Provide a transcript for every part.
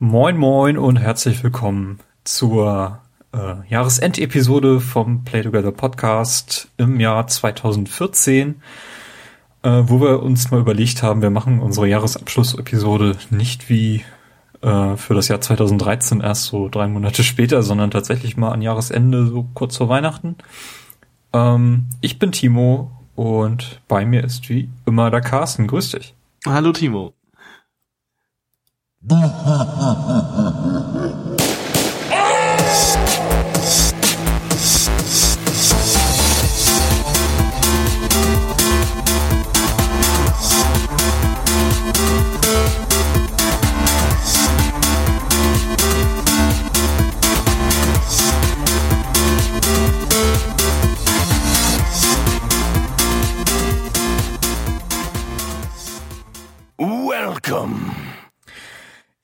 Moin moin und herzlich willkommen zur äh, Jahresendepisode vom Play Together Podcast im Jahr 2014, äh, wo wir uns mal überlegt haben, wir machen unsere Jahresabschlussepisode nicht wie äh, für das Jahr 2013 erst so drei Monate später, sondern tatsächlich mal an Jahresende, so kurz vor Weihnachten. Ähm, ich bin Timo und bei mir ist wie immer der Carsten. Grüß dich. Hallo Timo. 哈哈哈哈哈哈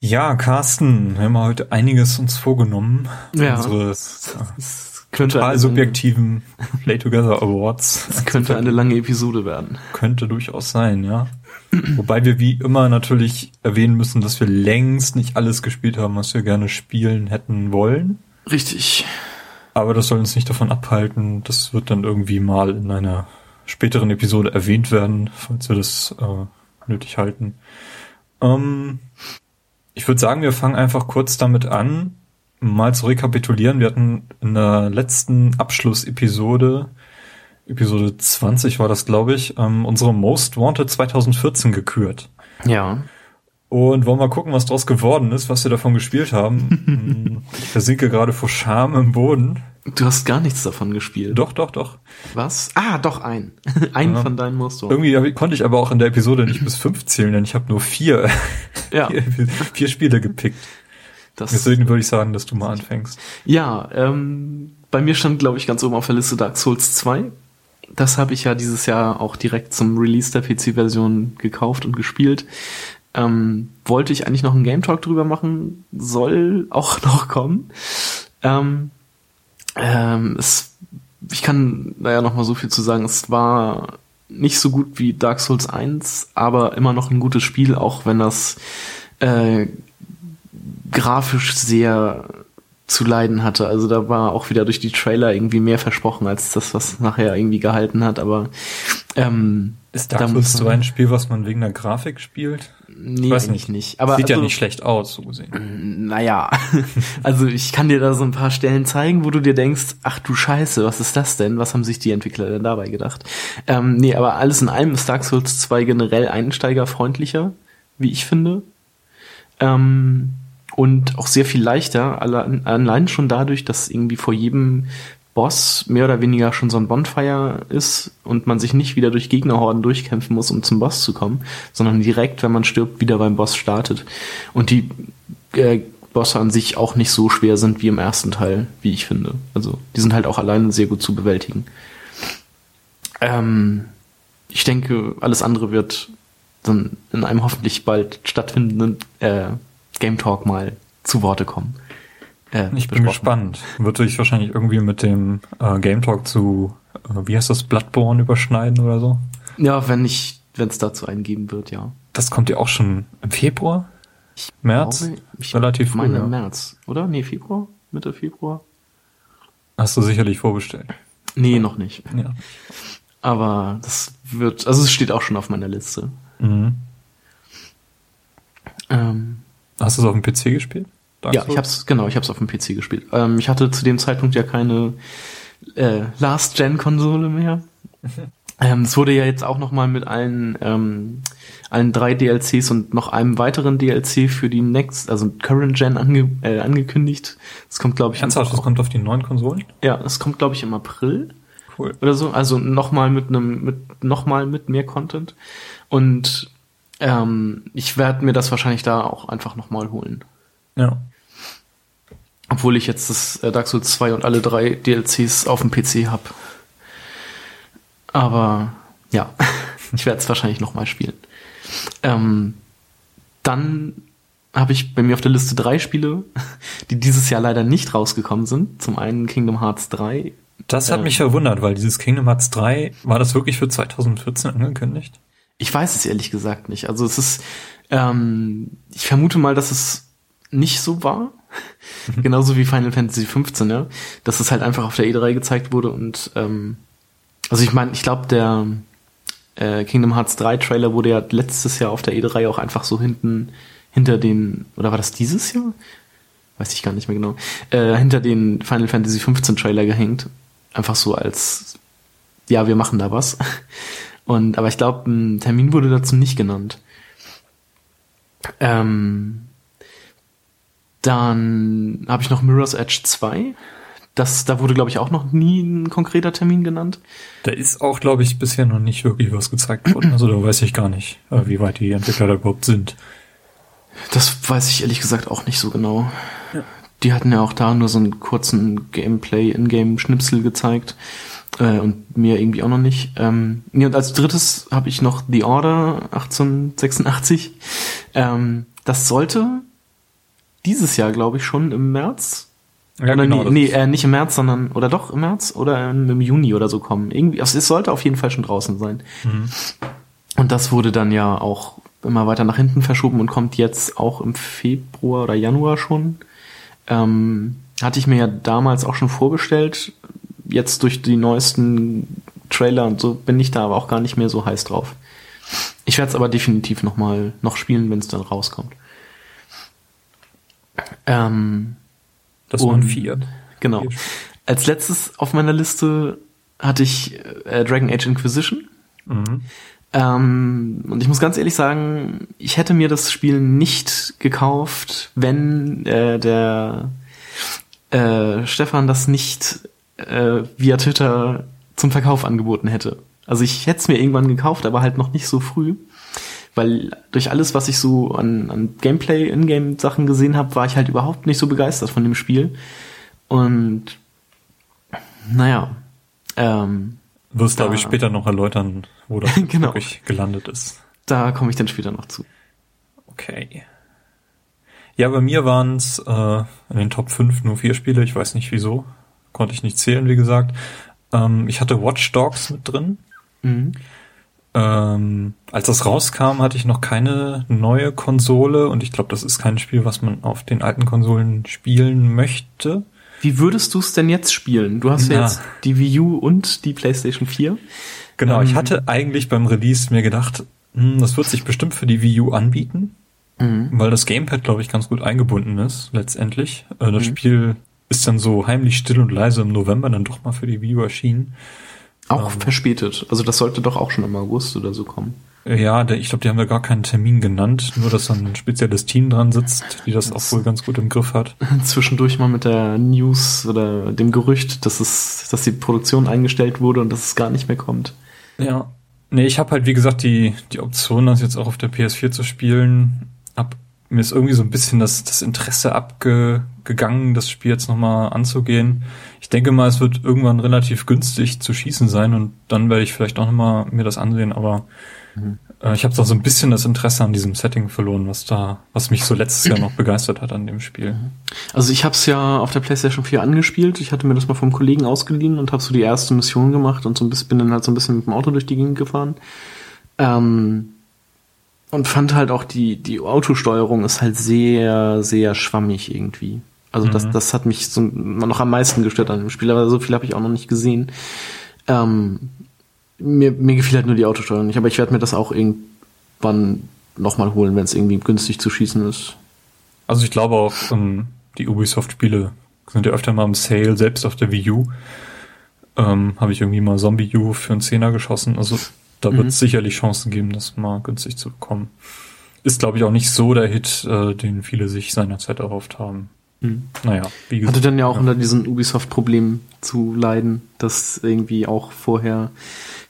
Ja, Carsten, wir haben heute einiges uns vorgenommen. Ja. Unsere Es könnte, total subjektiven Play Together Awards. es könnte eine lange Episode werden. Könnte durchaus sein, ja. Wobei wir wie immer natürlich erwähnen müssen, dass wir längst nicht alles gespielt haben, was wir gerne spielen hätten wollen. Richtig. Aber das soll uns nicht davon abhalten. Das wird dann irgendwie mal in einer späteren Episode erwähnt werden, falls wir das äh, nötig halten. Ähm, ich würde sagen, wir fangen einfach kurz damit an, mal zu rekapitulieren. Wir hatten in der letzten Abschlussepisode, Episode 20 war das, glaube ich, ähm, unsere Most Wanted 2014 gekürt. Ja. Und wollen mal gucken, was draus geworden ist, was wir davon gespielt haben. ich versinke gerade vor Scham im Boden. Du hast gar nichts davon gespielt. Doch, doch, doch. Was? Ah, doch ein. ein Ja. von deinen Muster. Irgendwie konnte ich aber auch in der Episode nicht bis fünf zählen, denn ich habe nur vier, Ja, vier, vier Spiele gepickt. das, Deswegen würde ich sagen, dass du mal anfängst. ja ähm, bei mir stand, glaube ich, ganz oben auf der Liste Dark Souls 2. Das habe ich ja dieses Jahr auch direkt zum Release der PC-Version gekauft und gespielt. Ähm, wollte ich eigentlich noch einen Game Talk drüber machen, soll auch noch kommen. Ähm, ähm, es, ich kann naja noch mal so viel zu sagen. Es war nicht so gut wie Dark Souls 1, aber immer noch ein gutes Spiel, auch wenn das äh, grafisch sehr zu leiden hatte. Also da war auch wieder durch die Trailer irgendwie mehr versprochen als das, was nachher irgendwie gehalten hat. Aber ähm, Ist Da Dark Souls so ein Spiel, was man wegen der Grafik spielt? nee, weiß eigentlich nicht. nicht. Aber Sieht ja also- nicht schlecht aus, so gesehen. Naja, also ich kann dir da so ein paar Stellen zeigen, wo du dir denkst, ach du Scheiße, was ist das denn? Was haben sich die Entwickler denn dabei gedacht? Ähm, nee, aber alles in allem ist Dark Souls 2 generell einsteigerfreundlicher, wie ich finde. Ähm, und auch sehr viel leichter, alle- allein schon dadurch, dass irgendwie vor jedem Boss mehr oder weniger schon so ein Bonfire ist und man sich nicht wieder durch Gegnerhorden durchkämpfen muss, um zum Boss zu kommen, sondern direkt, wenn man stirbt, wieder beim Boss startet. Und die äh, Bosse an sich auch nicht so schwer sind wie im ersten Teil, wie ich finde. Also die sind halt auch alleine sehr gut zu bewältigen. Ähm, ich denke, alles andere wird dann in einem hoffentlich bald stattfindenden äh, Game Talk mal zu Worte kommen. Äh, Ich bin gespannt. Wird sich wahrscheinlich irgendwie mit dem äh, Game Talk zu, äh, wie heißt das, Bloodborne überschneiden oder so? Ja, wenn ich, wenn es dazu einen geben wird, ja. Das kommt ja auch schon im Februar? März? Glaube, ich Relativ früh, meine ja. März, oder? Nee, Februar? Mitte Februar? Hast du sicherlich vorbestellt. Nee, noch nicht. Ja. Aber das wird, also es steht auch schon auf meiner Liste. Mhm. Ähm, Hast du es auf dem PC gespielt? Dark ja, Souls? ich hab's, genau, ich hab's auf dem PC gespielt. Ähm, ich hatte zu dem Zeitpunkt ja keine äh, Last-Gen-Konsole mehr. Ähm, es wurde ja jetzt auch noch mal mit allen, ähm, allen drei DLCs und noch einem weiteren DLC für die Next, also Current Gen ange, äh, angekündigt. Das kommt, glaube ich, Ernsthaft, das kommt auf die neuen Konsolen? ja, das kommt, glaube ich, im April. Cool. oder so. Also nochmal mit einem, mit nochmal mit mehr Content. Und ähm, ich werde mir das wahrscheinlich da auch einfach nochmal holen. Ja. Obwohl ich jetzt das äh, Dark Souls 2 und alle drei DLCs auf dem PC habe. Aber ja, ich werde es wahrscheinlich nochmal spielen. Ähm, dann habe ich bei mir auf der Liste drei Spiele, die dieses Jahr leider nicht rausgekommen sind. Zum einen Kingdom Hearts 3. Das hat Ähm. mich verwundert, weil dieses Kingdom Hearts 3, war das wirklich für 2014 angekündigt? Ich weiß es ehrlich gesagt nicht. Also es ist, ähm, ich vermute mal, dass es nicht so war. Genauso wie Final Fantasy 15, ja. Dass es halt einfach auf der E3 gezeigt wurde und ähm, also ich meine, ich glaube, der äh, Kingdom Hearts 3 Trailer wurde ja letztes Jahr auf der E3 auch einfach so hinten hinter den, oder war das dieses Jahr? Weiß ich gar nicht mehr genau. Äh, hinter den Final Fantasy 15 Trailer gehängt. Einfach so als, ja, wir machen da was. Und, aber ich glaube, ein Termin wurde dazu nicht genannt. Ähm, dann habe ich noch Mirror's Edge 2. Das, da wurde, glaube ich, auch noch nie ein konkreter Termin genannt. Da ist auch, glaube ich, bisher noch nicht wirklich was gezeigt worden. Also da weiß ich gar nicht, äh, wie weit die Entwickler da überhaupt sind. Das weiß ich ehrlich gesagt auch nicht so genau. Ja. Die hatten ja auch da nur so einen kurzen Gameplay, In-Game-Schnipsel gezeigt. Äh, und mir irgendwie auch noch nicht. Ähm, ja, und als drittes habe ich noch The Order 1886. Ähm, das sollte dieses Jahr, glaube ich, schon im März. Ja, oder genau, nee, nee äh, nicht im März, sondern, oder doch im März oder im Juni oder so kommen. Irgendwie, also es sollte auf jeden Fall schon draußen sein. Mhm. Und das wurde dann ja auch immer weiter nach hinten verschoben und kommt jetzt auch im Februar oder Januar schon. Ähm, hatte ich mir ja damals auch schon vorgestellt. Jetzt durch die neuesten Trailer und so bin ich da aber auch gar nicht mehr so heiß drauf. Ich werde es aber definitiv noch mal noch spielen, wenn es dann rauskommt. Ähm, das waren vier. Genau. Vier. Als letztes auf meiner Liste hatte ich äh, Dragon Age Inquisition. Mhm. Ähm, und ich muss ganz ehrlich sagen, ich hätte mir das Spiel nicht gekauft, wenn äh, der äh, Stefan das nicht äh, via Twitter zum Verkauf angeboten hätte. Also ich hätte es mir irgendwann gekauft, aber halt noch nicht so früh. Weil durch alles, was ich so an, an Gameplay, Ingame-Sachen gesehen habe, war ich halt überhaupt nicht so begeistert von dem Spiel. Und naja, ähm, wirst, glaube ich, später noch erläutern, wo das genau. wirklich gelandet ist. Da komme ich dann später noch zu. Okay. Ja, bei mir waren es äh, in den Top 5 nur vier Spiele, ich weiß nicht wieso. Konnte ich nicht zählen, wie gesagt. Ähm, ich hatte Watch Dogs mit drin. Mhm. Ähm, als das rauskam, hatte ich noch keine neue Konsole und ich glaube, das ist kein Spiel, was man auf den alten Konsolen spielen möchte. Wie würdest du es denn jetzt spielen? Du hast ja, jetzt die Wii U und die PlayStation 4. Genau, ähm, ich hatte eigentlich beim Release mir gedacht, hm, das wird sich bestimmt für die Wii U anbieten, mhm. weil das Gamepad, glaube ich, ganz gut eingebunden ist, letztendlich. Äh, das mhm. Spiel ist dann so heimlich still und leise im November dann doch mal für die U erschienen. Auch ähm, verspätet. Also das sollte doch auch schon im August oder so kommen. Ja, ich glaube, die haben ja gar keinen Termin genannt, nur dass dann ein spezielles Team dran sitzt, die das, das auch wohl ganz gut im Griff hat. Zwischendurch mal mit der News oder dem Gerücht, dass es, dass die Produktion eingestellt wurde und dass es gar nicht mehr kommt. Ja. Nee, ich habe halt, wie gesagt, die, die Option, das jetzt auch auf der PS4 zu spielen. Ab, mir ist irgendwie so ein bisschen das, das Interesse abgegangen, das Spiel jetzt nochmal anzugehen. Ich denke mal, es wird irgendwann relativ günstig zu schießen sein und dann werde ich vielleicht auch nochmal mir das ansehen, aber Mhm. Ich habe so ein bisschen das Interesse an diesem Setting verloren, was da, was mich so letztes Jahr noch begeistert hat an dem Spiel. Mhm. Also ich habe es ja auf der PlayStation 4 angespielt. Ich hatte mir das mal vom Kollegen ausgeliehen und habe so die erste Mission gemacht und so ein bisschen bin dann halt so ein bisschen mit dem Auto durch die Gegend gefahren. Ähm, und fand halt auch die die Autosteuerung ist halt sehr sehr schwammig irgendwie. Also mhm. das das hat mich so noch am meisten gestört an dem Spiel, aber so viel habe ich auch noch nicht gesehen. Ähm, mir, mir gefiel halt nur die Autosteuerung nicht, aber ich werde mir das auch irgendwann nochmal holen, wenn es irgendwie günstig zu schießen ist. Also ich glaube auch, ähm, die Ubisoft-Spiele sind ja öfter mal im Sale, selbst auf der Wii U. Ähm, Habe ich irgendwie mal Zombie U für einen Zehner geschossen. Also da wird es mhm. sicherlich Chancen geben, das mal günstig zu bekommen. Ist, glaube ich, auch nicht so der Hit, äh, den viele sich seinerzeit erhofft haben. Hm. Naja, wie gesagt. Hatte dann ja auch ja. unter diesen Ubisoft-Problemen zu leiden, dass irgendwie auch vorher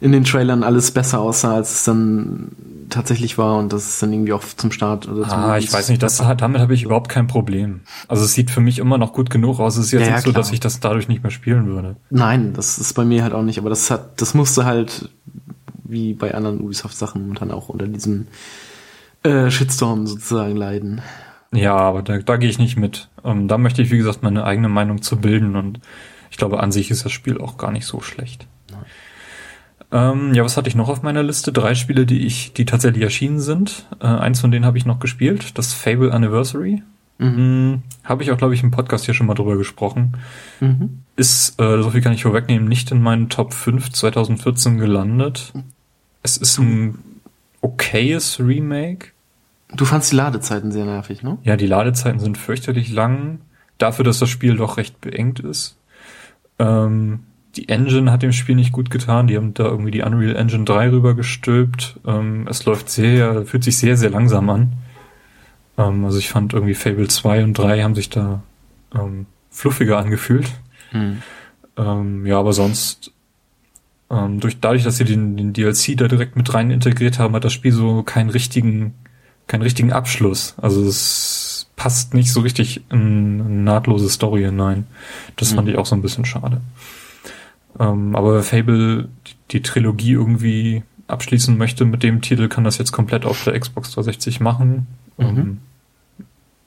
in den Trailern alles besser aussah, als es dann tatsächlich war und das ist dann irgendwie auch zum Start oder zum Ah, ich weiß nicht, das hat, damit habe ich überhaupt kein Problem. Also es sieht für mich immer noch gut genug aus. Es ist jetzt ja, nicht so, dass ich das dadurch nicht mehr spielen würde. Nein, das ist bei mir halt auch nicht, aber das hat, das musste halt wie bei anderen Ubisoft-Sachen dann auch unter diesem äh, Shitstorm sozusagen leiden. Ja, aber da, da gehe ich nicht mit. Ähm, da möchte ich, wie gesagt, meine eigene Meinung zu bilden und ich glaube, an sich ist das Spiel auch gar nicht so schlecht. Ähm, ja, was hatte ich noch auf meiner Liste? Drei Spiele, die ich, die tatsächlich erschienen sind. Äh, eins von denen habe ich noch gespielt, das Fable Anniversary. Mhm. Habe ich auch, glaube ich, im Podcast hier schon mal drüber gesprochen. Mhm. Ist, äh, so viel kann ich vorwegnehmen, nicht in meinen Top 5 2014 gelandet. Es ist ein okayes Remake. Du fandst die Ladezeiten sehr nervig, ne? Ja, die Ladezeiten sind fürchterlich lang. Dafür, dass das Spiel doch recht beengt ist. Ähm, die Engine hat dem Spiel nicht gut getan. Die haben da irgendwie die Unreal Engine 3 rübergestülpt. Ähm, es läuft sehr, fühlt sich sehr, sehr langsam an. Ähm, also ich fand irgendwie Fable 2 und 3 haben sich da ähm, fluffiger angefühlt. Mhm. Ähm, ja, aber sonst, ähm, durch, dadurch, dass sie den, den DLC da direkt mit rein integriert haben, hat das Spiel so keinen richtigen, keinen richtigen Abschluss. Also es passt nicht so richtig in eine nahtlose Story hinein. Das mhm. fand ich auch so ein bisschen schade. Ähm, aber Fable die, die Trilogie irgendwie abschließen möchte mit dem Titel, kann das jetzt komplett auf der Xbox 360 machen. Mhm. Ähm,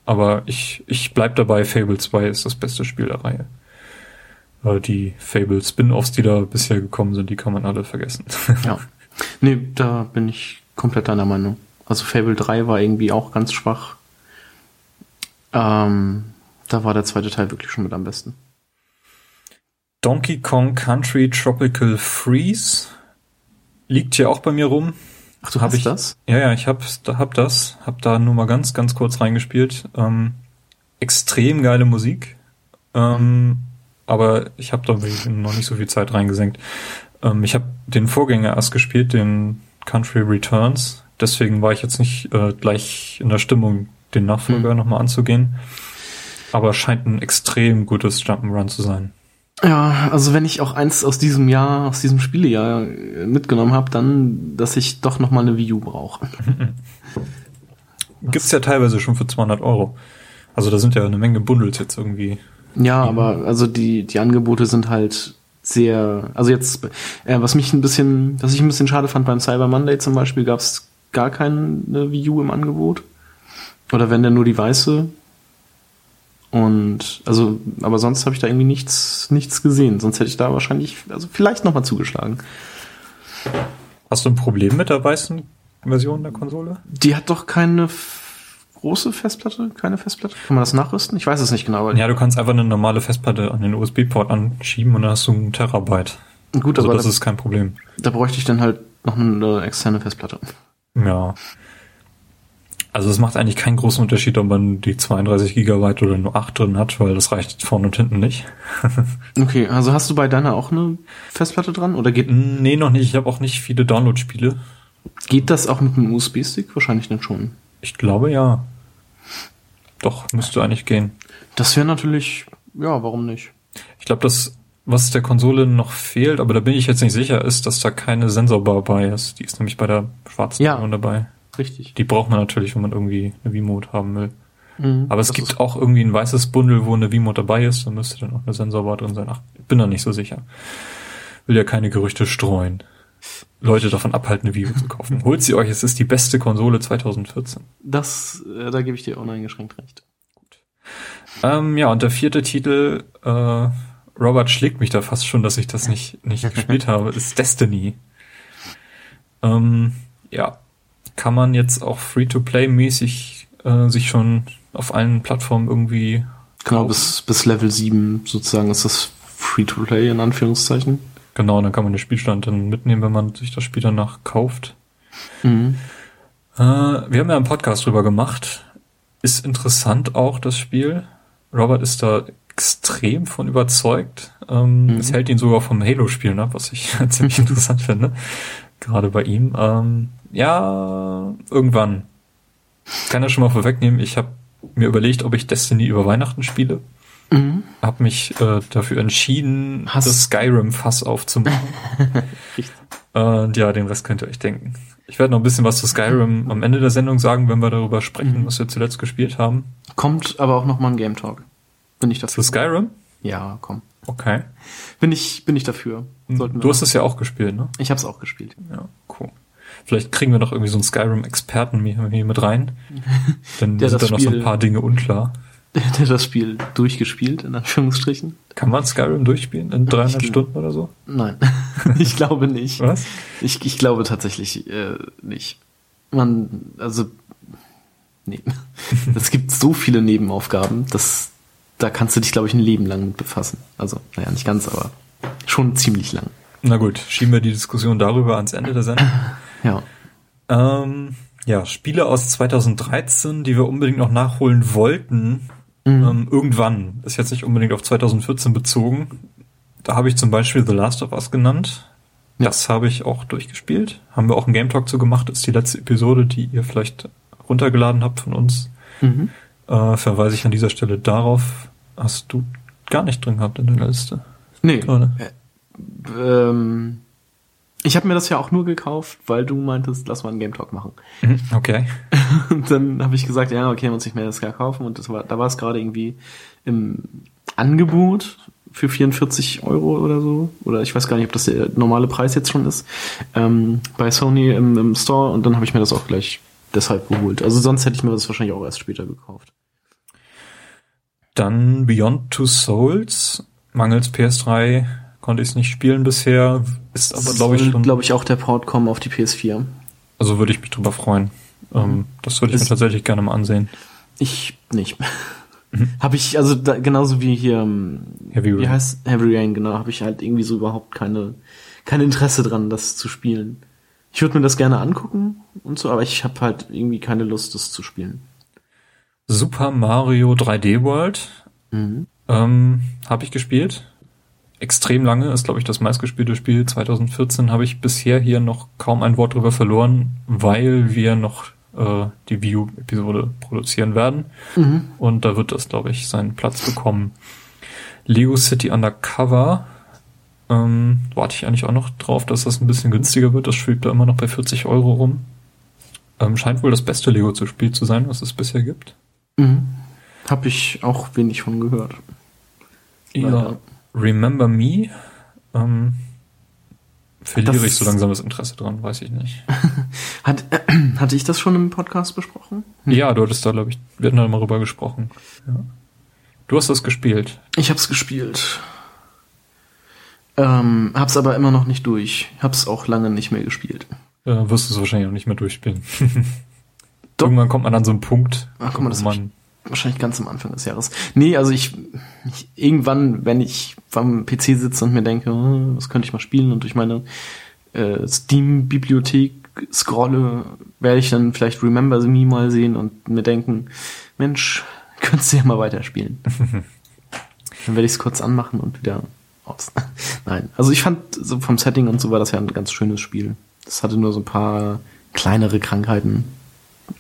aber ich, ich bleib dabei, Fable 2 ist das beste Spiel der Reihe. Weil die Fable Spin-offs, die da bisher gekommen sind, die kann man alle vergessen. ja. Nee, da bin ich komplett deiner Meinung. Also Fable 3 war irgendwie auch ganz schwach. Ähm, da war der zweite Teil wirklich schon mit am besten. Donkey Kong Country Tropical Freeze liegt hier auch bei mir rum. Ach, du hast ich, das? Ja, ja, ich hab, hab das, hab da nur mal ganz, ganz kurz reingespielt. Ähm, extrem geile Musik, ähm, aber ich habe da noch nicht so viel Zeit reingesenkt. Ähm, ich habe den Vorgänger erst gespielt, den Country Returns. Deswegen war ich jetzt nicht äh, gleich in der Stimmung, den Nachfolger hm. nochmal anzugehen. Aber scheint ein extrem gutes Jump'n'Run zu sein. Ja, also wenn ich auch eins aus diesem Jahr, aus diesem Spielejahr mitgenommen habe, dann, dass ich doch noch mal eine Wii U brauche. Gibt's ja teilweise schon für 200 Euro. Also da sind ja eine Menge Bundles jetzt irgendwie. Ja, aber also die die Angebote sind halt sehr, also jetzt, äh, was mich ein bisschen, was ich ein bisschen schade fand beim Cyber Monday zum Beispiel, gab's gar keine Wii U im Angebot. Oder wenn denn nur die weiße, und also, aber sonst habe ich da irgendwie nichts, nichts gesehen. Sonst hätte ich da wahrscheinlich, also vielleicht nochmal zugeschlagen. Hast du ein Problem mit der weißen Version der Konsole? Die hat doch keine große Festplatte, keine Festplatte. Kann man das nachrüsten? Ich weiß es nicht genau. Ja, du kannst einfach eine normale Festplatte an den USB-Port anschieben und dann hast du einen Terabyte. Gut, also aber das da, ist kein Problem. Da bräuchte ich dann halt noch eine externe Festplatte. Ja. Also es macht eigentlich keinen großen Unterschied, ob man die 32 Gigabyte oder nur 8 drin hat, weil das reicht vorne und hinten nicht. okay, also hast du bei deiner auch eine Festplatte dran oder geht? Nee, noch nicht. Ich habe auch nicht viele Download-Spiele. Geht das auch mit einem USB-Stick? Wahrscheinlich nicht schon. Ich glaube ja. Doch, müsste eigentlich gehen. Das wäre natürlich, ja, warum nicht? Ich glaube, das, was der Konsole noch fehlt, aber da bin ich jetzt nicht sicher, ist, dass da keine Sensorbar bei ist. Die ist nämlich bei der schwarzen ja. dabei. Richtig. Die braucht man natürlich, wenn man irgendwie eine V-Mode haben will. Mhm, Aber es gibt auch irgendwie ein weißes Bundle, wo eine V-Mode dabei ist, da müsste dann auch eine Sensorbar drin sein. Ach, ich bin da nicht so sicher. Will ja keine Gerüchte streuen. Leute davon abhalten, eine View zu kaufen. Holt sie euch, es ist die beste Konsole 2014. Das, äh, da gebe ich dir uneingeschränkt recht. Gut. Ähm, ja, und der vierte Titel, äh, Robert schlägt mich da fast schon, dass ich das nicht, nicht gespielt habe, ist Destiny. Ähm, ja, kann man jetzt auch Free-to-Play-mäßig äh, sich schon auf allen Plattformen irgendwie. Genau, bis, bis Level 7 sozusagen ist das Free-to-Play in Anführungszeichen. Genau, dann kann man den Spielstand dann mitnehmen, wenn man sich das Spiel danach kauft. Mhm. Äh, wir haben ja einen Podcast drüber gemacht. Ist interessant auch das Spiel. Robert ist da extrem von überzeugt. Ähm, mhm. Es hält ihn sogar vom Halo-Spielen ab, was ich ziemlich interessant finde. Gerade bei ihm. Ähm, ja, irgendwann. Kann ja schon mal vorwegnehmen, ich habe mir überlegt, ob ich Destiny über Weihnachten spiele. Mhm. Hab mich äh, dafür entschieden, Hast das Skyrim-Fass aufzumachen. Und ja, den Rest könnt ihr euch denken. Ich werde noch ein bisschen was zu Skyrim am Ende der Sendung sagen, wenn wir darüber sprechen, mhm. was wir zuletzt gespielt haben. Kommt aber auch noch mal ein Game Talk. Bin ich dafür. Zu Skyrim? Ja, komm. Okay. Bin ich, bin ich dafür. Sollten du hast es ja auch gespielt, ne? Ich habe es auch gespielt. Ja, cool. Vielleicht kriegen wir noch irgendwie so einen Skyrim-Experten hier mit rein. Dann sind da noch so ein paar Dinge unklar. Der, der das Spiel durchgespielt, in Anführungsstrichen. Kann man Skyrim durchspielen in 300 ich, Stunden oder so? Nein, ich glaube nicht. Was? Ich, ich glaube tatsächlich äh, nicht. Man, also nee. Es gibt so viele Nebenaufgaben, dass da kannst du dich, glaube ich, ein Leben lang mit befassen. Also, naja, nicht ganz, aber schon ziemlich lang. Na gut, schieben wir die Diskussion darüber ans Ende der Sendung. Ja. Ähm, ja, Spiele aus 2013, die wir unbedingt noch nachholen wollten, Mhm. ähm, irgendwann, ist jetzt nicht unbedingt auf 2014 bezogen. Da habe ich zum Beispiel The Last of Us genannt. Ja. Das habe ich auch durchgespielt. Haben wir auch einen Game Talk zu gemacht. Das ist die letzte Episode, die ihr vielleicht runtergeladen habt von uns. Mhm. Äh, verweise ich an dieser Stelle darauf. Hast du gar nicht drin gehabt in der Liste. Nee. Gerade. Ähm, ich habe mir das ja auch nur gekauft, weil du meintest, lass mal einen Game Talk machen. Mhm, Okay. Und dann habe ich gesagt, ja, okay, muss ich mir das gar kaufen. Und das war, da war es gerade irgendwie im Angebot für 44 Euro oder so. Oder ich weiß gar nicht, ob das der normale Preis jetzt schon ist. Ähm, bei Sony im, im Store. Und dann habe ich mir das auch gleich deshalb geholt. Also sonst hätte ich mir das wahrscheinlich auch erst später gekauft. Dann Beyond Two Souls. Mangels PS3 konnte ich es nicht spielen bisher. Ist aber, glaube ich, schon. glaube ich, auch der Port kommen auf die PS4. Also würde ich mich drüber freuen. Ähm, das würde ich mir tatsächlich gerne mal ansehen. Ich nicht. Habe ich, also da, genauso wie hier, ähm, Heavy wie Rain. heißt Heavy Rain, genau, habe ich halt irgendwie so überhaupt keine, kein Interesse dran, das zu spielen. Ich würde mir das gerne angucken und so, aber ich habe halt irgendwie keine Lust, das zu spielen. Super Mario 3D World Mhm. ähm, habe ich gespielt. Extrem lange, ist glaube ich das meistgespielte Spiel 2014. Habe ich bisher hier noch kaum ein Wort drüber verloren, weil wir noch äh, die View-Episode produzieren werden. Mhm. Und da wird das, glaube ich, seinen Platz bekommen. Lego City Undercover. Ähm, warte ich eigentlich auch noch drauf, dass das ein bisschen günstiger wird. Das schwebt da immer noch bei 40 Euro rum. Ähm, scheint wohl das beste Lego-Spiel zu sein, was es bisher gibt. Mhm. Habe ich auch wenig von gehört. Ja. Leider. Remember Me. Ähm, verliere ich so langsam das Interesse dran, weiß ich nicht. Hat, hatte ich das schon im Podcast besprochen? Ja, du hattest da, glaube ich, wir hatten da mal drüber gesprochen. Ja. Du hast das gespielt. Ich hab's gespielt. Ähm, hab's aber immer noch nicht durch. Hab's auch lange nicht mehr gespielt. Äh, wirst du es wahrscheinlich auch nicht mehr durchspielen. Doch. Irgendwann kommt man an so einen Punkt, Ach, guck mal, das wo man Wahrscheinlich ganz am Anfang des Jahres. Nee, also ich, ich irgendwann, wenn ich am PC sitze und mir denke, hm, was könnte ich mal spielen und durch meine äh, Steam-Bibliothek scrolle, werde ich dann vielleicht Remember Me mal sehen und mir denken, Mensch, könntest du ja mal weiterspielen. dann werde ich es kurz anmachen und wieder aus. Nein, also ich fand so vom Setting und so war das ja ein ganz schönes Spiel. Das hatte nur so ein paar kleinere Krankheiten,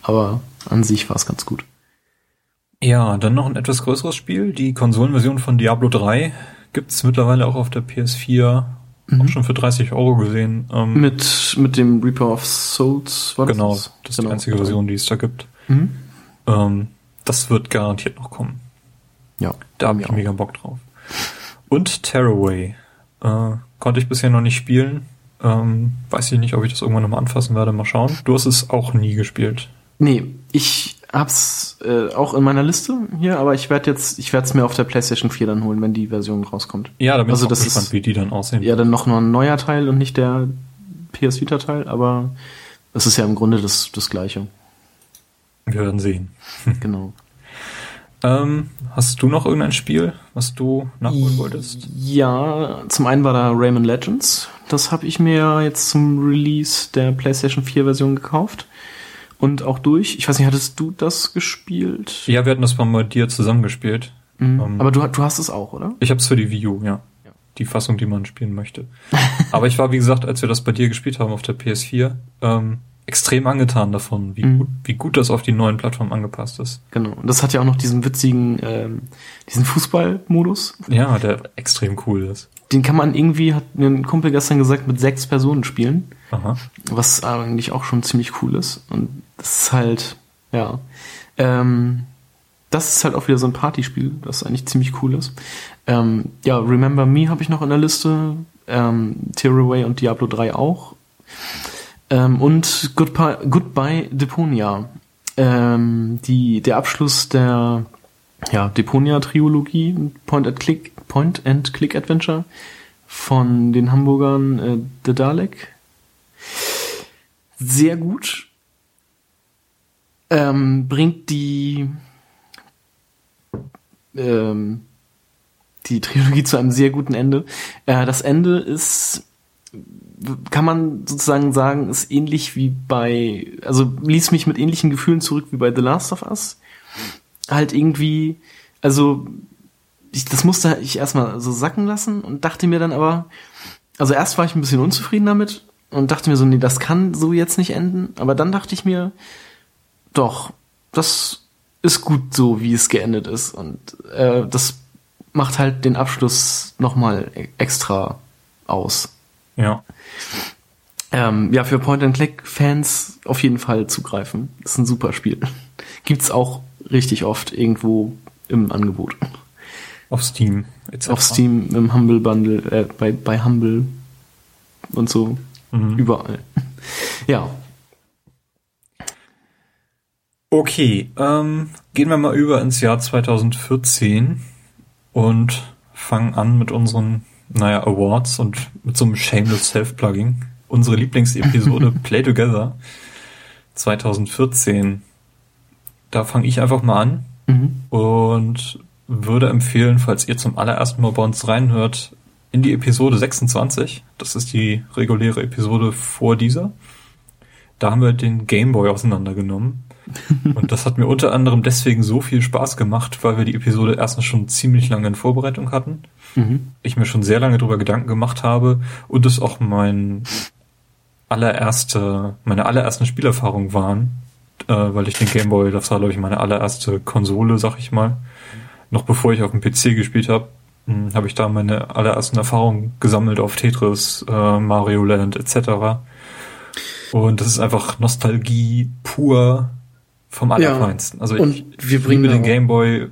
aber an sich war es ganz gut. Ja, dann noch ein etwas größeres Spiel. Die Konsolenversion von Diablo 3 gibt's mittlerweile auch auf der PS4. Auch schon für 30 Euro gesehen. Ähm, Mhm. Mit, mit dem Reaper of Souls war das? genau, das? ist die einzige Version, die es da gibt. Mhm. Ähm, das wird garantiert noch kommen. Ja. Da habe ich Ja. mega Bock drauf. Und Tearaway. Äh, konnte ich bisher noch nicht spielen. Ähm, weiß ich nicht, ob ich das irgendwann nochmal anfassen werde. Mal schauen. Du hast es auch nie gespielt. Nee, ich hab's äh, auch in meiner Liste hier, aber ich werde jetzt, ich werde es mir auf der PlayStation 4 dann holen, wenn die Version rauskommt. Ja, da bin Also ich das gespannt, ist- wie die dann aussehen. Ja, dann noch nur ein neuer Teil und nicht der PS Vita Teil, aber es ist ja im Grunde das, das gleiche. Wir werden sehen. Genau. Ähm, hast du noch irgendein Spiel, was du nachholen wolltest? Ja, zum einen war da Rayman Legends. Das habe ich mir jetzt zum Release der PlayStation 4 Version gekauft. Und auch durch. Ich weiß nicht, hattest du das gespielt? Ja, wir hatten das mal mit dir zusammengespielt. Mhm. Ähm, Aber du, du hast es auch, oder? Ich habe es für die Wii U, ja. Ja. Die Fassung, die man spielen möchte. Aber ich war, wie gesagt, als wir das bei dir gespielt haben auf der PS4, ähm, extrem angetan davon, wie, Mhm. gut, wie gut das auf die neuen Plattformen angepasst ist. Genau. Und das hat ja auch noch diesen witzigen, ähm, diesen Fußballmodus. Ja, der extrem cool ist. Den kann man irgendwie, hat mir ein Kumpel gestern gesagt, mit sechs Personen spielen. Aha. Was eigentlich auch schon ziemlich cool ist. Und das ist halt, ja. Ähm, das ist halt auch wieder so ein Partyspiel, das eigentlich ziemlich cool ist. Ähm, ja, Remember Me habe ich noch in der Liste. Ähm, Tearaway und Diablo 3 auch. Ähm, und Goodbye, Goodbye Deponia. Ähm, die, der Abschluss der ja, Deponia-Triologie, Point-and-Click Point-and-Click-Adventure von den Hamburgern äh, The Dalek. Sehr gut. ähm, bringt die ähm, die Trilogie zu einem sehr guten Ende. Äh, das Ende ist, kann man sozusagen sagen, ist ähnlich wie bei, also ließ mich mit ähnlichen Gefühlen zurück wie bei The Last of Us. Halt irgendwie, also ich, das musste ich erstmal so sacken lassen und dachte mir dann aber, also erst war ich ein bisschen unzufrieden damit und dachte mir so, nee, das kann so jetzt nicht enden. Aber dann dachte ich mir, doch, das ist gut so, wie es geendet ist. Und äh, das macht halt den Abschluss nochmal extra aus. Ja. Ähm, ja, für Point-and-Click-Fans auf jeden Fall zugreifen. ist ein super Spiel. Gibt's auch richtig oft irgendwo im Angebot. Auf Steam. Etc. Auf Steam, im Humble Bundle, äh, bei, bei Humble und so. Mhm. Überall. Ja. Okay, ähm, gehen wir mal über ins Jahr 2014 und fangen an mit unseren, naja, Awards und mit so einem Shameless Self-Plugging. Unsere Lieblingsepisode Play Together 2014. Da fange ich einfach mal an mhm. und würde empfehlen, falls ihr zum allerersten Mal bei uns reinhört, in die Episode 26. Das ist die reguläre Episode vor dieser. Da haben wir den Gameboy auseinandergenommen. Und das hat mir unter anderem deswegen so viel Spaß gemacht, weil wir die Episode erstens schon ziemlich lange in Vorbereitung hatten. Mhm. Ich mir schon sehr lange darüber Gedanken gemacht habe und es auch mein allererste, meine allerersten Spielerfahrungen waren, äh, weil ich den Gameboy, das war glaube ich meine allererste Konsole, sag ich mal. Noch bevor ich auf dem PC gespielt habe, habe ich da meine allerersten Erfahrungen gesammelt auf Tetris, äh, Mario Land etc. Und das ist einfach Nostalgie pur vom Allerfeinsten. Ja, also ich, wir bringen den Gameboy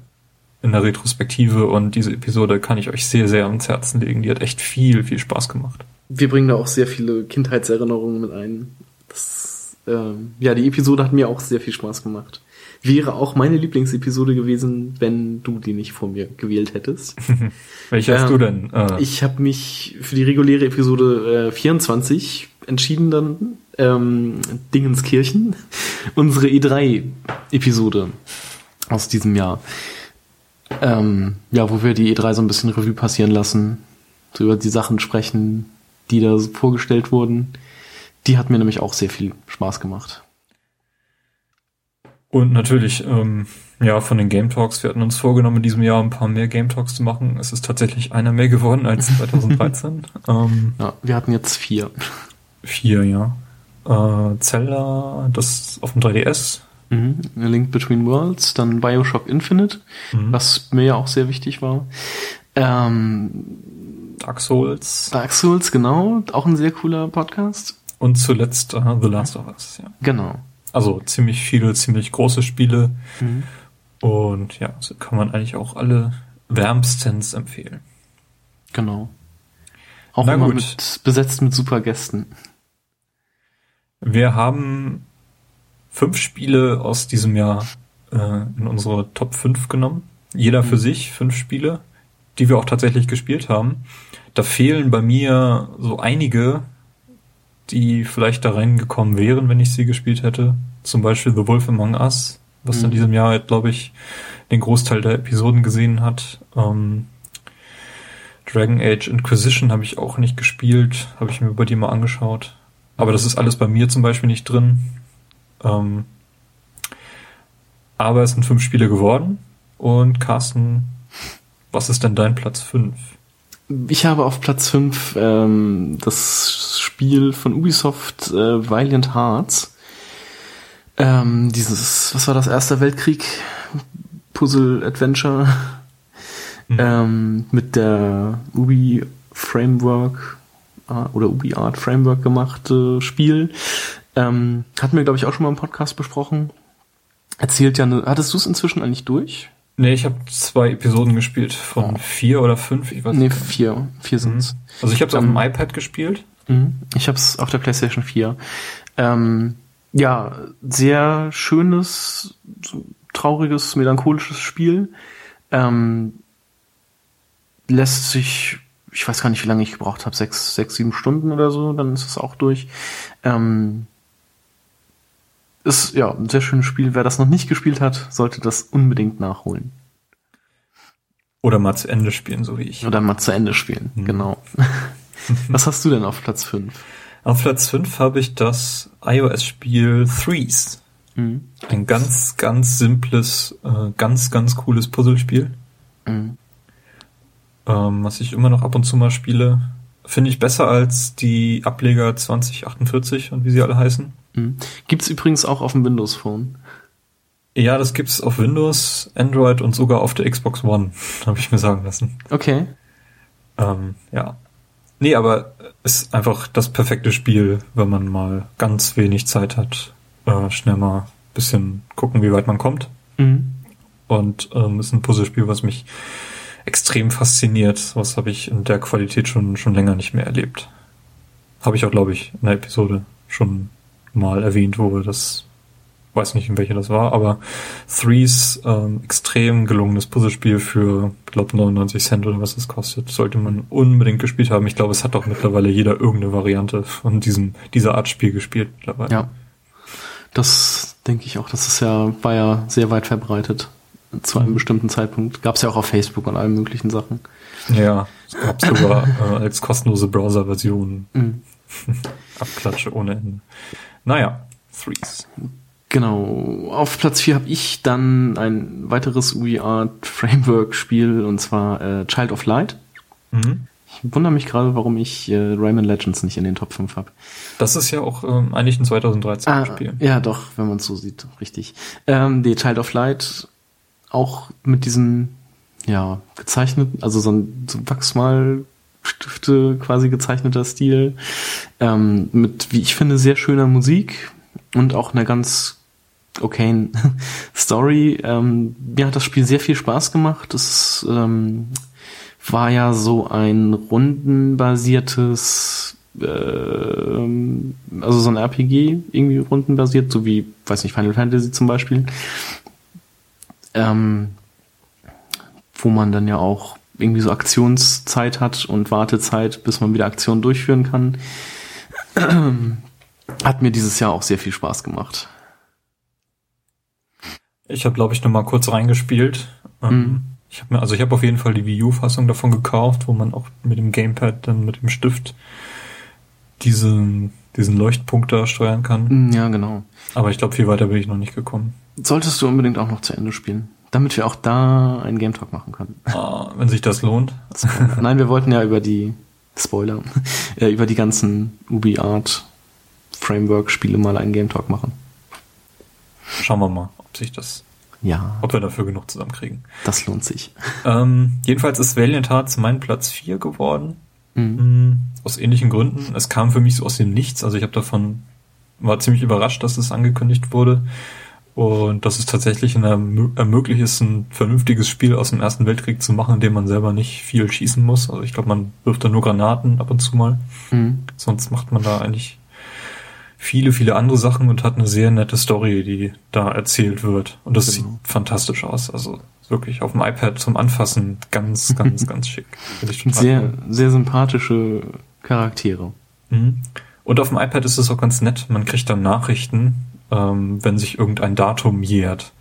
in der Retrospektive und diese Episode kann ich euch sehr, sehr ans Herzen legen. Die hat echt viel, viel Spaß gemacht. Wir bringen da auch sehr viele Kindheitserinnerungen mit ein. Das, ähm, ja, die Episode hat mir auch sehr viel Spaß gemacht wäre auch meine Lieblingsepisode gewesen, wenn du die nicht vor mir gewählt hättest. Welche hast du denn? Äh. Ich habe mich für die reguläre Episode äh, 24 entschieden dann. Ähm, Dingenskirchen. Unsere E3-Episode aus diesem Jahr. Ähm, ja, wo wir die E3 so ein bisschen Revue passieren lassen, so über die Sachen sprechen, die da vorgestellt wurden. Die hat mir nämlich auch sehr viel Spaß gemacht. Und natürlich, ähm, ja, von den Game Talks, wir hatten uns vorgenommen, in diesem Jahr ein paar mehr Game Talks zu machen. Es ist tatsächlich einer mehr geworden als 2013. ähm, ja, wir hatten jetzt vier. Vier, ja. Äh, Zelda, das auf dem 3DS. Mhm. A Link Between Worlds, dann Bioshock Infinite, mhm. was mir ja auch sehr wichtig war. Ähm, Dark Souls. Dark Souls, genau. Auch ein sehr cooler Podcast. Und zuletzt uh, The Last of Us, ja. Genau. Also ziemlich viele, ziemlich große Spiele. Mhm. Und ja, so kann man eigentlich auch alle wärmstens empfehlen. Genau. Auch Na immer gut. Mit, besetzt mit super Gästen. Wir haben fünf Spiele aus diesem Jahr äh, in unsere Top 5 genommen. Jeder für mhm. sich, fünf Spiele, die wir auch tatsächlich gespielt haben. Da fehlen bei mir so einige, die vielleicht da reingekommen wären, wenn ich sie gespielt hätte. Zum Beispiel The Wolf Among Us, was mhm. in diesem Jahr, glaube ich, den Großteil der Episoden gesehen hat. Ähm, Dragon Age Inquisition habe ich auch nicht gespielt, habe ich mir bei dir mal angeschaut. Aber das ist alles bei mir zum Beispiel nicht drin. Ähm, aber es sind fünf Spiele geworden. Und Carsten, was ist denn dein Platz fünf? Ich habe auf Platz 5 ähm, das Spiel von Ubisoft äh, Valiant Hearts. Ähm, dieses, was war das, Erster Weltkrieg Puzzle-Adventure mhm. ähm, mit der Ubi Framework äh, oder Ubi Art Framework gemachte Spiel. Ähm, hatten wir, glaube ich, auch schon mal im Podcast besprochen. Erzählt ja, ne, hattest du es inzwischen eigentlich durch? Nee, ich habe zwei Episoden gespielt von oh. vier oder fünf, ich weiß nee, nicht. Nee, vier. Vier sind's. Mhm. Also ich habe es auf dem iPad gespielt. Mhm. Ich habe es auf der PlayStation 4. Ähm, ja, sehr schönes, trauriges, melancholisches Spiel. Ähm, lässt sich, ich weiß gar nicht, wie lange ich gebraucht habe, sechs, sechs, sieben Stunden oder so, dann ist es auch durch. Ähm, ist ja ein sehr schönes Spiel. Wer das noch nicht gespielt hat, sollte das unbedingt nachholen. Oder mal zu Ende spielen, so wie ich. Oder mal zu Ende spielen, Mhm. genau. Was hast du denn auf Platz 5? Auf Platz 5 habe ich das iOS-Spiel Threes. Mhm. Ein ganz, ganz simples, äh, ganz, ganz cooles Puzzlespiel, Mhm. ähm, was ich immer noch ab und zu mal spiele. Finde ich besser als die Ableger 2048 und wie sie alle heißen. Mhm. Gibt's übrigens auch auf dem Windows Phone. Ja, das gibt's auf Windows, Android und sogar auf der Xbox One, habe ich mir sagen lassen. Okay. Ähm, ja. Nee, aber ist einfach das perfekte Spiel, wenn man mal ganz wenig Zeit hat, äh, schnell mal ein bisschen gucken, wie weit man kommt. Mhm. Und ähm, ist ein Puzzlespiel, was mich extrem fasziniert. Was habe ich in der Qualität schon, schon länger nicht mehr erlebt. Habe ich auch, glaube ich, in der Episode schon mal erwähnt, wo wir das, weiß nicht, in welcher das war, aber Threes, ähm, extrem gelungenes Puzzlespiel für, glaube 99 Cent oder was es kostet, sollte man unbedingt gespielt haben. Ich glaube, es hat auch mittlerweile jeder irgendeine Variante von diesem, dieser Art Spiel gespielt mittlerweile. Ja. Das denke ich auch. Das ist ja, war ja sehr weit verbreitet. Zu einem bestimmten Zeitpunkt. Gab's ja auch auf Facebook und allen möglichen Sachen. Ja, es gab sogar äh, als kostenlose Browser-Version Mhm. Abklatsche ohne Ende. Naja, Threes. Genau. Auf Platz 4 habe ich dann ein weiteres UiArt Framework Spiel und zwar äh, Child of Light. Mhm. Ich wundere mich gerade, warum ich äh, Rayman Legends nicht in den Top 5 habe. Das ist ja auch ähm, eigentlich ein 2013 Spiel. Ah, ja, doch, wenn man es so sieht, richtig. Ähm, die Child of Light auch mit diesem, ja, gezeichneten, also so ein so Wachsmalstifte quasi gezeichneter Stil, ähm, mit, wie ich finde, sehr schöner Musik und auch einer ganz okayen Story. Ähm, mir hat das Spiel sehr viel Spaß gemacht. Es ähm, war ja so ein rundenbasiertes, ähm, also so ein RPG, irgendwie rundenbasiert, so wie, weiß nicht, Final Fantasy zum Beispiel. Ähm, wo man dann ja auch irgendwie so Aktionszeit hat und Wartezeit, bis man wieder Aktionen durchführen kann. Hat mir dieses Jahr auch sehr viel Spaß gemacht. Ich habe, glaube ich, noch mal kurz reingespielt. Ähm, Mhm. Ich habe mir, also ich habe auf jeden Fall die Wii U-Fassung davon gekauft, wo man auch mit dem Gamepad dann mit dem Stift diesen, diesen Leuchtpunkt da steuern kann. Ja, genau. Aber ich glaube, viel weiter bin ich noch nicht gekommen. Solltest du unbedingt auch noch zu Ende spielen, damit wir auch da einen Game Talk machen können. Ah, wenn sich das lohnt. Nein, wir wollten ja über die Spoiler, äh, über die ganzen UbiArt Framework Spiele mal einen Game Talk machen. Schauen wir mal, sich das, Ja, ob wir dafür genug zusammenkriegen. das lohnt sich. Ähm, jedenfalls ist Valiant Hearts mein Platz 4 geworden. Mhm. Mm, Aus ähnlichen Gründen. Es kam für mich so aus dem Nichts. Also ich habe davon, war ziemlich überrascht, dass es angekündigt wurde. Und dass es tatsächlich ermöglicht ist, ein vernünftiges Spiel aus dem Ersten Weltkrieg zu machen, in dem man selber nicht viel schießen muss. Also ich glaube, man wirft da nur Granaten ab und zu mal. Mhm. Sonst macht man da eigentlich viele, viele andere Sachen und hat eine sehr nette Story, die da erzählt wird. Und das Genau. sieht fantastisch aus. Also wirklich auf dem iPad zum Anfassen ganz, ganz, ganz schick. Finde ich total Sehr, cool. sehr sympathische Charaktere. Mhm. Und auf dem iPad ist es auch ganz nett. Man kriegt dann Nachrichten, ähm, wenn sich irgendein Datum jährt.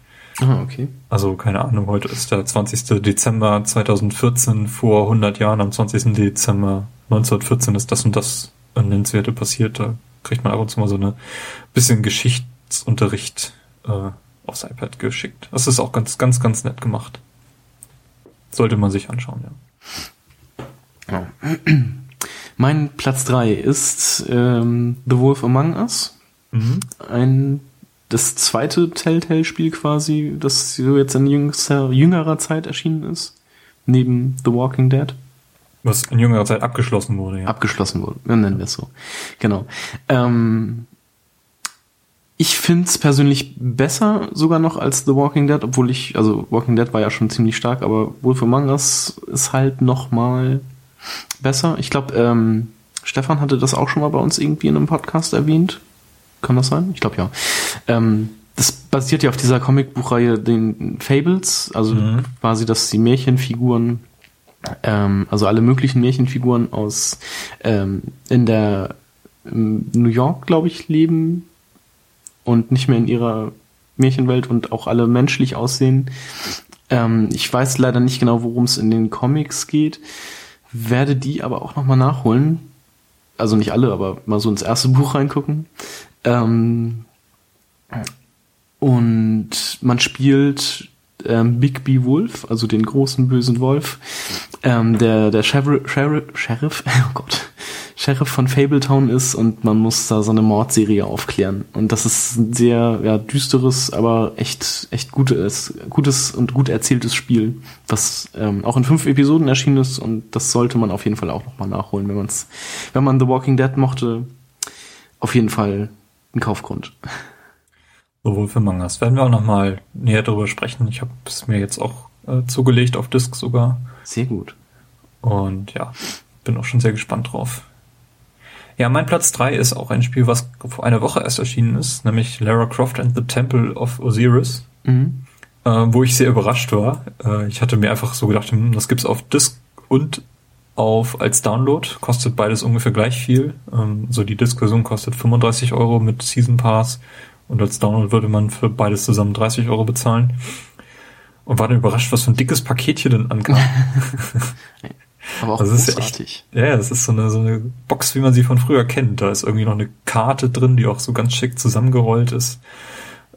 Ah, okay. Also keine Ahnung, heute ist der 20. Dezember 2014, vor 100 Jahren am 20. Dezember 1914 ist das und das nennenswerte passiert. Da kriegt man ab und zu mal so eine bisschen Geschichtsunterricht äh, aufs iPad geschickt. Das ist auch ganz, ganz, ganz nett gemacht. Sollte man sich anschauen, ja. Ja. Mein Platz 3 ist ähm, The Wolf Among Us. Mhm. Ein das zweite Telltale-Spiel quasi, das so jetzt in jüngster, jüngerer Zeit erschienen ist. Neben The Walking Dead. Was in jüngerer Zeit abgeschlossen wurde, ja. abgeschlossen wurde. Ja, nennen wir es so. Genau. Ähm, ich finde es persönlich besser sogar noch als The Walking Dead, obwohl ich, also Walking Dead war ja schon ziemlich stark, aber Wolf Among Us ist halt noch mal besser. Ich glaube, ähm, Stefan hatte das auch schon mal bei uns irgendwie in einem Podcast erwähnt. Kann das sein? Ich glaube ja. Ähm, das basiert ja auf dieser Comicbuchreihe, den Fables, also Mhm. quasi, dass die Märchenfiguren ähm, also alle möglichen Märchenfiguren aus ähm, in der ähm, New York, glaube ich, leben und nicht mehr in ihrer Märchenwelt und auch alle menschlich aussehen. Ähm, ich weiß leider nicht genau, worum es in den Comics geht, werde die aber auch nochmal nachholen. Also nicht alle, aber mal so ins erste Buch reingucken. Ähm, und man spielt ähm, Big B Wolf, also den großen bösen Wolf, ähm, der der Sheriff, Sheriff, Sheriff, oh Gott, Sheriff von Fabletown ist und man muss da so eine Mordserie aufklären. Und das ist ein sehr ja, düsteres, aber echt echt gutes, gutes und gut erzähltes Spiel, was ähm, auch in fünf Episoden erschienen ist und das sollte man auf jeden Fall auch nochmal nachholen, wenn man's, wenn man The Walking Dead mochte. Auf jeden Fall ein Kaufgrund. Sowohl für Mangas. Werden wir auch nochmal näher darüber sprechen. Ich habe es mir jetzt auch äh, zugelegt auf Disc sogar. Sehr gut. Und ja, bin auch schon sehr gespannt drauf. Ja, mein Platz drei ist auch ein Spiel, was vor einer Woche erst erschienen ist, nämlich Lara Croft and the Temple of Osiris, mhm. äh, wo ich sehr überrascht war. Äh, ich hatte mir einfach so gedacht, hm, das gibt's auf Disc und auf als Download, kostet beides ungefähr gleich viel. Ähm, so die Disc-Version kostet 35 Euro mit Season Pass und als Download würde man für beides zusammen 30 Euro bezahlen. Und war dann überrascht, was für ein dickes Paket hier denn ankam. Aber auch das großartig. Ist ja, echt, ja, das ist so eine, so eine Box, wie man sie von früher kennt. Da ist irgendwie noch eine Karte drin, die auch so ganz schick zusammengerollt ist.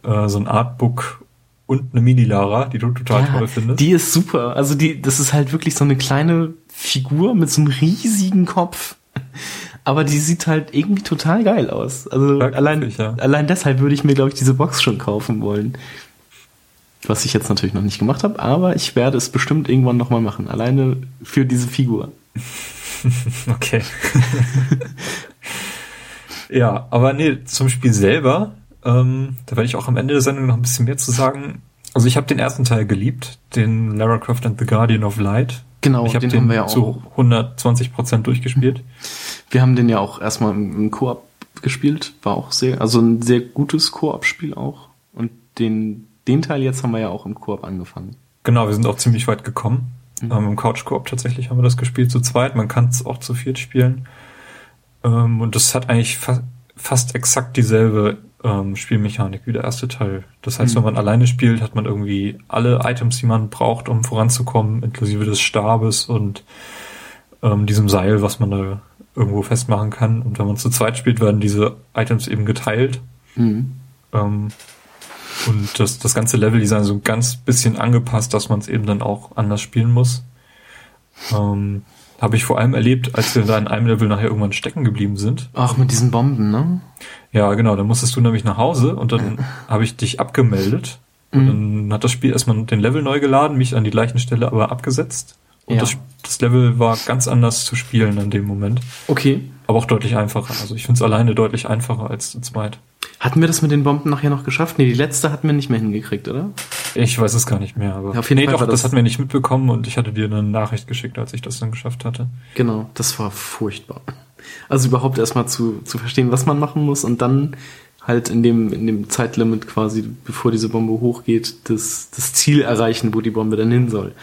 Äh, so ein Artbook und eine Mini-Lara, die du total ja, toll findest. Die ist super. Also die, das ist halt wirklich so eine kleine Figur mit so einem riesigen Kopf. Aber die sieht halt irgendwie total geil aus. Also ja, allein, ja. allein deshalb würde ich mir, glaube ich, diese Box schon kaufen wollen. Was ich jetzt natürlich noch nicht gemacht habe, aber ich werde es bestimmt irgendwann nochmal machen. Alleine für diese Figur. okay. ja, aber nee, zum Spiel selber, ähm, da werde ich auch am Ende der Sendung noch ein bisschen mehr zu sagen. Also ich habe den ersten Teil geliebt, den Lara Croft and the Guardian of Light. Genau, ich habe den, den haben wir ja auch. zu 120 Prozent durchgespielt. Wir haben den ja auch erstmal im Koop gespielt, war auch sehr, also ein sehr gutes Koop-Spiel auch. Und den den Teil jetzt haben wir ja auch im Koop angefangen. Genau, wir sind auch ziemlich weit gekommen. Mhm. Ähm, Im Couch-Koop tatsächlich haben wir das gespielt zu zweit. Man kann es auch zu viert spielen. Ähm, und das hat eigentlich fa fast exakt dieselbe ähm, Spielmechanik wie der erste Teil. Das heißt, mhm. wenn man alleine spielt, hat man irgendwie alle Items, die man braucht, um voranzukommen, inklusive des Stabes und ähm, diesem Seil, was man da irgendwo festmachen kann. Und wenn man zu zweit spielt, werden diese Items eben geteilt. Mhm. Und das, das ganze Leveldesign so ein ganz bisschen angepasst, dass man es eben dann auch anders spielen muss. Ähm, Habe ich vor allem erlebt, als wir da in einem Level nachher irgendwann stecken geblieben sind. Ach, mit diesen Bomben, ne? Ja, genau. Dann musstest du nämlich nach Hause und dann habe ich dich abgemeldet. Und mhm. dann hat das Spiel erstmal den Level neu geladen, mich an die gleichen Stelle aber abgesetzt. Und ja. das, das Level war ganz anders zu spielen in dem Moment. Okay. Aber auch deutlich einfacher. Also ich finde es alleine deutlich einfacher als zu zweit. Hatten wir das mit den Bomben nachher noch geschafft? Nee, die letzte hatten wir nicht mehr hingekriegt, oder? Ich weiß es gar nicht mehr, aber. Ja, auf jeden nee, Fall doch, das, das hatten wir nicht mitbekommen und ich hatte dir eine Nachricht geschickt, als ich das dann geschafft hatte. Genau, das war furchtbar. Also überhaupt erstmal zu, zu verstehen, was man machen muss und dann halt in dem, in dem Zeitlimit quasi, bevor diese Bombe hochgeht, das, das Ziel erreichen, wo die Bombe dann hin soll.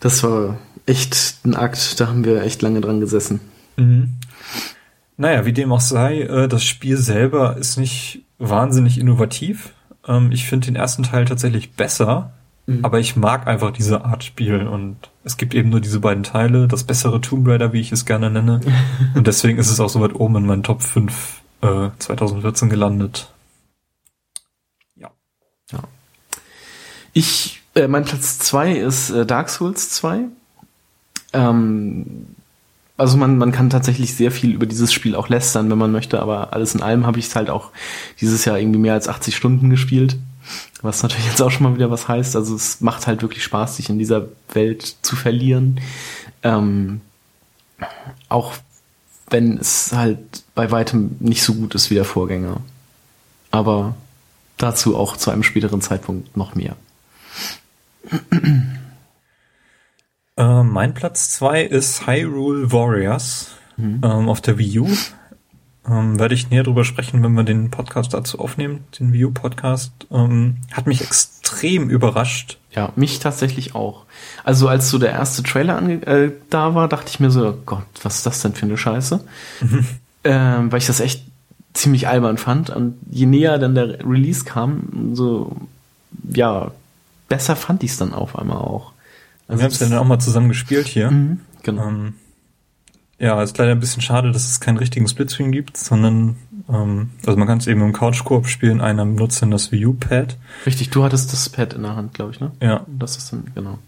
Das war echt ein Akt, da haben wir echt lange dran gesessen. Mhm. Naja, wie dem auch sei, äh, das Spiel selber ist nicht wahnsinnig innovativ. Ähm, ich finde den ersten Teil tatsächlich besser, mhm. aber ich mag einfach diese Art Spiel und es gibt eben nur diese beiden Teile, das bessere Tomb Raider, wie ich es gerne nenne. und deswegen ist es auch so weit oben in meinen Top 5 äh, 2014 gelandet. Ja. ja. Ich, äh, mein Platz 2 ist äh, Dark Souls 2. Ähm, also man, man kann tatsächlich sehr viel über dieses Spiel auch lästern, wenn man möchte, aber alles in allem habe ich es halt auch dieses Jahr irgendwie mehr als 80 Stunden gespielt. Was natürlich jetzt auch schon mal wieder was heißt. Also es macht halt wirklich Spaß, sich in dieser Welt zu verlieren. Ähm, auch wenn es halt bei weitem nicht so gut ist wie der Vorgänger. Aber dazu auch zu einem späteren Zeitpunkt noch mehr. Äh, mein Platz zwei ist Hyrule Warriors mhm. ähm, auf der Wii U. Ähm, werde ich näher drüber sprechen, wenn wir den Podcast dazu aufnehmen, den Wii U-Podcast. Ähm, hat mich extrem überrascht. Ja, mich tatsächlich auch. Also als so der erste Trailer äh, da war, dachte ich mir so, oh Gott, was ist das denn für eine Scheiße? Mhm. Ähm, weil ich das echt ziemlich albern fand. Und je näher dann der Release kam, so, ja, besser fand ich es dann auf einmal auch. Also wir haben es ja dann auch mal zusammen gespielt hier. Mhm, genau. Ähm, ja, ist leider ein bisschen schade, dass es keinen richtigen Splitscreen gibt, sondern ähm, also man kann es eben im Couch-Koop spielen, einer benutzt dann das Wii U-Pad. Richtig, du hattest das Pad in der Hand, glaube ich, ne? Ja. Das ist dann, genau.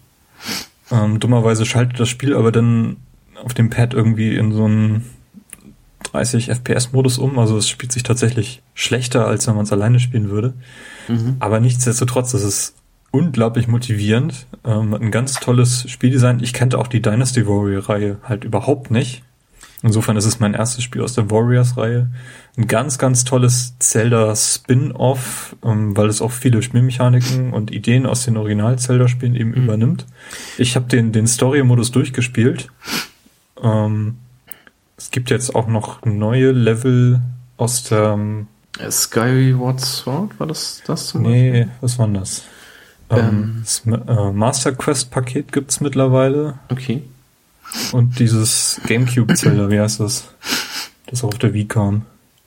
Ähm, dummerweise schaltet das Spiel aber dann auf dem Pad irgendwie in so einen 30 FPS-Modus um. Also es spielt sich tatsächlich schlechter, als wenn man es alleine spielen würde. Mhm. Aber nichtsdestotrotz, das ist unglaublich motivierend. Ähm, ein ganz tolles Spieldesign. Ich kannte auch die Dynasty Warrior-Reihe halt überhaupt nicht. Insofern ist es mein erstes Spiel aus der Warriors-Reihe. Ein ganz, ganz tolles Zelda-Spin-Off, ähm, weil es auch viele Spielmechaniken und Ideen aus den Original-Zelda-Spielen eben Mhm. übernimmt. Ich habe den, den Story-Modus durchgespielt. Ähm, es gibt jetzt auch noch neue Level aus der... ähm, Äh, Skyward Sword, war das das zum Nee, was war denn das? Ähm, Ähm. das äh, Master Quest Paket gibt's mittlerweile Okay. und dieses GameCube Zelda, wie heißt das? Das auch auf der Wii kam.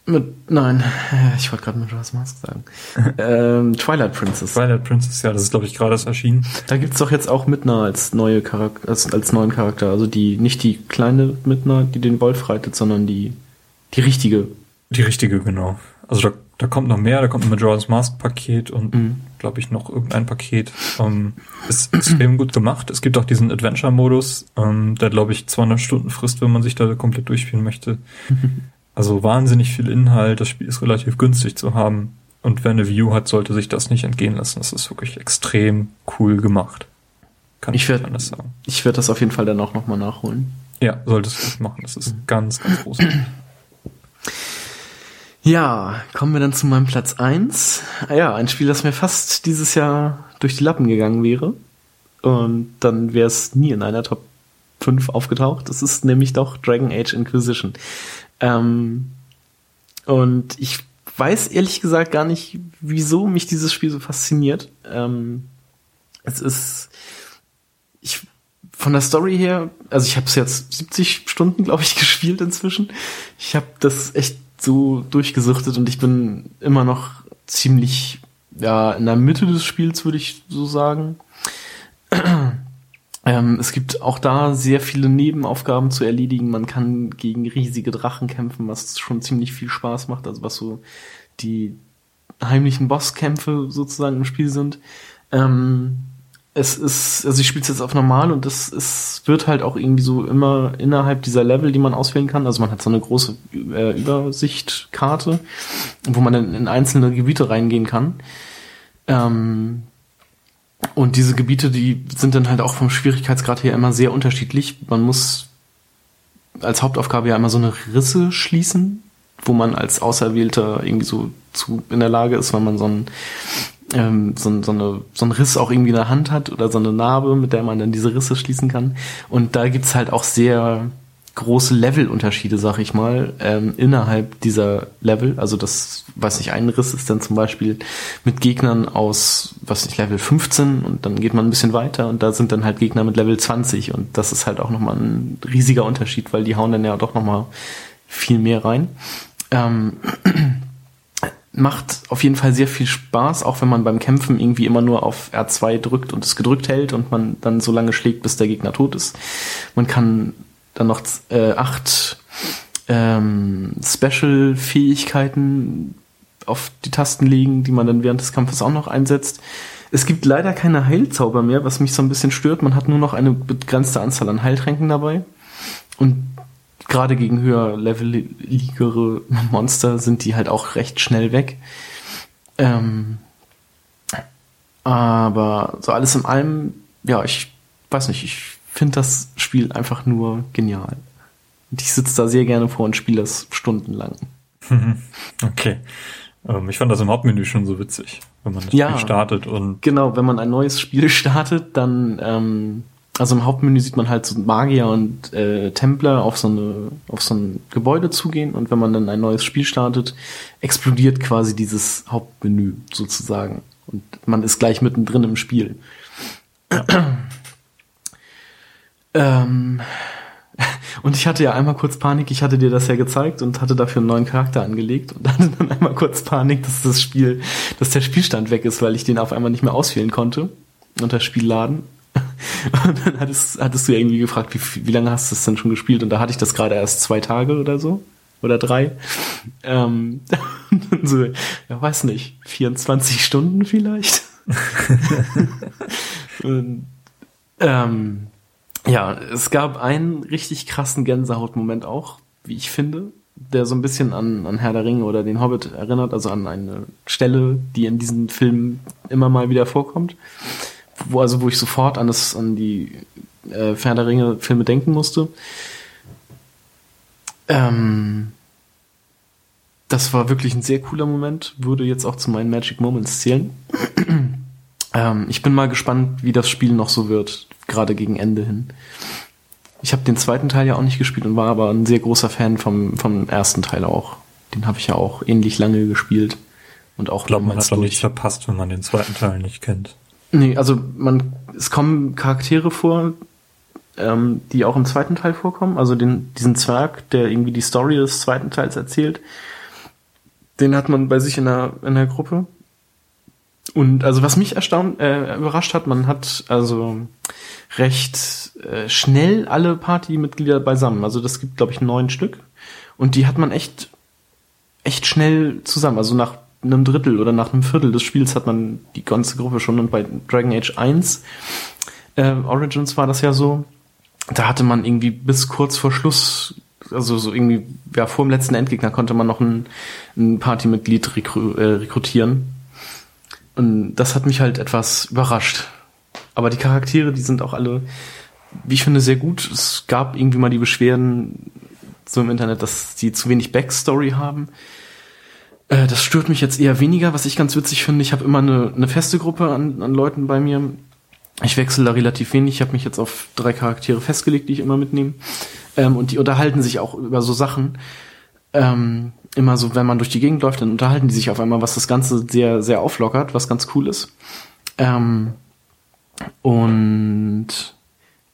Mit, nein, ich wollte gerade mit was Mask sagen. ähm, Twilight Princess. Twilight Princess, ja, das ist glaube ich gerade erst erschienen. Da gibt's doch jetzt auch Midna als neue Charakter, als, als neuen Charakter. Also die, nicht die kleine Midna, die den Wolf reitet, sondern die, die richtige. Die richtige, genau. Also da, da kommt noch mehr, da kommt ein Majora's Mask Paket und Mhm. glaube ich noch irgendein Paket. Ähm, ist extrem gut gemacht. Es gibt auch diesen Adventure Modus, ähm, der glaube ich 200 Stunden frisst, wenn man sich da komplett durchspielen möchte. Also wahnsinnig viel Inhalt. Das Spiel ist relativ günstig zu haben. Und wer eine View hat, sollte sich das nicht entgehen lassen. Das ist wirklich extrem cool gemacht. Kann Ich werd- nicht anders sagen. Ich werde das auf jeden Fall dann auch nochmal nachholen. Ja, solltest du das machen. Das ist ganz, ganz großartig. Ja, kommen wir dann zu meinem Platz eins. Ah ja, ein Spiel, das mir fast dieses Jahr durch die Lappen gegangen wäre. Und dann wäre es nie in einer Top 5 aufgetaucht. Es ist nämlich doch Dragon Age Inquisition. Ähm, und ich weiß ehrlich gesagt gar nicht, wieso mich dieses Spiel so fasziniert. Ähm, es ist, ich, von der Story her, also ich habe es jetzt 70 Stunden, glaube ich, gespielt inzwischen. Ich habe das echt so durchgesuchtet und ich bin immer noch ziemlich ja in der Mitte des Spiels, würde ich so sagen. Ähm, es gibt auch da sehr viele Nebenaufgaben zu erledigen. Man kann gegen riesige Drachen kämpfen, was schon ziemlich viel Spaß macht, also was so die heimlichen Bosskämpfe sozusagen im Spiel sind. Ähm, es ist, also ich spiele es jetzt auf normal und es, es wird halt auch irgendwie so immer innerhalb dieser Level, die man auswählen kann. Also man hat so eine große äh, Übersichtkarte, wo man dann in einzelne Gebiete reingehen kann. Ähm, und diese Gebiete, die sind dann halt auch vom Schwierigkeitsgrad her immer sehr unterschiedlich. Man muss als Hauptaufgabe ja immer so eine Risse schließen, wo man als Auserwählter irgendwie so zu in der Lage ist, wenn man so ein ähm, so, so, eine, so ein Riss auch irgendwie in der Hand hat oder so eine Narbe, mit der man dann diese Risse schließen kann. Und da gibt's halt auch sehr große Levelunterschiede, sag ich mal, ähm, innerhalb dieser Level. Also das, weiß nicht, ein Riss ist dann zum Beispiel mit Gegnern aus, was nicht, Level 15 und dann geht man ein bisschen weiter und da sind dann halt Gegner mit Level 20 und das ist halt auch nochmal ein riesiger Unterschied, weil die hauen dann ja doch nochmal viel mehr rein. Ähm, macht auf jeden Fall sehr viel Spaß, auch wenn man beim Kämpfen irgendwie immer nur auf R2 drückt und es gedrückt hält und man dann so lange schlägt, bis der Gegner tot ist. Man kann dann noch äh, acht ähm, Special-Fähigkeiten auf die Tasten legen, die man dann während des Kampfes auch noch einsetzt. Es gibt leider keine Heilzauber mehr, was mich so ein bisschen stört. Man hat nur noch eine begrenzte Anzahl an Heiltränken dabei. Und gerade gegen höher leveligere Monster sind die halt auch recht schnell weg. Ähm, aber so alles in allem, ja, ich weiß nicht, ich finde das Spiel einfach nur genial. Und ich sitze da sehr gerne vor und spiele das stundenlang. Okay. Ähm, ich fand das im Hauptmenü schon so witzig, wenn man das Ja. Spiel startet und Genau, wenn man ein neues Spiel startet, dann, ähm, also im Hauptmenü sieht man halt so Magier und äh, Templer auf so, eine, auf so ein Gebäude zugehen und wenn man dann ein neues Spiel startet, explodiert quasi dieses Hauptmenü sozusagen. Und man ist gleich mittendrin im Spiel. ähm, Und ich hatte ja einmal kurz Panik, ich hatte dir das ja gezeigt und hatte dafür einen neuen Charakter angelegt und hatte dann einmal kurz Panik, dass das Spiel, dass der Spielstand weg ist, weil ich den auf einmal nicht mehr auswählen konnte und das Spiel laden. Und dann hattest, hattest du irgendwie gefragt, wie, wie lange hast du es denn schon gespielt? Und da hatte ich das gerade erst zwei Tage oder so. Oder drei. Ähm, so, ja, weiß nicht, 24 Stunden vielleicht. und, ähm, ja, es gab einen richtig krassen Gänsehautmoment auch, wie ich finde, der so ein bisschen an, an Herr der Ringe oder den Hobbit erinnert, also an eine Stelle, die in diesem Film immer mal wieder vorkommt. Wo, also wo ich sofort an das, an die äh, Herr der Ringe Filme denken musste. Ähm, das war wirklich ein sehr cooler Moment, würde jetzt auch zu meinen Magic Moments zählen. ähm, ich bin mal gespannt, wie das Spiel noch so wird, gerade gegen Ende hin. Ich habe den zweiten Teil ja auch nicht gespielt und war aber ein sehr großer Fan vom, vom ersten Teil auch. Den habe ich ja auch ähnlich lange gespielt. Und auch ich glaube, man hat doch nichts verpasst, wenn man den zweiten Teil nicht kennt. Nee, also man, es kommen Charaktere vor, ähm, die auch im zweiten Teil vorkommen. Also den, diesen Zwerg, der irgendwie die Story des zweiten Teils erzählt. Den hat man bei sich in der, in der Gruppe. Und also was mich erstaunt, äh, überrascht hat, man hat also recht äh, schnell alle Partymitglieder beisammen. Also das gibt, glaube ich, neun Stück. Und die hat man echt, echt schnell zusammen. Also nach einem Drittel oder nach einem Viertel des Spiels hat man die ganze Gruppe schon. Und bei Dragon Age 1 äh, Origins war das ja so. Da hatte man irgendwie bis kurz vor Schluss also so irgendwie, ja, vor dem letzten Endgegner konnte man noch ein, ein Partymitglied rekru äh, rekrutieren. Und das hat mich halt etwas überrascht. Aber die Charaktere, die sind auch alle, wie ich finde, sehr gut. Es gab irgendwie mal die Beschwerden so im Internet, dass die zu wenig Backstory haben. Äh, das stört mich jetzt eher weniger, was ich ganz witzig finde. Ich habe immer eine, eine feste Gruppe an, an Leuten bei mir. Ich wechsle da relativ wenig. Ich habe mich jetzt auf drei Charaktere festgelegt, die ich immer mitnehme. Ähm, und die unterhalten sich auch über so Sachen. Ähm, immer so, wenn man durch die Gegend läuft, dann unterhalten die sich auf einmal, was das Ganze sehr, sehr auflockert, was ganz cool ist. Ähm, und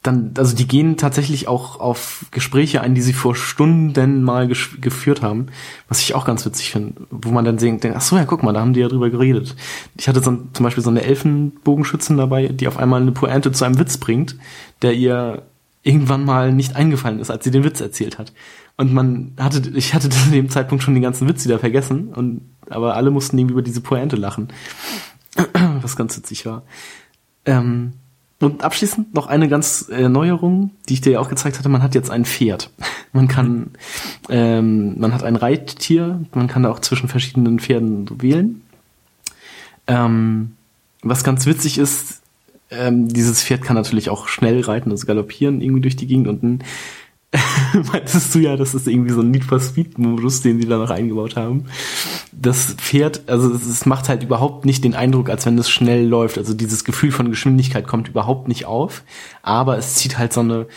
dann, also die gehen tatsächlich auch auf Gespräche ein, die sie vor Stunden mal geführt haben, was ich auch ganz witzig finde, wo man dann denkt, ach so, ja, guck mal, da haben die ja drüber geredet. Ich hatte so, zum Beispiel so eine Elfenbogenschützin dabei, die auf einmal eine Pointe zu einem Witz bringt, der ihr irgendwann mal nicht eingefallen ist, als sie den Witz erzählt hat. Und man hatte, ich hatte zu dem Zeitpunkt schon den ganzen Witz wieder vergessen und, aber alle mussten irgendwie über diese Pointe lachen. Was ganz witzig war. Ähm, und abschließend noch eine ganz äh, Neuerung, die ich dir ja auch gezeigt hatte. Man hat jetzt ein Pferd. Man kann, ähm, man hat ein Reittier. Man kann da auch zwischen verschiedenen Pferden wählen. Ähm, was ganz witzig ist, ähm, dieses Pferd kann natürlich auch schnell reiten, also galoppieren irgendwie durch die Gegend und ein meintest du ja, das ist irgendwie so ein Need for Speed Modus, den sie da noch eingebaut haben. Das Pferd, also es macht halt überhaupt nicht den Eindruck, als wenn es schnell läuft. Also dieses Gefühl von Geschwindigkeit kommt überhaupt nicht auf, aber es zieht halt so eine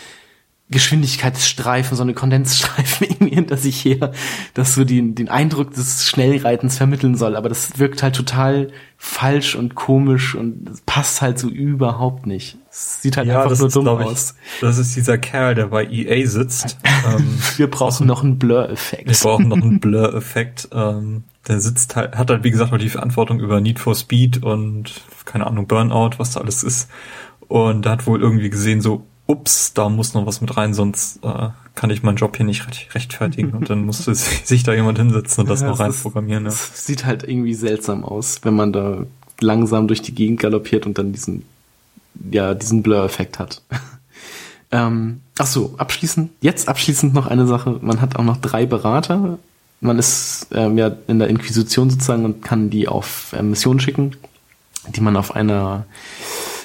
Geschwindigkeitsstreifen, so eine Kondensstreifen irgendwie hinter sich her, dass so den, den Eindruck des Schnellreitens vermitteln soll. Aber das wirkt halt total falsch und komisch und passt halt so überhaupt nicht. Es sieht halt ja, einfach nur dumm ist, aus. Ich, das ist dieser Kerl, der bei EA sitzt. ähm, wir brauchen noch einen Blur-Effekt. Wir brauchen noch einen Blur-Effekt. Ähm, der sitzt halt, hat halt wie gesagt noch die Verantwortung über Need for Speed und keine Ahnung, Burnout, was da alles ist. Und da hat wohl irgendwie gesehen, so, ups, da muss noch was mit rein, sonst äh, kann ich meinen Job hier nicht rechtfertigen. Und dann musste sich da jemand hinsetzen und das ja, noch reinprogrammieren. Ja. sieht halt irgendwie seltsam aus, wenn man da langsam durch die Gegend galoppiert und dann diesen, ja, diesen Blur-Effekt hat. ähm, ach so, abschließend, jetzt abschließend noch eine Sache. Man hat auch noch drei Berater. Man ist ähm, ja in der Inquisition sozusagen und kann die auf äh, Missionen schicken, die man auf einer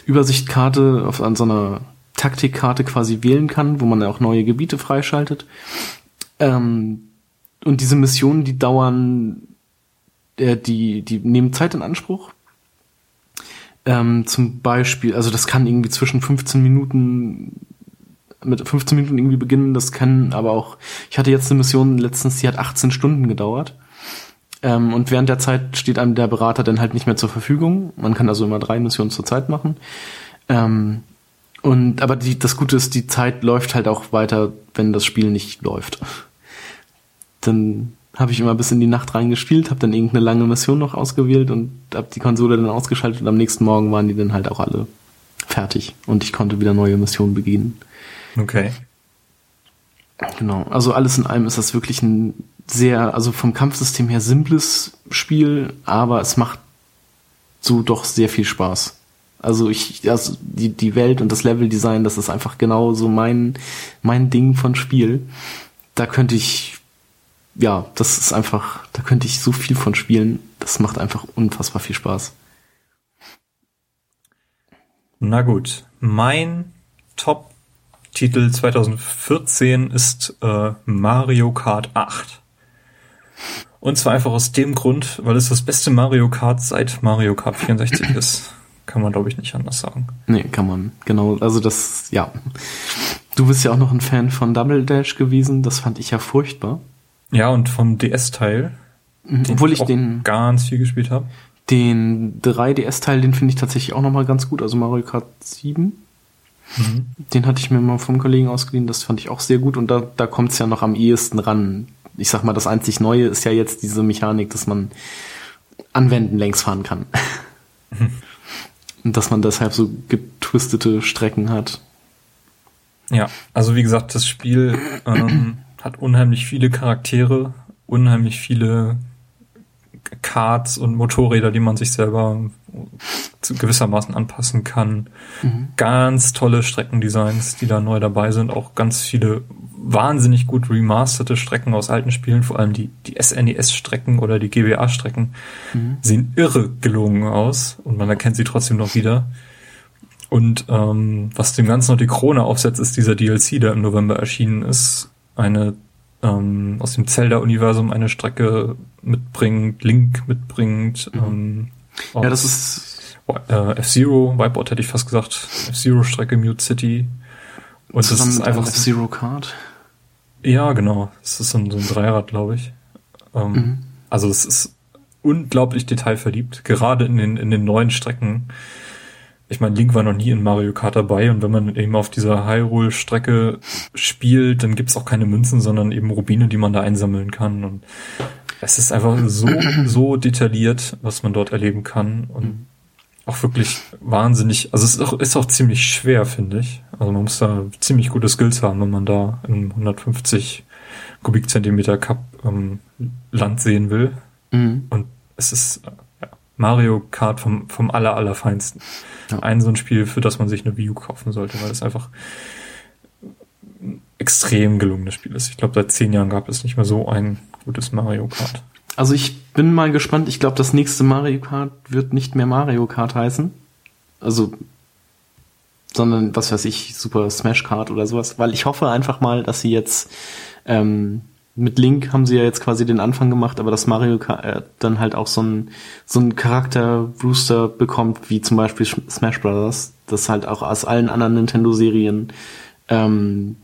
Übersichtkarte, auf an so einer Taktikkarte quasi wählen kann, wo man auch neue Gebiete freischaltet. Ähm, und diese Missionen, die dauern, äh, die, die nehmen Zeit in Anspruch. Ähm, zum Beispiel, also das kann irgendwie zwischen 15 Minuten mit 15 Minuten irgendwie beginnen, das kann aber auch, ich hatte jetzt eine Mission letztens, die hat 18 Stunden gedauert. Ähm, und während der Zeit steht einem der Berater dann halt nicht mehr zur Verfügung. Man kann also immer drei Missionen zur Zeit machen. Ähm, Und aber die, das Gute ist, die Zeit läuft halt auch weiter, wenn das Spiel nicht läuft. Dann habe ich immer bis in die Nacht reingespielt, habe dann irgendeine lange Mission noch ausgewählt und habe die Konsole dann ausgeschaltet und am nächsten Morgen waren die dann halt auch alle fertig und ich konnte wieder neue Missionen beginnen. Okay. Genau, also alles in allem ist das wirklich ein sehr, also vom Kampfsystem her simples Spiel, aber es macht so doch sehr viel Spaß. Also ich, also die, die Welt und das Leveldesign, das ist einfach genau so mein, mein Ding von Spiel. Da könnte ich, ja, das ist einfach, da könnte ich so viel von spielen. Das macht einfach unfassbar viel Spaß. Na gut, mein Top-Titel 2014 ist äh, Mario Kart 8. Und zwar einfach aus dem Grund, weil es das beste Mario Kart seit Mario Kart 64 ist. Kann man, glaube ich, nicht anders sagen. Nee, kann man. Genau, also das, ja. Du bist ja auch noch ein Fan von Double Dash gewesen, das fand ich ja furchtbar. Ja, und vom DS-Teil. Mhm, Obwohl ich den ganz viel gespielt habe. Den 3DS-Teil, den finde ich tatsächlich auch nochmal ganz gut, also Mario Kart 7. Mhm. Den hatte ich mir mal vom Kollegen ausgeliehen, das fand ich auch sehr gut und da, da kommt es ja noch am ehesten ran ich sag mal, das einzig Neue ist ja jetzt diese Mechanik, dass man anwenden längs fahren kann. Und dass man deshalb so getwistete Strecken hat. Ja, also wie gesagt, das Spiel ähm, hat unheimlich viele Charaktere, unheimlich viele Karts und Motorräder, die man sich selber zu gewissermaßen anpassen kann. Mhm. Ganz tolle Streckendesigns, die da neu dabei sind. Auch ganz viele wahnsinnig gut remasterte Strecken aus alten Spielen, vor allem die, die SNES-Strecken oder die GBA-Strecken, mhm. sehen irre gelungen aus und man erkennt sie trotzdem noch wieder. Und ähm, was dem Ganzen noch die Krone aufsetzt, ist dieser DLC, der im November erschienen ist. Eine ähm, aus dem Zelda-Universum eine Strecke mitbringt, Link mitbringt. Mhm. Ähm, ja, das ist äh, F-Zero, Wipeout hätte ich fast gesagt, F-Zero-Strecke, Mute City. Und das ist einfach F-Zero Card. Ja, genau. Es ist so ein, so ein Dreirad, glaube ich. Ähm, mhm. Also es ist unglaublich detailverliebt, gerade in den, in den neuen Strecken. Ich meine, Link war noch nie in Mario Kart dabei und wenn man eben auf dieser Hyrule-Strecke spielt, dann gibt's auch keine Münzen, sondern eben Rubine, die man da einsammeln kann. Und es ist einfach so, so detailliert, was man dort erleben kann. Und auch wirklich wahnsinnig, also es ist auch, ist auch ziemlich schwer, finde ich. Also man muss da ziemlich gute Skills haben, wenn man da im 150 Kubikzentimeter Cup ähm, Land sehen will. Mhm. Und es ist Mario Kart vom, vom aller, allerfeinsten. Ja. Ein so ein Spiel, für das man sich eine Wii U kaufen sollte, weil es einfach ein extrem gelungenes Spiel ist. Ich glaube, seit zehn Jahren gab es nicht mehr so ein gutes Mario Kart. Also ich bin mal gespannt. Ich glaube, das nächste Mario Kart wird nicht mehr Mario Kart heißen. Also, sondern was weiß ich, Super Smash Kart oder sowas. Weil ich hoffe einfach mal, dass sie jetzt ähm, mit Link haben sie ja jetzt quasi den Anfang gemacht, aber dass Mario Kart äh, dann halt auch so ein so ein Charakter Rooster bekommt, wie zum Beispiel Smash Brothers, das halt auch aus allen anderen Nintendo-Serien ähm,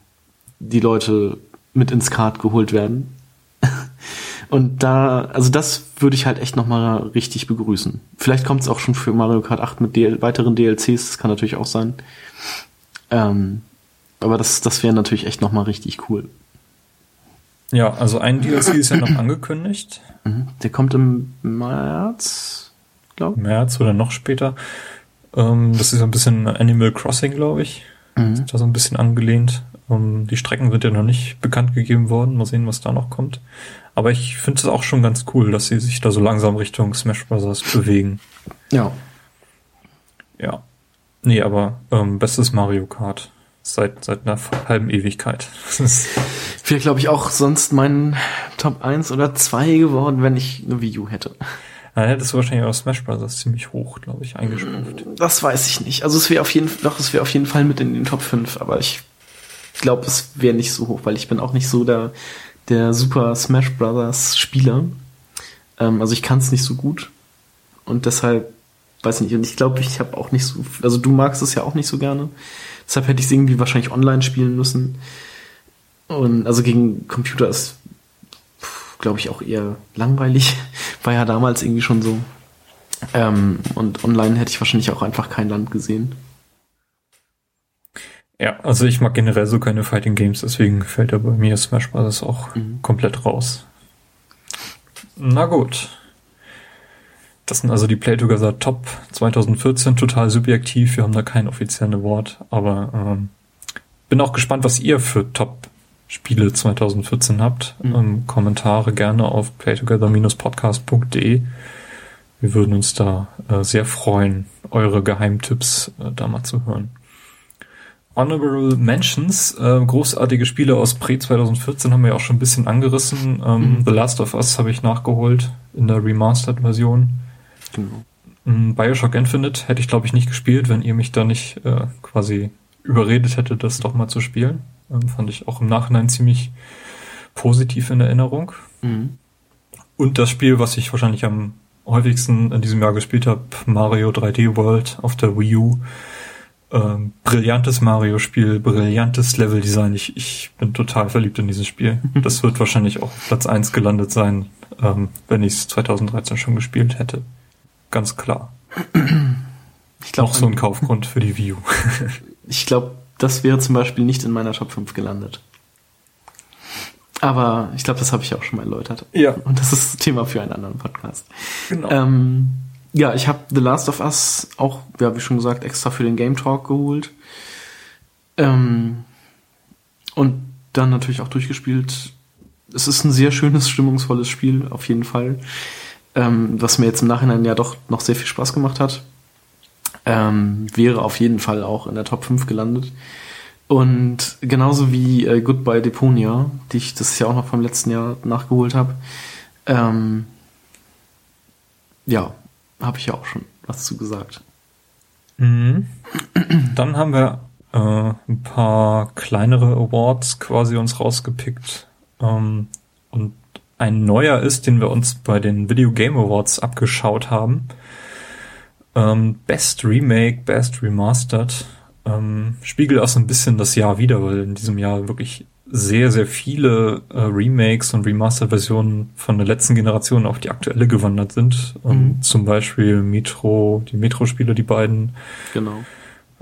die Leute mit ins Kart geholt werden. Und da, also das würde ich halt echt nochmal richtig begrüßen. Vielleicht kommt es auch schon für Mario Kart 8 mit DL weiteren DLCs, das kann natürlich auch sein. Ähm, aber das, das wäre natürlich echt nochmal richtig cool. Ja, also ein DLC ist ja noch angekündigt. Mhm. Der kommt im März, glaube ich. März oder noch später. Ähm, das ist ein bisschen Animal Crossing, glaube ich. Mhm. Ist da so ein bisschen angelehnt. Ähm, die Strecken sind ja noch nicht bekannt gegeben worden. Mal sehen, was da noch kommt. Aber ich finde es auch schon ganz cool, dass sie sich da so langsam Richtung Smash Bros. bewegen. Ja. Ja. Nee, aber ähm, bestes Mario Kart. Seit, seit einer halben Ewigkeit. Wäre, glaube ich, auch sonst mein Top 1 oder 2 geworden, wenn ich eine Wii U hätte. Dann hättest du wahrscheinlich auch Smash Bros. ziemlich hoch, glaube ich, eingestuft. Das weiß ich nicht. Also es wäre auf jeden Fall, doch, es wäre auf jeden Fall mit in den Top 5, aber ich glaube, es wäre nicht so hoch, weil ich bin auch nicht so der der Super Smash Brothers Spieler. Ähm, also ich kann es nicht so gut. Und deshalb, weiß ich nicht, und ich glaube, ich habe auch nicht so, also du magst es ja auch nicht so gerne. Deshalb hätte ich es irgendwie wahrscheinlich online spielen müssen. Und also gegen Computer ist, glaube ich, auch eher langweilig. War ja damals irgendwie schon so. Ähm, und online hätte ich wahrscheinlich auch einfach kein Land gesehen. Ja, also ich mag generell so keine Fighting Games, deswegen fällt ja bei mir Smash Bros. auch mhm. komplett raus. Na gut. Das sind also die Play Together Top 2014, total subjektiv. Wir haben da keinen offiziellen Award, aber ähm, bin auch gespannt, was ihr für Top Spiele 2014 habt. Mhm. Ähm, Kommentare gerne auf playtogether-podcast.de. Wir würden uns da äh, sehr freuen, eure Geheimtipps äh, da mal zu hören. Honorable Mentions, äh, großartige Spiele aus Pre 2014 haben wir ja auch schon ein bisschen angerissen. Ähm, mhm. The Last of Us habe ich nachgeholt in der Remastered-Version. Genau. Ähm, Bioshock Infinite hätte ich glaube ich nicht gespielt, wenn ihr mich da nicht äh, quasi überredet hättet, das doch mal zu spielen. Ähm, fand ich auch im Nachhinein ziemlich positiv in Erinnerung. Mhm. Und das Spiel, was ich wahrscheinlich am häufigsten in diesem Jahr gespielt habe, Mario 3D World auf der Wii U ähm, brillantes Mario-Spiel, brillantes Level-Design. Ich, ich bin total verliebt in dieses Spiel. Das wird wahrscheinlich auch Platz eins gelandet sein, ähm, wenn ich es 2013 schon gespielt hätte. Ganz klar. Ich glaub, auch so ein Kaufgrund für die View. ich glaube, das wäre zum Beispiel nicht in meiner Top 5 gelandet. Aber ich glaube, das habe ich auch schon mal erläutert. Ja. Und das ist Thema für einen anderen Podcast. Genau. Ähm, ja, ich habe The Last of Us auch, ja, wie schon gesagt, extra für den Game Talk geholt. Ähm, und dann natürlich auch durchgespielt. Es ist ein sehr schönes, stimmungsvolles Spiel, auf jeden Fall. Ähm, was mir jetzt im Nachhinein ja doch noch sehr viel Spaß gemacht hat. Ähm, wäre auf jeden Fall auch in der Top 5 gelandet. Und genauso wie äh, Goodbye Deponia, die ich das ja auch noch vom letzten Jahr nachgeholt habe. Ähm, ja, habe ich ja auch schon was zu gesagt. Mhm. Dann haben wir äh, ein paar kleinere Awards quasi uns rausgepickt. Ähm, und ein neuer ist, den wir uns bei den Video Game Awards abgeschaut haben. Ähm, Best Remake, Best Remastered. Ähm, spiegelt auch so ein bisschen das Jahr wieder, weil in diesem Jahr wirklich sehr, sehr viele äh, Remakes und Remaster-Versionen von der letzten Generation auf die aktuelle gewandert sind. Ähm, mhm. Zum Beispiel Metro, die Metro-Spiele, die beiden. Genau.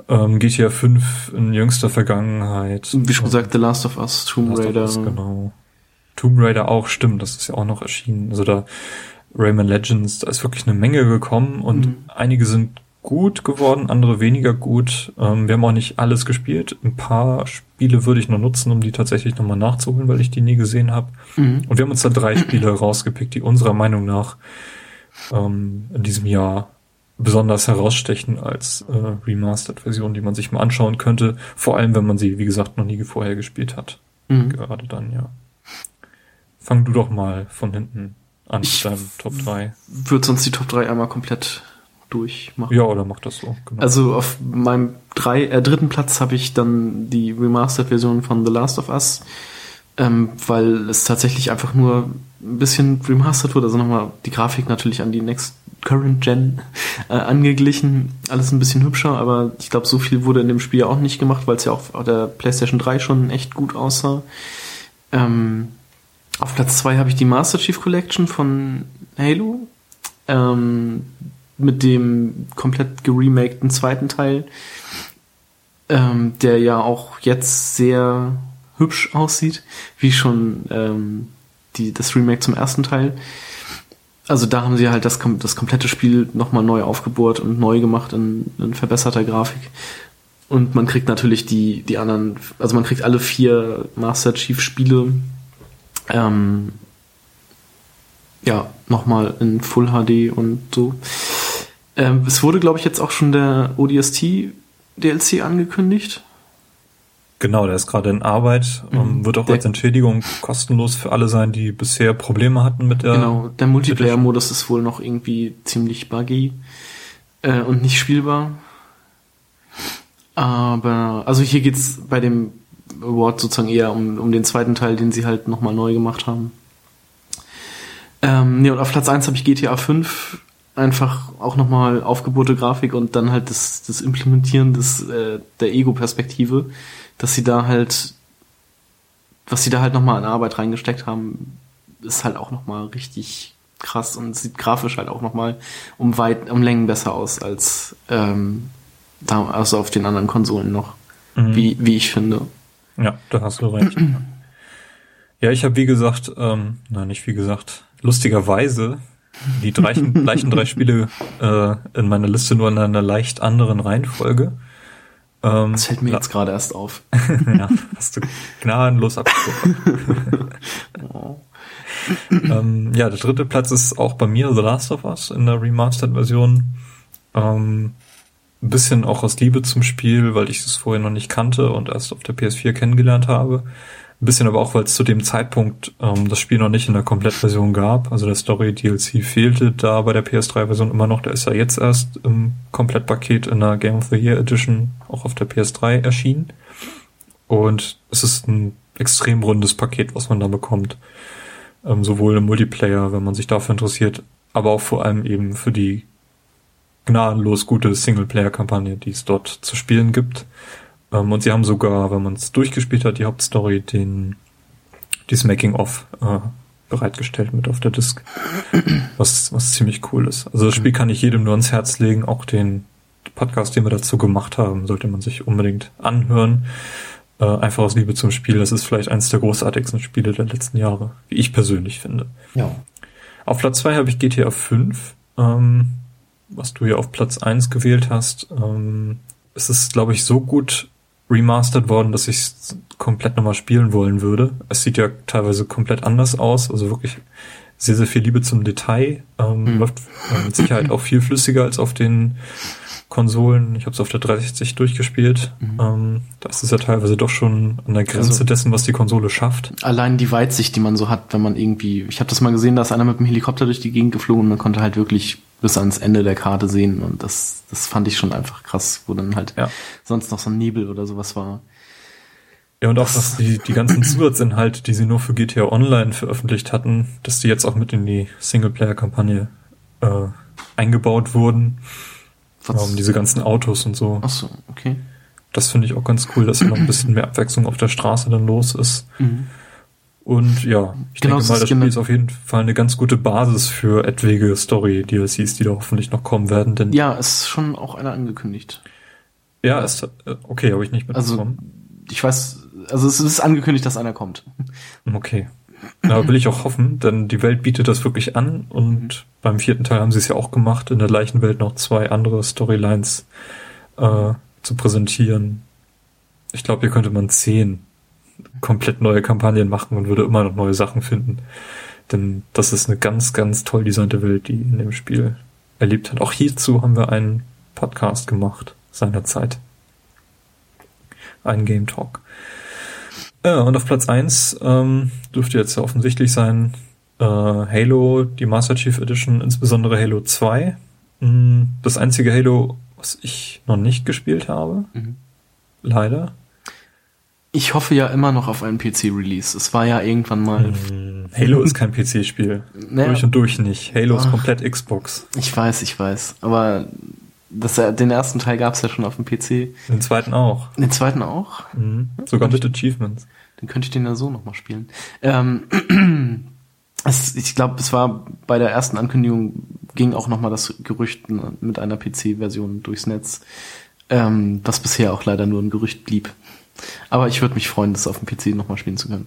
Ähm, GTA 5 in jüngster Vergangenheit. Wie schon gesagt, The Last of Us, Tomb Raider. Us, genau. Tomb Raider auch, stimmt, das ist ja auch noch erschienen. Also da Rayman Legends, da ist wirklich eine Menge gekommen und mhm. einige sind gut geworden, andere weniger gut. Ähm, wir haben auch nicht alles gespielt. Ein paar Spiele würde ich noch nutzen, um die tatsächlich nochmal nachzuholen, weil ich die nie gesehen habe. Mhm. Und wir haben uns da drei Spiele rausgepickt, die unserer Meinung nach ähm, in diesem Jahr besonders herausstechen als äh, Remastered-Version, die man sich mal anschauen könnte. Vor allem, wenn man sie, wie gesagt, noch nie vorher gespielt hat. Mhm. Gerade dann, ja. Fang du doch mal von hinten an mit deinem Top 3. Würde sonst die Top 3 einmal komplett durchmachen. Ja, oder macht das so. Genau. Also auf meinem drei, äh, dritten Platz habe ich dann die Remastered-Version von The Last of Us, ähm, weil es tatsächlich einfach nur ein bisschen remastered wurde, also nochmal die Grafik natürlich an die Next Current Gen äh, angeglichen, alles ein bisschen hübscher, aber ich glaube, so viel wurde in dem Spiel auch nicht gemacht, weil es ja auch auf der PlayStation 3 schon echt gut aussah. Ähm, auf Platz zwei habe ich die Master Chief Collection von Halo. Ähm, mit dem komplett geremakten zweiten Teil, ähm, der ja auch jetzt sehr hübsch aussieht, wie schon ähm, die, das Remake zum ersten Teil. Also da haben sie halt das, das komplette Spiel nochmal neu aufgebohrt und neu gemacht in, in verbesserter Grafik. Und man kriegt natürlich die, die anderen, also man kriegt alle vier Master Chief Spiele ähm, ja, nochmal in Full HD und so. Ähm, es wurde, glaube ich, jetzt auch schon der ODST DLC angekündigt. Genau, der ist gerade in Arbeit, mhm. wird auch der, als Entschädigung kostenlos für alle sein, die bisher Probleme hatten mit der. Genau, der Multiplayer-Modus ist wohl noch irgendwie ziemlich buggy äh, und nicht spielbar. Aber, also hier geht's bei dem Award sozusagen eher um, um den zweiten Teil, den sie halt nochmal neu gemacht haben. Ähm, nee, und auf Platz 1 habe ich GTA 5 einfach auch nochmal aufgebohrte Grafik und dann halt das, das Implementieren des, äh, der Ego-Perspektive, dass sie da halt, was sie da halt nochmal in Arbeit reingesteckt haben, ist halt auch nochmal richtig krass und sieht grafisch halt auch nochmal um weit, um Längen besser aus als ähm, da, also auf den anderen Konsolen noch. mhm. wie, wie ich finde. Ja, da hast du recht. ja, ich habe wie gesagt, ähm, nein, nicht wie gesagt, lustigerweise die gleichen, gleichen drei Spiele äh, in meiner Liste nur in einer leicht anderen Reihenfolge. Ähm, das fällt mir jetzt gerade erst auf. ja, hast du gnadenlos oh. ähm, ja, der dritte Platz ist auch bei mir The Last of Us in der Remastered-Version. Ähm, ein bisschen auch aus Liebe zum Spiel, weil ich es vorher noch nicht kannte und erst auf der PS4 kennengelernt habe. Ein bisschen aber auch, weil es zu dem Zeitpunkt ähm, das Spiel noch nicht in der Komplettversion gab. Also der Story-DLC fehlte da bei der PS3-Version immer noch. Der ist ja jetzt erst im Komplettpaket in der Game of the Year Edition auch auf der PS3 erschienen. Und es ist ein extrem rundes Paket, was man da bekommt. Ähm, sowohl im Multiplayer, wenn man sich dafür interessiert, aber auch vor allem eben für die gnadenlos gute Singleplayer-Kampagne, die es dort zu spielen gibt. Ähm, und sie haben sogar, wenn man es durchgespielt hat, die Hauptstory, den dieses Making-of äh, bereitgestellt mit auf der Disk. Was, was ziemlich cool ist. Also das Spiel kann ich jedem nur ans Herz legen, auch den Podcast, den wir dazu gemacht haben, sollte man sich unbedingt anhören. Äh, einfach aus Liebe zum Spiel. Das ist vielleicht eines der großartigsten Spiele der letzten Jahre, wie ich persönlich finde. Ja. Auf Platz zwei habe ich GTA 5, ähm, was du ja auf Platz eins gewählt hast. Ähm, es ist, glaube ich, so gut remastered worden, dass ich es komplett nochmal spielen wollen würde. Es sieht ja teilweise komplett anders aus, also wirklich sehr, sehr viel Liebe zum Detail. Ähm, mhm. Läuft äh, mit Sicherheit auch viel flüssiger als auf den Konsolen. Ich habe es auf der 360 durchgespielt. Mhm. Ähm, da ist ja teilweise doch schon an der Grenze also, dessen, was die Konsole schafft. Allein die Weitsicht, die man so hat, wenn man irgendwie, ich habe das mal gesehen, da ist einer mit dem Helikopter durch die Gegend geflogen und man konnte halt wirklich bis ans Ende der Karte sehen und das, das fand ich schon einfach krass, wo dann halt ja. sonst noch so ein Nebel oder sowas war. Ja, und auch, dass die, die ganzen Zusatzinhalte, die sie nur für GTA Online veröffentlicht hatten, dass die jetzt auch mit in die Singleplayer-Kampagne äh, eingebaut wurden. Was? Um, diese ganzen Autos und so. Ach so, okay. Das finde ich auch ganz cool, dass noch ein bisschen mehr Abwechslung auf der Straße dann los ist. Mhm. Und ja, ich genau, denke mal, das Spiel ist auf jeden Fall eine ganz gute Basis für etwaige Story-DLCs, die da hoffentlich noch kommen werden. Denn ja, ist schon auch einer angekündigt. Ja, ist äh, okay, habe ich nicht mitbekommen. Also, ich weiß, also es ist angekündigt, dass einer kommt. Okay. Da will ich auch hoffen, denn die Welt bietet das wirklich an und mhm. beim vierten Teil haben sie es ja auch gemacht, in der gleichen Welt noch zwei andere Storylines äh, zu präsentieren. Ich glaube, hier könnte man zehn komplett neue Kampagnen machen und würde immer noch neue Sachen finden. Denn das ist eine ganz, ganz toll designte Welt, die in dem Spiel erlebt hat. Auch hierzu haben wir einen Podcast gemacht, seinerzeit. Ein Game Talk. Ja, und auf Platz eins ähm, dürfte jetzt ja offensichtlich sein äh, Halo, die Master Chief Edition, insbesondere Halo 2. Mm, das einzige Halo, was ich noch nicht gespielt habe. Mhm. Leider. Ich hoffe ja immer noch auf einen PC-Release. Es war ja irgendwann mal. Hm, Halo ist kein PC-Spiel. Naja. Durch und durch nicht. Halo Ach, ist komplett Xbox. Ich weiß, ich weiß. Aber das, den ersten Teil gab es ja schon auf dem PC. Den zweiten auch. Den zweiten auch? Mhm. Sogar mit Achievements. Dann könnte ich den ja so nochmal spielen. Ähm, es, ich glaube, es war bei der ersten Ankündigung ging auch nochmal das Gerücht mit einer PC-Version durchs Netz, ähm, was bisher auch leider nur ein Gerücht blieb. Aber ich würde mich freuen, das auf dem PC nochmal spielen zu können.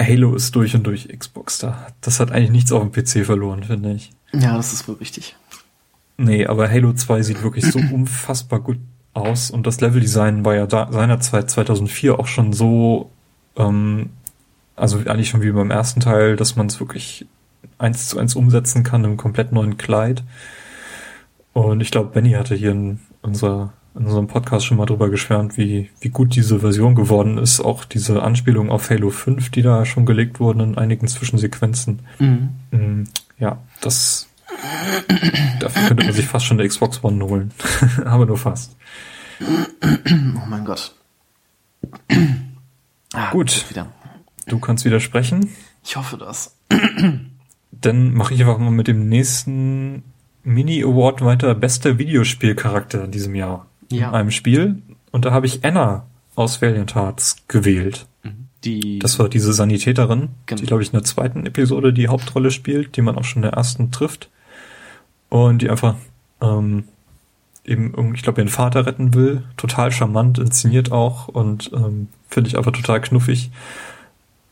Halo ist durch und durch Xbox da. Das hat eigentlich nichts auf dem PC verloren, finde ich. Ja, das ist wohl richtig. Nee, aber Halo 2 sieht wirklich so unfassbar gut aus und das Leveldesign war ja da, seinerzeit 2004 auch schon so, ähm, also eigentlich schon wie beim ersten Teil, dass man es wirklich eins zu eins umsetzen kann im komplett neuen Kleid. Und ich glaube, Benny hatte hier in unserer in unserem Podcast schon mal drüber geschwärmt, wie, wie gut diese Version geworden ist. Auch diese Anspielung auf Halo 5, die da schon gelegt wurden in einigen Zwischensequenzen. Mhm. Mm, ja, das, dafür könnte man sich fast schon eine Xbox One holen. Aber nur fast. Oh mein Gott. Ah, gut. Du kannst wieder sprechen. Ich hoffe das. Dann mache ich einfach mal mit dem nächsten Mini-Award weiter. Bester Videospielcharakter in diesem Jahr ja. in einem Spiel. Und da habe ich Anna aus Valiant Hearts gewählt. Mhm. Die das war diese Sanitäterin, genau. die, glaube ich, in der zweiten Episode die Hauptrolle spielt, die man auch schon in der ersten trifft. Und die einfach, ähm, eben ich glaube, ihren Vater retten will. Total charmant, inszeniert auch und ähm, finde ich einfach total knuffig.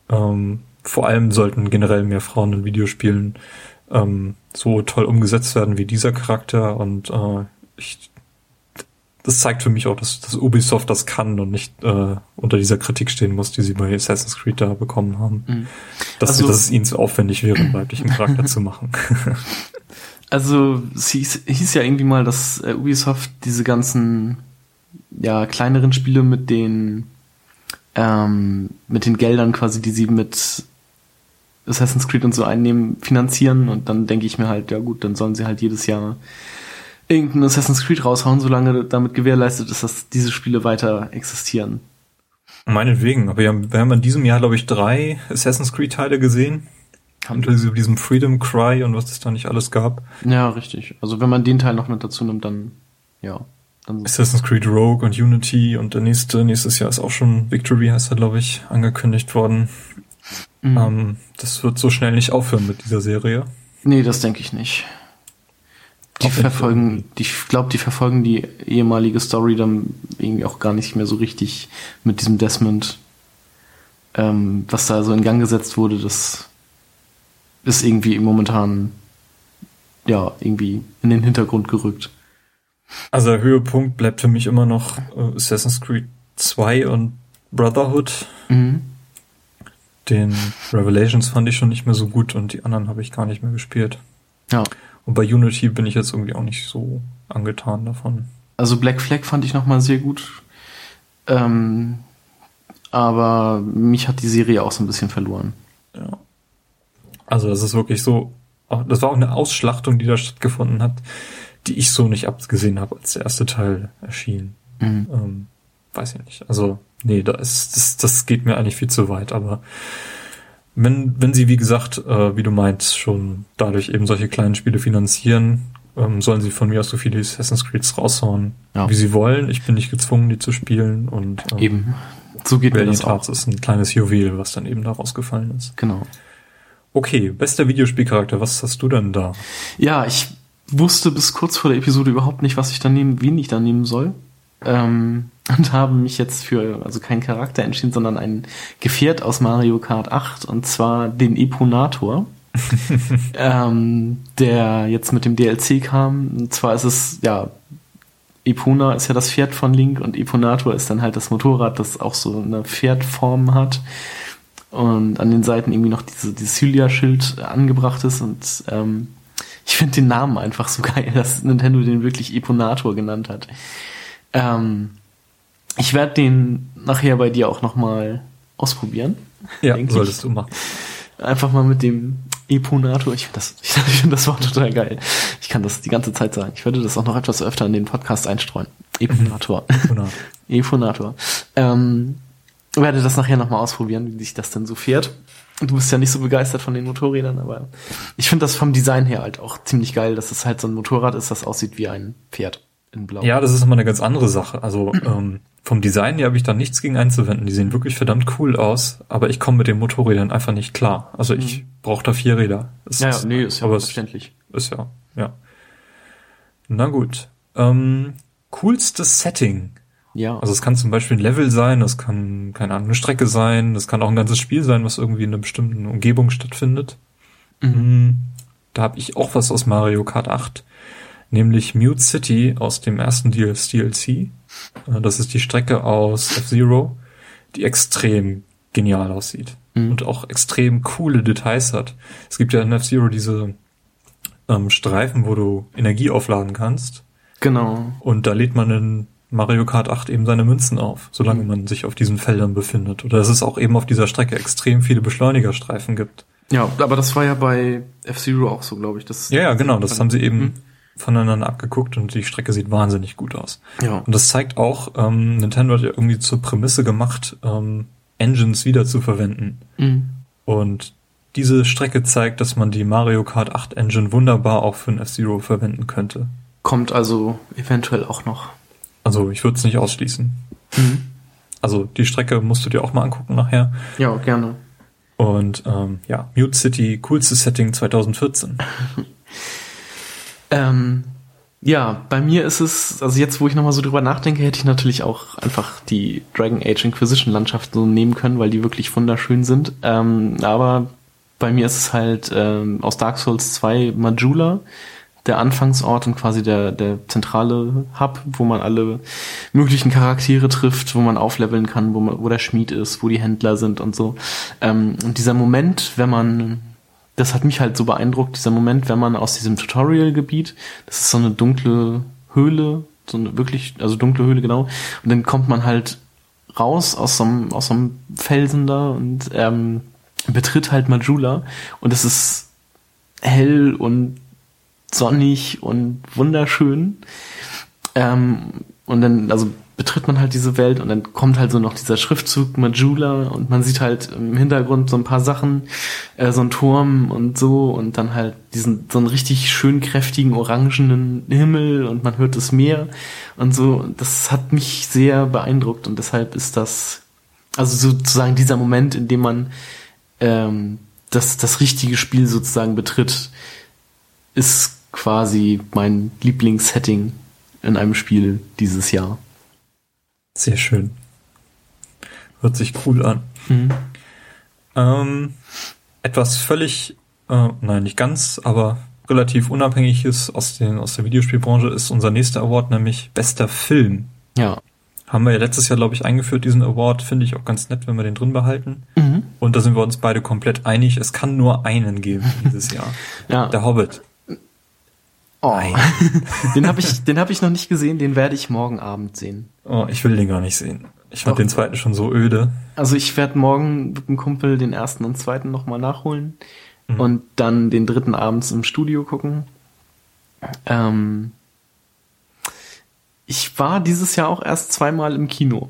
Ähm, vor allem sollten generell mehr Frauen in Videospielen ähm, so toll umgesetzt werden wie dieser Charakter und äh, ich das zeigt für mich auch, dass, dass Ubisoft das kann und nicht äh, unter dieser Kritik stehen muss, die sie bei Assassin's Creed da bekommen haben. Mhm. Dass, also, dass es ihnen zu aufwendig wäre, einen weiblichen Charakter zu machen. Also es hieß, hieß ja irgendwie mal, dass äh, Ubisoft diese ganzen ja kleineren Spiele mit den ähm, mit den Geldern quasi, die sie mit Assassin's Creed und so einnehmen, finanzieren und dann denke ich mir halt, ja gut, dann sollen sie halt jedes Jahr irgendein Assassin's Creed raushauen, solange damit gewährleistet ist, dass diese Spiele weiter existieren. Meinetwegen, aber wir haben, wir haben in diesem Jahr, glaube ich, drei Assassin's Creed-Teile gesehen. Unter diesem Freedom Cry und was es da nicht alles gab. Ja, richtig. Also wenn man den Teil noch mit dazu nimmt, dann ja. Dann Assassin's Creed Rogue und Unity und der nächste, nächstes Jahr ist auch schon Victory, heißt er, glaube ich, angekündigt worden. Mhm. Ähm, das wird so schnell nicht aufhören mit dieser Serie. Nee, das denke ich nicht. Die verfolgen, die, ich glaube, die verfolgen die ehemalige Story dann irgendwie auch gar nicht mehr so richtig mit diesem Desmond, ähm, was da so in Gang gesetzt wurde, das ist irgendwie momentan ja irgendwie in den Hintergrund gerückt. Also der Höhepunkt bleibt für mich immer noch äh, Assassin's Creed 2 und Brotherhood. Mhm. Den Revelations fand ich schon nicht mehr so gut und die anderen habe ich gar nicht mehr gespielt. Ja. Und bei Unity bin ich jetzt irgendwie auch nicht so angetan davon. Also Black Flag fand ich nochmal sehr gut. Ähm, aber mich hat die Serie auch so ein bisschen verloren. Ja. Also das ist wirklich so, das war auch eine Ausschlachtung, die da stattgefunden hat, die ich so nicht abgesehen habe, als der erste Teil erschien. Mhm. Ähm, weiß ich nicht. Also, nee, da ist, das, das geht mir eigentlich viel zu weit, aber wenn, wenn sie, wie gesagt, äh, wie du meinst, schon dadurch eben solche kleinen Spiele finanzieren, ähm, sollen sie von mir aus so viele Assassin's Creeds raushauen, ja. wie sie wollen. Ich bin nicht gezwungen, die zu spielen und ähm, eben. So geht mir das auch. ist ein kleines Juwel, was dann eben da rausgefallen ist. Genau. Okay, bester Videospielcharakter, was hast du denn da? Ja, ich wusste bis kurz vor der Episode überhaupt nicht, was ich da nehmen, wen ich da nehmen soll. Ähm, und habe mich jetzt für, also keinen Charakter entschieden, sondern ein Gefährt aus Mario Kart 8 und zwar den Eponator. ähm, der jetzt mit dem DLC kam. Und zwar ist es, ja, Epona ist ja das Pferd von Link und Eponator ist dann halt das Motorrad, das auch so eine Pferdform hat und an den Seiten irgendwie noch diese, dieses Hylia-Schild angebracht ist und ähm, ich finde den Namen einfach so geil, dass Nintendo den wirklich Eponator genannt hat. Ähm, ich werde den nachher bei dir auch nochmal ausprobieren. Ja, solltest ich. du machen. Einfach mal mit dem Eponator. Ich finde das, ich find das Wort total geil. Ich kann das die ganze Zeit sagen. Ich würde das auch noch etwas öfter in den Podcast einstreuen. Eponator. Eponator. Eponator. Ähm, werde das nachher nochmal ausprobieren, wie sich das denn so fährt. Du bist ja nicht so begeistert von den Motorrädern, aber ich finde das vom Design her halt auch ziemlich geil, dass es halt so ein Motorrad ist, das aussieht wie ein Pferd in Blau. Ja, das ist immer eine ganz andere Sache. Also ähm, vom Design her habe ich da nichts gegen einzuwenden. Die sehen wirklich verdammt cool aus, aber ich komme mit den Motorrädern einfach nicht klar. Also ich mhm. brauche da vier Räder. Es ja, ist, nee, ist ja verständlich. Ist ja, ja. Na gut. Ähm, coolstes Setting. Ja. Also es kann zum Beispiel ein Level sein, das kann, keine Ahnung, eine Strecke sein, das kann auch ein ganzes Spiel sein, was irgendwie in einer bestimmten Umgebung stattfindet. Mhm. Hm, da habe ich auch was aus Mario Kart 8 nämlich Mute City aus dem ersten DLC. Äh, das ist die Strecke aus F-Zero, die extrem genial aussieht mhm. und auch extrem coole Details hat. Es gibt ja in F-Zero diese ähm, Streifen, wo du Energie aufladen kannst. Genau. Und da lädt man in Mario Kart 8 eben seine Münzen auf, solange mhm. man sich auf diesen Feldern befindet. Oder dass es auch eben auf dieser Strecke extrem viele Beschleunigerstreifen gibt. Ja, aber das war ja bei F-Zero auch so, glaube ich. Das ja, ja, genau. Das haben sie eben mhm voneinander abgeguckt und die Strecke sieht wahnsinnig gut aus. Ja. Und das zeigt auch, ähm, Nintendo hat ja irgendwie zur Prämisse gemacht, ähm, Engines wieder zu verwenden. Mhm. Und diese Strecke zeigt, dass man die Mario Kart 8 Engine wunderbar auch für ein F-Zero verwenden könnte. Kommt also eventuell auch noch. Also ich würde es nicht ausschließen. Mhm. Also die Strecke musst du dir auch mal angucken nachher. Ja, gerne. Und ähm, ja, Mute City, coolstes Setting 2014. Ähm, Ja, bei mir ist es, also jetzt, wo ich nochmal so drüber nachdenke, hätte ich natürlich auch einfach die Dragon Age Inquisition Landschaft so nehmen können, weil die wirklich wunderschön sind. Ähm, aber bei mir ist es halt ähm, aus Dark Souls 2 Majula, der Anfangsort und quasi der, der zentrale Hub, wo man alle möglichen Charaktere trifft, wo man aufleveln kann, wo, man, wo der Schmied ist, wo die Händler sind und so. Ähm, und dieser Moment, wenn man das hat mich halt so beeindruckt, dieser Moment, wenn man aus diesem Tutorial-Gebiet, das ist so eine dunkle Höhle, so eine wirklich, also dunkle Höhle, genau, und dann kommt man halt raus aus so einem, aus so einem Felsen da und ähm, betritt halt Majula und es ist hell und sonnig und wunderschön. Ähm, und dann, also betritt man halt diese Welt und dann kommt halt so noch dieser Schriftzug Majula und man sieht halt im Hintergrund so ein paar Sachen, äh, so ein Turm und so und dann halt diesen so einen richtig schön kräftigen orangenen Himmel und man hört das Meer und so. Das hat mich sehr beeindruckt und deshalb ist das also sozusagen dieser Moment, in dem man ähm, das das richtige Spiel sozusagen betritt, ist quasi mein Lieblingssetting in einem Spiel dieses Jahr. Sehr schön. Hört sich cool an. Mhm. Ähm, etwas völlig, äh, nein, nicht ganz, aber relativ unabhängiges aus, den, aus der Videospielbranche ist unser nächster Award, nämlich bester Film. Ja. Haben wir ja letztes Jahr, glaube ich, eingeführt, diesen Award. Finde ich auch ganz nett, wenn wir den drin behalten. Mhm. Und da sind wir uns beide komplett einig. Es kann nur einen geben dieses Jahr. ja. Der Hobbit. Oh. Nein. den habe ich, den habe ich noch nicht gesehen. Den werde ich morgen Abend sehen. Oh, ich will den gar nicht sehen. Ich fand Doch. den zweiten schon so öde. Also ich werde morgen mit dem Kumpel den ersten und zweiten nochmal nachholen mhm. und dann den dritten abends im Studio gucken. Ähm, ich war dieses Jahr auch erst zweimal im Kino.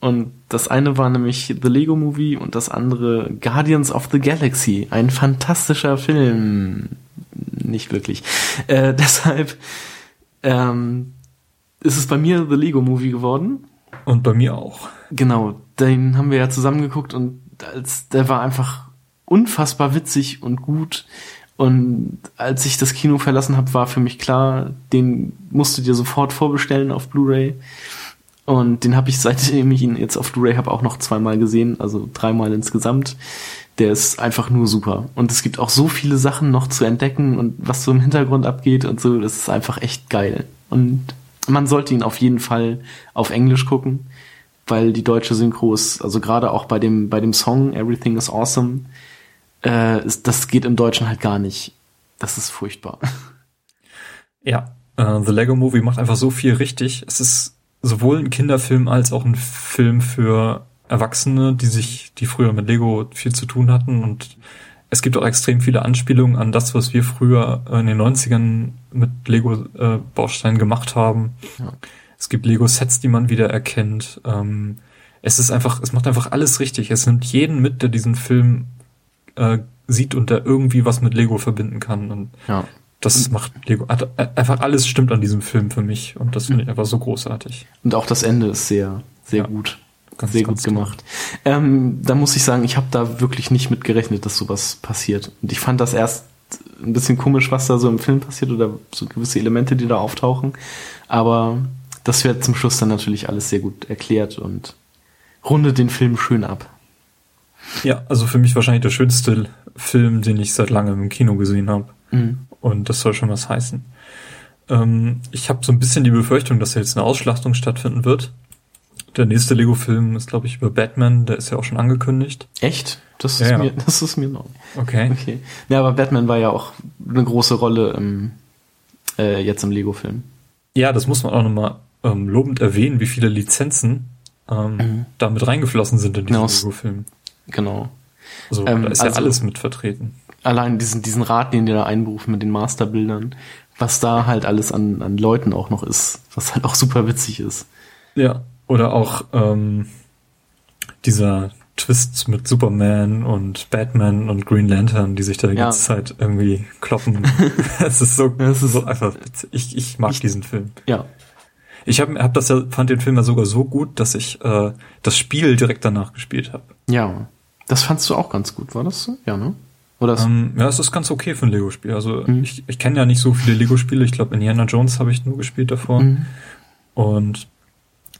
Und das eine war nämlich The Lego Movie und das andere Guardians of the Galaxy. Ein fantastischer Film. Nicht wirklich. Äh, deshalb ähm, ist es bei mir The Lego Movie geworden. Und bei mir auch. Genau, den haben wir ja zusammengeguckt und als der war einfach unfassbar witzig und gut. Und als ich das Kino verlassen habe, war für mich klar, den musst du dir sofort vorbestellen auf Blu-ray. Und den habe ich, seitdem ich ihn jetzt auf Blu-ray habe, auch noch zweimal gesehen, also dreimal insgesamt. Der ist einfach nur super. Und es gibt auch so viele Sachen noch zu entdecken und was so im Hintergrund abgeht und so, das ist einfach echt geil. Und man sollte ihn auf jeden Fall auf Englisch gucken, weil die deutsche Synchro ist, also gerade auch bei dem, bei dem Song Everything is Awesome, äh, ist, das geht im Deutschen halt gar nicht. Das ist furchtbar. Ja, uh, The Lego Movie macht einfach so viel richtig. Es ist sowohl ein Kinderfilm als auch ein Film für Erwachsene, die sich, die früher mit Lego viel zu tun hatten und es gibt auch extrem viele Anspielungen an das, was wir früher in den 90ern mit Lego-Bausteinen gemacht haben. Ja. Es gibt Lego-Sets, die man wieder erkennt. Ähm, es ist einfach, es macht einfach alles richtig. Es nimmt jeden mit, der diesen Film äh, sieht und der irgendwie was mit Lego verbinden kann. Und ja. Das macht Lego. Einfach alles stimmt an diesem Film für mich und das finde ich einfach so großartig. Und auch das Ende ist sehr, sehr ja, gut. Ganz, sehr ganz gut gemacht. Ähm, da muss ich sagen, ich habe da wirklich nicht mit gerechnet, dass sowas passiert. Und ich fand das erst ein bisschen komisch, was da so im Film passiert oder so gewisse Elemente, die da auftauchen. Aber das wird zum Schluss dann natürlich alles sehr gut erklärt und rundet den Film schön ab. Ja, also für mich wahrscheinlich der schönste Film, den ich seit langem im Kino gesehen habe. Mhm. Und das soll schon was heißen. Ähm, ich habe so ein bisschen die Befürchtung, dass jetzt eine Ausschlachtung stattfinden wird. Der nächste Lego-Film ist, glaube ich, über Batman. Der ist ja auch schon angekündigt. Echt? Das ist, ja, mir, das ist mir neu. Okay. okay. Ja, aber Batman war ja auch eine große Rolle im, äh, jetzt im Lego-Film. Ja, das muss man auch nochmal ähm, lobend erwähnen, wie viele Lizenzen ähm, mhm. damit reingeflossen sind in diesen genau. Lego-Film. Genau. Also ähm, da ist also, ja alles mit vertreten allein diesen, diesen Rat, den die da einberufen mit den Masterbildern, was da halt alles an, an Leuten auch noch ist, was halt auch super witzig ist. Ja, oder auch ähm, dieser Twist mit Superman und Batman und Green Lantern, die sich da die ja. ganze Zeit irgendwie kloppen. es ist so, es ist so einfach. Ich, ich mag ich, diesen Film. Ja. Ich hab, hab das ja, fand den Film ja sogar so gut, dass ich äh, das Spiel direkt danach gespielt habe. Ja. Das fandst du auch ganz gut, war das so? Ja, ne? Oder ist- Ähm, ja, es ist ganz okay für ein Lego-Spiel. Also Mhm. ich, ich kenne ja nicht so viele Lego-Spiele. Ich glaube, Indiana Jones habe ich nur gespielt davor. Mhm. Und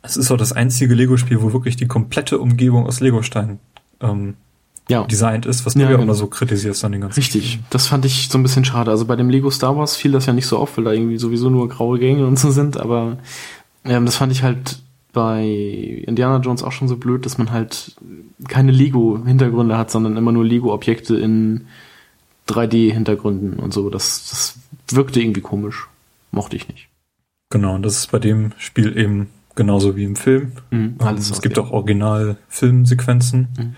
es ist auch das einzige Lego-Spiel, wo wirklich die komplette Umgebung aus Legosteinen ähm, Ja. designt ist, was Ja, du ja genau. immer so kritisierst an den ganzen Richtig, Spielen. das fand ich so ein bisschen schade. Also bei dem Lego Star Wars fiel das ja nicht so auf, weil da irgendwie sowieso nur graue Gänge und so sind, aber ähm, das fand ich halt bei Indiana Jones auch schon so blöd, dass man halt keine Lego-Hintergründe hat, sondern immer nur Lego-Objekte in 3D-Hintergründen und so. Das, das wirkte irgendwie komisch. Mochte ich nicht. Genau, und das ist bei dem Spiel eben genauso wie im Film. Mhm, Ähm, es gibt auch Original-Filmsequenzen, Mhm.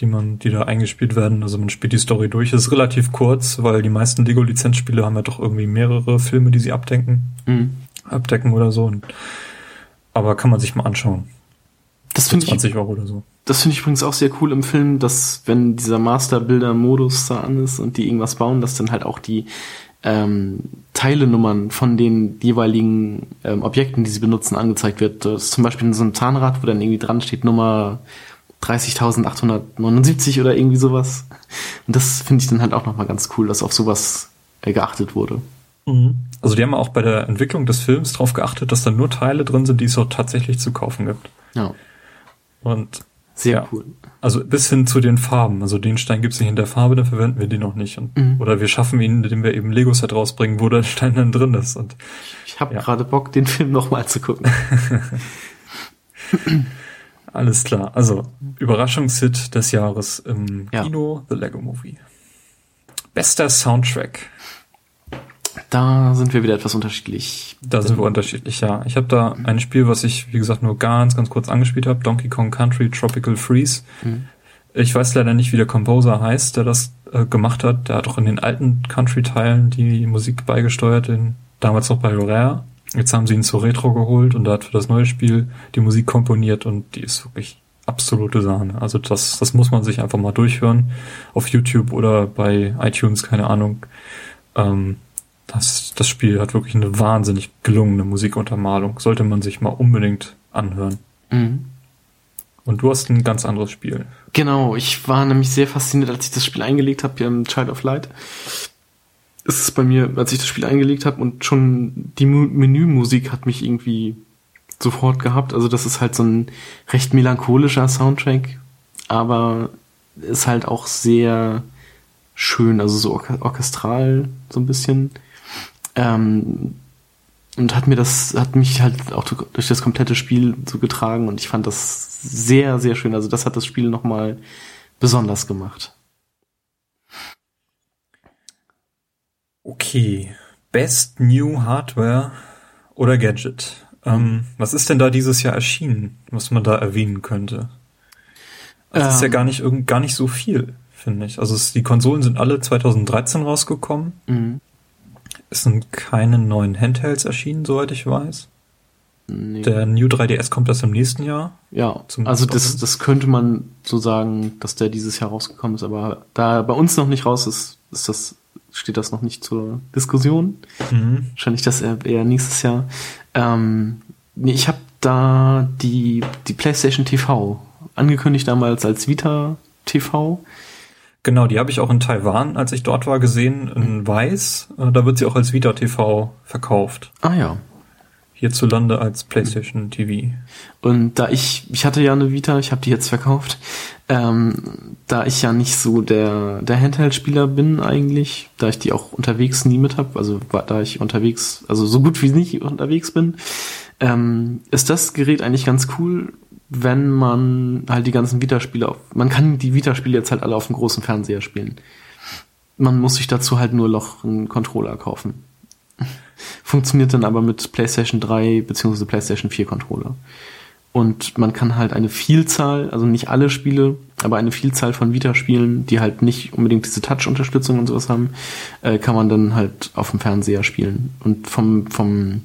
die man, die da eingespielt werden. Also man spielt die Story durch. Es ist relativ kurz, weil die meisten Lego-Lizenzspiele haben ja doch irgendwie mehrere Filme, die sie abdenken, Mhm. abdecken oder so. Und, aber kann man sich mal anschauen. Das finde ich 20 Euro oder so. Das finde ich übrigens auch sehr cool im Film, dass wenn dieser Master-Bilder-Modus da an ist und die irgendwas bauen, dass dann halt auch die ähm, Teilenummern von den jeweiligen ähm, Objekten, die sie benutzen, angezeigt wird. Das ist zum Beispiel so ein Zahnrad, wo dann irgendwie dran steht Nummer 30.879 oder irgendwie sowas. Und das finde ich dann halt auch nochmal ganz cool, dass auf sowas äh, geachtet wurde. Also die haben auch bei der Entwicklung des Films darauf geachtet, dass da nur Teile drin sind, die es auch tatsächlich zu kaufen gibt. Ja, Und sehr Ja. cool. also bis hin zu den Farben. Also den Stein gibt es nicht in der Farbe, dann verwenden wir den noch nicht. Und, Mhm. Oder wir schaffen ihn, indem wir eben Lego-Set rausbringen, wo der Stein dann drin ist. Und Ich habe Ja. gerade Bock, den Film nochmal zu gucken. alles klar. Also Überraschungshit des Jahres im Ja. Kino, The Lego Movie. Bester Soundtrack. Da sind wir wieder etwas unterschiedlich. Da sind wir unterschiedlich, ja. Ich habe da ein Spiel, was ich, wie gesagt, nur ganz, ganz kurz angespielt habe. Donkey Kong Country Tropical Freeze. Mhm. Ich weiß leider nicht, wie der Composer heißt, der das äh, gemacht hat. Der hat auch in den alten Country-Teilen die Musik beigesteuert, in, damals noch bei Rare. Jetzt haben sie ihn zur Retro geholt und er hat für das neue Spiel die Musik komponiert und die ist wirklich absolute Sahne. Also das, das muss man sich einfach mal durchhören auf YouTube oder bei iTunes, keine Ahnung. Ähm, das, das Spiel hat wirklich eine wahnsinnig gelungene Musikuntermalung. Sollte man sich mal unbedingt anhören. Mhm. Und du hast ein ganz anderes Spiel. Genau, ich war nämlich sehr fasziniert, als ich das Spiel eingelegt habe, hier im Child of Light. Es ist bei mir, als ich das Spiel eingelegt habe und schon die Mu Menümusik hat mich irgendwie sofort gehabt. Also das ist halt so ein recht melancholischer Soundtrack, aber ist halt auch sehr schön, also so orche- orchestral so ein bisschen. Ähm, und hat mir das, hat mich halt auch durch das komplette Spiel so getragen und ich fand das sehr, sehr schön. Also das hat das Spiel nochmal besonders gemacht. Okay. Best New Hardware oder Gadget. Ähm, was ist denn da dieses Jahr erschienen, was man da erwähnen könnte? Also es ist ja Ähm. gar nicht irgend, gar nicht so viel, finde ich. Also es, die Konsolen sind alle 2013 rausgekommen. Mhm. Es sind keine neuen Handhelds erschienen, soweit ich weiß. Nee. Der New 3DS kommt erst im nächsten Jahr. ja, also das, das könnte man so sagen, dass der dieses Jahr rausgekommen ist, aber da er bei uns noch nicht raus ist, ist das, steht das noch nicht zur Diskussion. Mhm. Wahrscheinlich das eher nächstes Jahr. Ähm, nee, ich habe da die, die PlayStation TV angekündigt damals als Vita TV. Genau, die habe ich auch in Taiwan, als ich dort war, gesehen, in Weiß. Äh, Da wird sie auch als Vita TV verkauft. Ah ja. Hierzulande als PlayStation TV. Und da ich, ich hatte ja eine Vita, ich habe die jetzt verkauft, ähm, da ich ja nicht so der, der Handheld-Spieler bin eigentlich, da ich die auch unterwegs nie mit habe, also da ich unterwegs, also so gut wie nicht unterwegs bin, ähm, ist das Gerät eigentlich ganz cool, wenn man halt die ganzen Vita-Spiele auf, man kann die Vita-Spiele jetzt halt alle auf dem großen Fernseher spielen. Man muss sich dazu halt nur noch einen Controller kaufen. Funktioniert dann aber mit PlayStation 3 bzw. PlayStation 4 Controller. Und man kann halt eine Vielzahl, also nicht alle Spiele, aber eine Vielzahl von Vita-Spielen, die halt nicht unbedingt diese Touch-Unterstützung und sowas haben, äh, kann man dann halt auf dem Fernseher spielen. Und vom, vom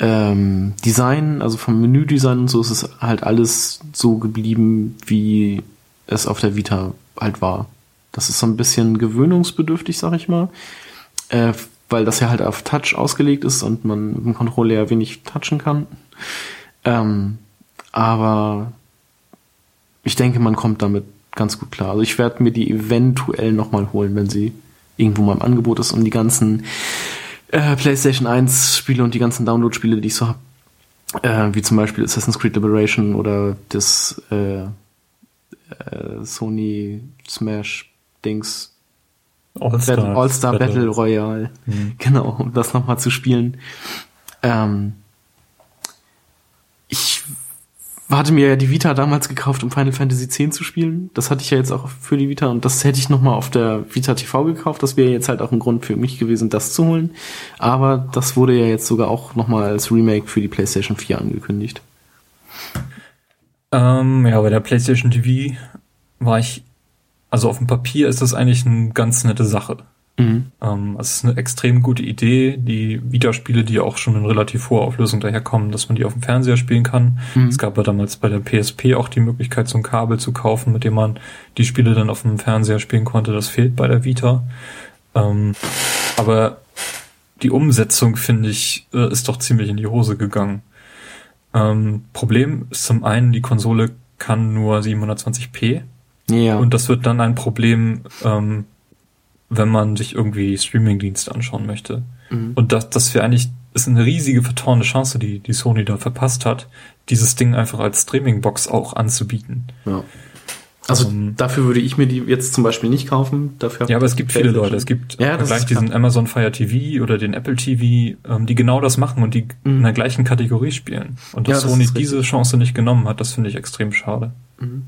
ähm, Design, also vom Menüdesign und so, ist es halt alles so geblieben, wie es auf der Vita halt war. Das ist so ein bisschen gewöhnungsbedürftig, sag ich mal. Äh, weil das ja halt auf Touch ausgelegt ist und man mit dem Controller ja wenig touchen kann. Ähm, aber ich denke, man kommt damit ganz gut klar. Also ich werde mir die eventuell nochmal holen, wenn sie irgendwo mal im Angebot ist, um die ganzen äh, PlayStation 1 Spiele und die ganzen Download-Spiele, die ich so habe, äh, wie zum Beispiel Assassin's Creed Liberation oder das äh, äh, Sony Smash Dings All-Star All -Star Battle, Battle Royale. Mhm. Genau, um das nochmal zu spielen. Ähm, ich hatte mir ja die Vita damals gekauft, um Final Fantasy X zu spielen. Das hatte ich ja jetzt auch für die Vita und das hätte ich nochmal auf der Vita TV gekauft. Das wäre jetzt halt auch ein Grund für mich gewesen, das zu holen. Aber das wurde ja jetzt sogar auch nochmal als Remake für die PlayStation 4 angekündigt. Ähm, ja, bei der PlayStation TV war ich, also auf dem Papier ist das eigentlich eine ganz nette Sache. Mhm. Ähm, es ist eine extrem gute Idee, die Vita-Spiele, die auch schon in relativ hoher Auflösung daherkommen, dass man die auf dem Fernseher spielen kann. Mhm. Es gab ja damals bei der PSP auch die Möglichkeit, so ein Kabel zu kaufen, mit dem man die Spiele dann auf dem Fernseher spielen konnte. Das fehlt bei der Vita. Ähm, aber die Umsetzung, finde ich, äh, ist doch ziemlich in die Hose gegangen. Ähm, Problem ist zum einen, die Konsole kann nur 720p. Ja. Und das wird dann ein Problem, ähm, wenn man sich irgendwie Streamingdienste anschauen möchte. Mhm. Und das, das wäre eigentlich, ist eine riesige vertorene Chance, die, die Sony da verpasst hat, dieses Ding einfach als Streamingbox auch anzubieten. Ja. Also um, ähm, dafür würde ich mir die jetzt zum Beispiel nicht kaufen. Dafür ja, aber es gibt viele Leute. Es gibt ja, gleich diesen Amazon Fire TV oder den Apple TV, ähm, die genau das machen und die mhm. in der gleichen Kategorie spielen. Und dass ja, Sony das diese Chance nicht genommen hat, das finde ich extrem schade. Mhm.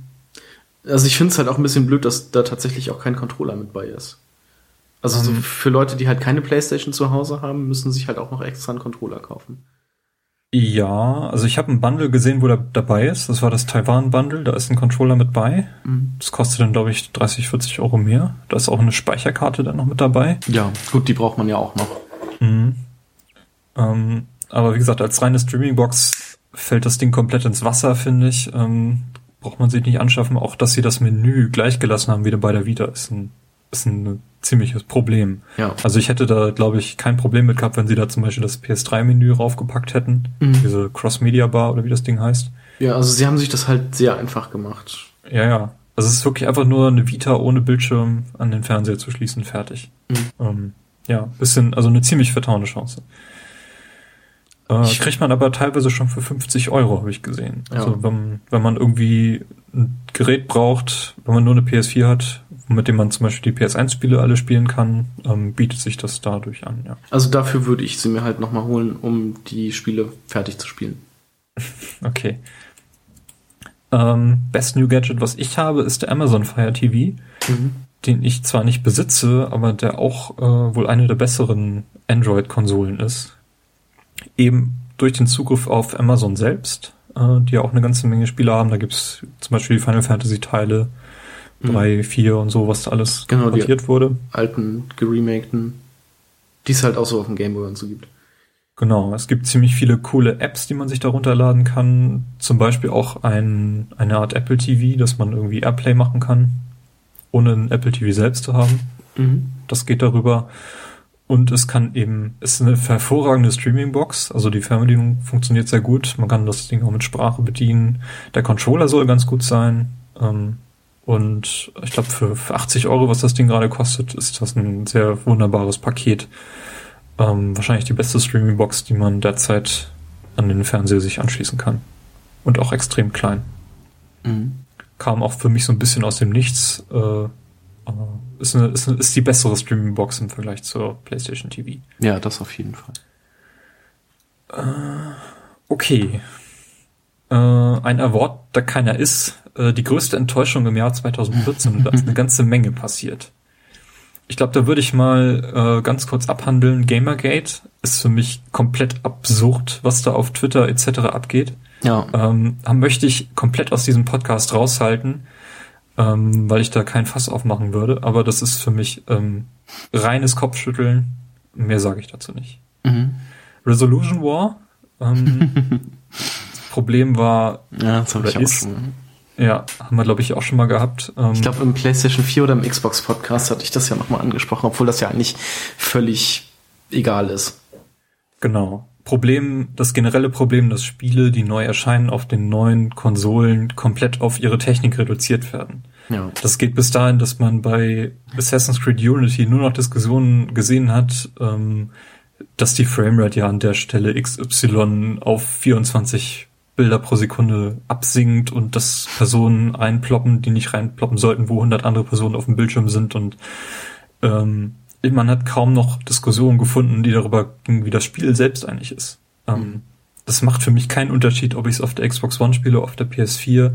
Also ich finde es halt auch ein bisschen blöd, dass da tatsächlich auch kein Controller mit bei ist. Also um, so ähm. für Leute, die halt keine Playstation zu Hause haben, müssen sich halt auch noch extra einen Controller kaufen. Ja, also ich habe ein Bundle gesehen, wo der dabei ist. Das war das Taiwan-Bundle, da ist ein Controller mit bei. Mhm. Das kostet dann, glaube ich, 30, 40 Euro mehr. Da ist auch eine Speicherkarte dann noch mit dabei. Ja, gut, die braucht man ja auch noch. Mhm. Ähm, aber wie gesagt, als reine Streaming-Box fällt das Ding komplett ins Wasser, finde ich. Ähm, braucht man sich nicht anschaffen. Auch, dass sie das Menü gleichgelassen haben, wieder bei der Vita, ist ein, ist ein ziemliches Problem. Ja. Also ich hätte da, glaube ich, kein Problem mit gehabt, wenn sie da zum Beispiel das PS3-Menü raufgepackt hätten. Mhm. Diese Cross-Media-Bar oder wie das Ding heißt. Ja, also sie haben sich das halt sehr einfach gemacht. Ja, ja. Also es ist wirklich einfach nur eine Vita ohne Bildschirm an den Fernseher zu schließen, fertig. Mhm. Ähm, ja, bisschen, also eine ziemlich vertauende Chance. Äh, kriegt man aber teilweise schon für 50 Euro, habe ich gesehen. Ja. Also wenn, wenn man irgendwie ein Gerät braucht, wenn man nur eine PS4 hat, mit dem man zum Beispiel die PS1-Spiele alle spielen kann, ähm, bietet sich das dadurch an, ja. Also dafür würde ich sie mir halt nochmal holen, um die Spiele fertig zu spielen. okay. Ähm, Best New Gadget, was ich habe, ist der Amazon Fire TV, mhm. den ich zwar nicht besitze, aber der auch äh, wohl eine der besseren Android-Konsolen ist. Eben durch den Zugriff auf Amazon selbst, äh, die ja auch eine ganze Menge Spiele haben. Da gibt's zum Beispiel die Final Fantasy-Teile, 3, mhm. 4 und so, was alles genau, portiert wurde. Alten, geremakten, die es halt auch so auf dem Gameboy und so gibt. Genau, es gibt ziemlich viele coole Apps, die man sich da runterladen kann. Zum Beispiel auch ein, eine Art Apple TV, dass man irgendwie Airplay machen kann, ohne ein Apple TV selbst zu haben. Mhm. Das geht darüber. Und es kann eben, ist eine hervorragende Streaming-Box, also die Fernbedienung funktioniert sehr gut. Man kann das Ding auch mit Sprache bedienen. Der Controller soll ganz gut sein. Ähm, und ich glaube, für, für 80 Euro, was das Ding gerade kostet, ist das ein sehr wunderbares Paket. Ähm, wahrscheinlich die beste Streaming-Box, die man derzeit an den Fernseher sich anschließen kann. Und auch extrem klein. Mhm. Kam auch für mich so ein bisschen aus dem Nichts. Äh, ist, eine, ist, eine, ist die bessere Streaming-Box im Vergleich zur PlayStation TV. Ja, das auf jeden Fall. Äh, okay. Äh, ein Award, der keiner ist, äh, die größte Enttäuschung im Jahr 2014 und da ist eine ganze Menge passiert. Ich glaube, da würde ich mal äh, ganz kurz abhandeln. Gamergate ist für mich komplett absurd, was da auf Twitter etc. abgeht. Ja. Ähm, möchte ich komplett aus diesem Podcast raushalten, ähm, weil ich da kein Fass aufmachen würde. Aber das ist für mich ähm, reines Kopfschütteln. Mehr sage ich dazu nicht. Mhm. Resolution War. Ähm, Problem war, ja, das habe ich auch ist, schon. Ja, haben wir, glaube ich, auch schon mal gehabt. Ähm, ich glaube, im PlayStation 4 oder im Xbox Podcast hatte ich das ja nochmal angesprochen, obwohl das ja eigentlich völlig egal ist. Genau. Problem, das generelle Problem, dass Spiele, die neu erscheinen, auf den neuen Konsolen komplett auf ihre Technik reduziert werden. Ja. Das geht bis dahin, dass man bei Assassin's Creed Unity nur noch Diskussionen gesehen hat, ähm, dass die Framerate ja an der Stelle XY auf 24 Bilder pro Sekunde absinkt und dass Personen einploppen, die nicht reinploppen sollten, wo 100 andere Personen auf dem Bildschirm sind und ähm, man hat kaum noch Diskussionen gefunden, die darüber gingen, wie das Spiel selbst eigentlich ist. Ähm, mhm. Das macht für mich keinen Unterschied, ob ich es auf der Xbox One spiele, auf der PS4.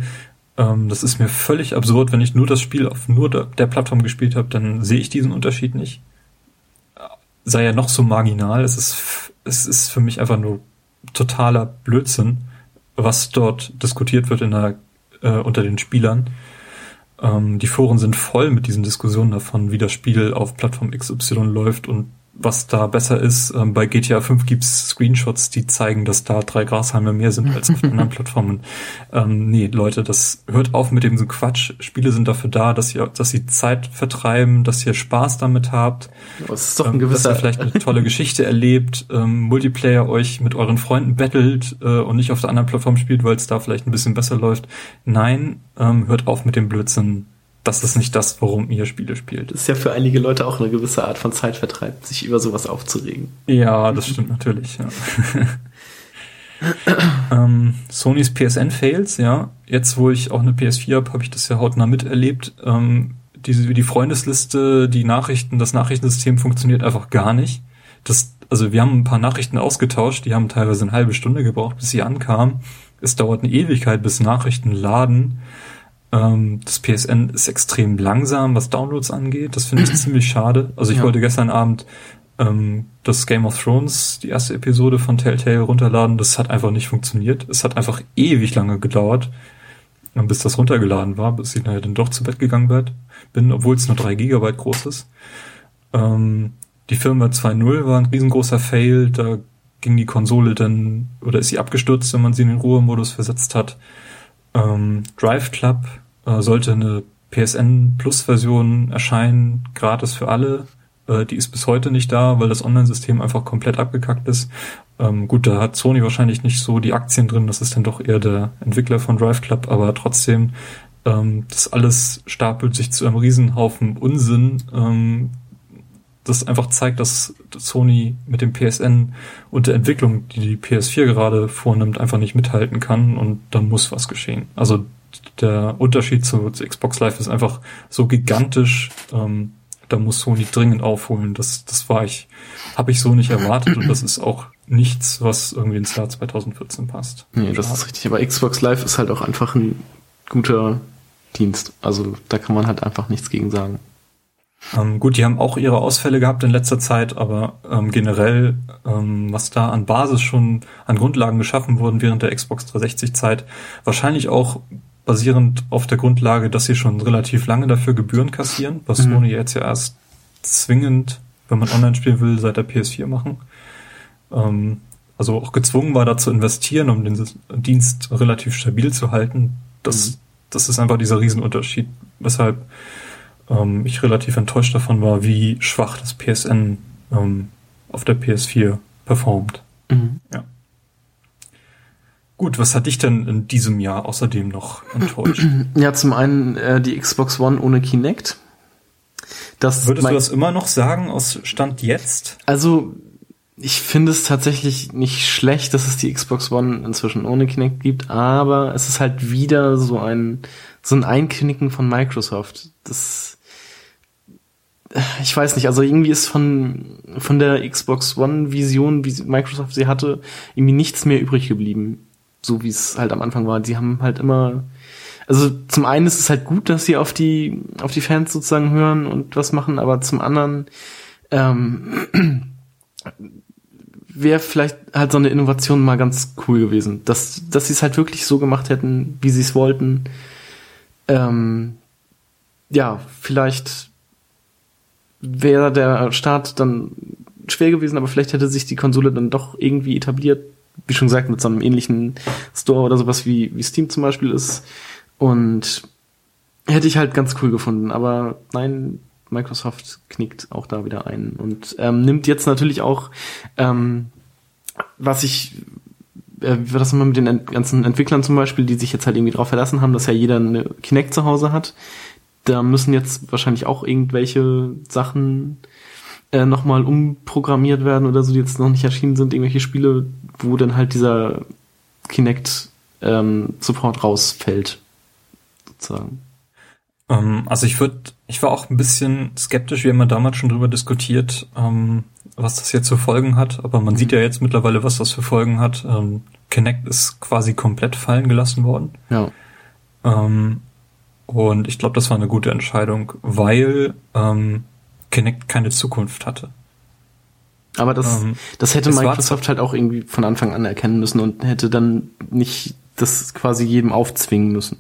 Ähm, das ist mir völlig absurd, wenn ich nur das Spiel auf nur der, der Plattform gespielt habe, dann sehe ich diesen Unterschied nicht. Sei ja noch so marginal, es ist, es ist für mich einfach nur totaler Blödsinn, was dort diskutiert wird in der, äh, unter den Spielern. Ähm, die Foren sind voll mit diesen Diskussionen davon, wie das Spiel auf Plattform XY läuft und was da besser ist. Ähm, bei GTA 5 gibt's Screenshots, die zeigen, dass da drei Grashalme mehr sind als auf anderen Plattformen. Ähm, nee, Leute, das hört auf mit dem Quatsch. Spiele sind dafür da, dass ihr, dass sie Zeit vertreiben, dass ihr Spaß damit habt. Das ist doch ein gewisser... Dass ihr vielleicht eine tolle Geschichte erlebt, ähm, Multiplayer euch mit euren Freunden battelt äh, und nicht auf der anderen Plattform spielt, weil es da vielleicht ein bisschen besser läuft. Nein, ähm, hört auf mit dem Blödsinn das ist nicht das, worum ihr Spiele spielt. Das ist ja für einige Leute auch eine gewisse Art von Zeitvertreib, sich über sowas aufzuregen. Ja, das stimmt natürlich, ja. ähm, Sonys PSN-Fails, ja. Jetzt, wo ich auch eine PS4 habe, habe ich das ja hautnah miterlebt. Ähm, diese, die Freundesliste, die Nachrichten, das Nachrichtensystem funktioniert einfach gar nicht. Das, also wir haben ein paar Nachrichten ausgetauscht, die haben teilweise eine halbe Stunde gebraucht, bis sie ankamen. Es dauert eine Ewigkeit, bis Nachrichten laden. Ähm, das PSN ist extrem langsam, was Downloads angeht. Das finde ich ziemlich schade. Also ich ja. wollte gestern Abend ähm, das Game of Thrones, die erste Episode von Telltale runterladen. Das hat einfach nicht funktioniert. Es hat einfach ewig lange gedauert, bis das runtergeladen war, bis ich dann doch zu Bett gegangen bin, obwohl es nur drei Gigabyte groß ist. Ähm, die Firma 2.0 war ein riesengroßer Fail. Da ging die Konsole dann, oder ist sie abgestürzt, wenn man sie in den Ruhemodus versetzt hat. Ähm, Drive Club äh, sollte eine PSN Plus Version erscheinen, gratis für alle. Äh, die ist bis heute nicht da, weil das Online-System einfach komplett abgekackt ist. Ähm, gut, da hat Sony wahrscheinlich nicht so die Aktien drin, das ist dann doch eher der Entwickler von Drive Club, aber trotzdem, ähm, das alles stapelt sich zu einem Riesenhaufen Unsinn, ähm, das einfach zeigt, dass Sony mit dem PSN und der Entwicklung, die die PS4 gerade vornimmt, einfach nicht mithalten kann und dann muss was geschehen. Also der Unterschied zu, zu Xbox Live ist einfach so gigantisch. Ähm, da muss Sony dringend aufholen. Das, das war ich, habe ich so nicht erwartet und das ist auch nichts, was irgendwie ins Jahr 2014 passt. Nee, das ist richtig. Aber Xbox Live ist halt auch einfach ein guter Dienst. Also da kann man halt einfach nichts gegen sagen. Ähm, gut, die haben auch ihre Ausfälle gehabt in letzter Zeit, aber ähm, generell, ähm, was da an Basis schon an Grundlagen geschaffen wurden während der Xbox 360 Zeit, wahrscheinlich auch basierend auf der Grundlage, dass sie schon relativ lange dafür Gebühren kassieren, was mhm. Sony jetzt ja erst zwingend, wenn man online spielen will, seit der PS4 machen. Ähm, also auch gezwungen war, da zu investieren, um den Dienst relativ stabil zu halten. Das, mhm. das ist einfach dieser Riesenunterschied, weshalb ähm, ich relativ enttäuscht davon war, wie schwach das PSN ähm, auf der PS4 performt. Mhm. Ja. Gut, was hat dich denn in diesem Jahr außerdem noch enttäuscht? Ja, zum einen äh, die Xbox One ohne Kinect. Das Würdest du das immer noch sagen aus Stand jetzt? Also, ich finde es tatsächlich nicht schlecht, dass es die Xbox One inzwischen ohne Kinect gibt, aber es ist halt wieder so ein so ein Einknicken von Microsoft. Das ich weiß nicht, also irgendwie ist von, von der Xbox One Vision, wie Microsoft sie hatte, irgendwie nichts mehr übrig geblieben. So wie es halt am Anfang war. Sie haben halt immer, also zum einen ist es halt gut, dass sie auf die, auf die Fans sozusagen hören und was machen, aber zum anderen, ähm, wäre vielleicht halt so eine Innovation mal ganz cool gewesen, dass, dass sie es halt wirklich so gemacht hätten, wie sie es wollten. Ähm, ja, vielleicht wäre der Start dann schwer gewesen, aber vielleicht hätte sich die Konsole dann doch irgendwie etabliert, wie schon gesagt, mit so einem ähnlichen Store oder sowas wie, wie Steam zum Beispiel ist. Und hätte ich halt ganz cool gefunden. Aber nein, Microsoft knickt auch da wieder ein und ähm, nimmt jetzt natürlich auch, ähm, was ich, äh, wie war das immer mit den ganzen Entwicklern zum Beispiel, die sich jetzt halt irgendwie drauf verlassen haben, dass ja jeder eine Kinect zu Hause hat da müssen jetzt wahrscheinlich auch irgendwelche Sachen äh, nochmal umprogrammiert werden oder so, die jetzt noch nicht erschienen sind, irgendwelche Spiele, wo dann halt dieser Kinect ähm, Support rausfällt. Sozusagen. Ähm, also ich würde, ich war auch ein bisschen skeptisch, wir haben ja damals schon drüber diskutiert, ähm, was das jetzt für Folgen hat, aber man sieht ja jetzt mittlerweile, was das für Folgen hat. Ähm, Kinect ist quasi komplett fallen gelassen worden. Ja. Ähm, und ich glaube, das war eine gute Entscheidung, weil ähm, Kinect keine Zukunft hatte. Aber das, Ähm, das hätte Microsoft halt auch irgendwie von Anfang an erkennen müssen und hätte dann nicht das quasi jedem aufzwingen müssen.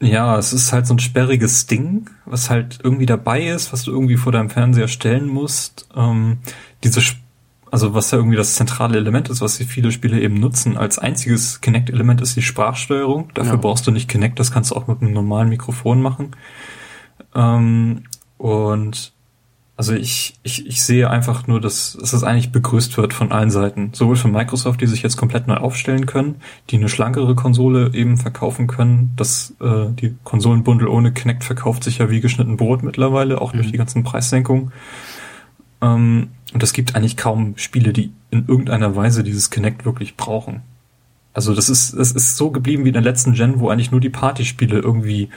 Ja, es ist halt so ein sperriges Ding, was halt irgendwie dabei ist, was du irgendwie vor deinem Fernseher stellen musst. Ähm, diese, also was ja irgendwie das zentrale Element ist, was viele Spiele eben nutzen. Als einziges Kinect-Element ist die Sprachsteuerung. Dafür Ja. brauchst du nicht Kinect, das kannst du auch mit einem normalen Mikrofon machen. Ähm, und also ich, ich, ich sehe einfach nur, dass, dass das eigentlich begrüßt wird von allen Seiten. Sowohl von Microsoft, die sich jetzt komplett neu aufstellen können, die eine schlankere Konsole eben verkaufen können. Das, äh, die Konsolenbundle ohne Kinect verkauft sich ja wie geschnitten Brot mittlerweile, auch durch Mhm. die ganzen Preissenkungen. Ähm, und es gibt eigentlich kaum Spiele, die in irgendeiner Weise dieses Kinect wirklich brauchen. Also das ist, das ist so geblieben wie in der letzten Gen, wo eigentlich nur die Partyspiele irgendwie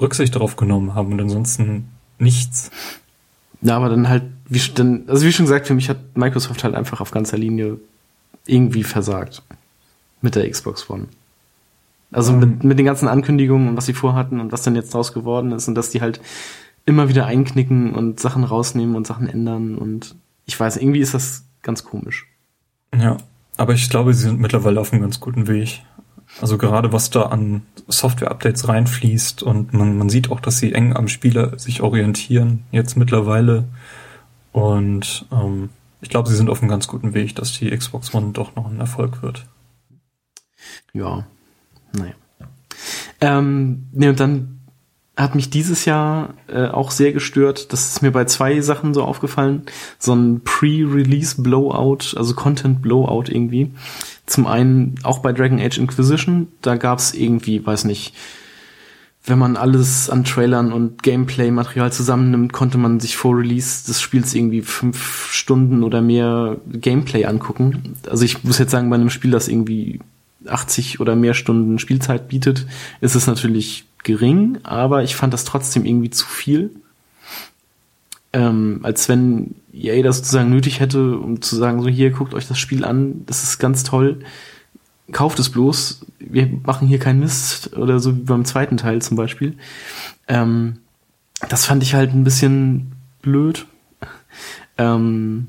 Rücksicht darauf genommen haben und ansonsten nichts. Ja, aber dann halt, wie, dann, also wie schon gesagt, für mich hat Microsoft halt einfach auf ganzer Linie irgendwie versagt. Mit der Xbox One. Also Ähm. mit, mit den ganzen Ankündigungen und was sie vorhatten und was dann jetzt draus geworden ist und dass die halt immer wieder einknicken und Sachen rausnehmen und Sachen ändern und ich weiß, irgendwie ist das ganz komisch. Ja, aber ich glaube, sie sind mittlerweile auf einem ganz guten Weg. Also gerade was da an Software-Updates reinfließt und man, man sieht auch, dass sie eng am Spieler sich orientieren, jetzt mittlerweile. Und ähm, ich glaube, sie sind auf einem ganz guten Weg, dass die Xbox One doch noch ein Erfolg wird. Ja, naja. Ähm, nee, und dann hat mich dieses Jahr äh, auch sehr gestört. Das ist mir bei zwei Sachen so aufgefallen. So ein Pre-Release Blowout, also Content Blowout irgendwie. Zum einen auch bei Dragon Age Inquisition, da gab's irgendwie, weiß nicht, wenn man alles an Trailern und Gameplay-Material zusammennimmt, konnte man sich vor Release des Spiels irgendwie fünf Stunden oder mehr Gameplay angucken. Also ich muss jetzt sagen, bei einem Spiel, das irgendwie 80 oder mehr Stunden Spielzeit bietet, ist es natürlich gering, aber ich fand das trotzdem irgendwie zu viel. Ähm, als wenn EA das sozusagen nötig hätte, um zu sagen, so hier, guckt euch das Spiel an, das ist ganz toll, kauft es bloß, wir machen hier keinen Mist oder so wie beim zweiten Teil zum Beispiel. Ähm, das fand ich halt ein bisschen blöd. Ähm,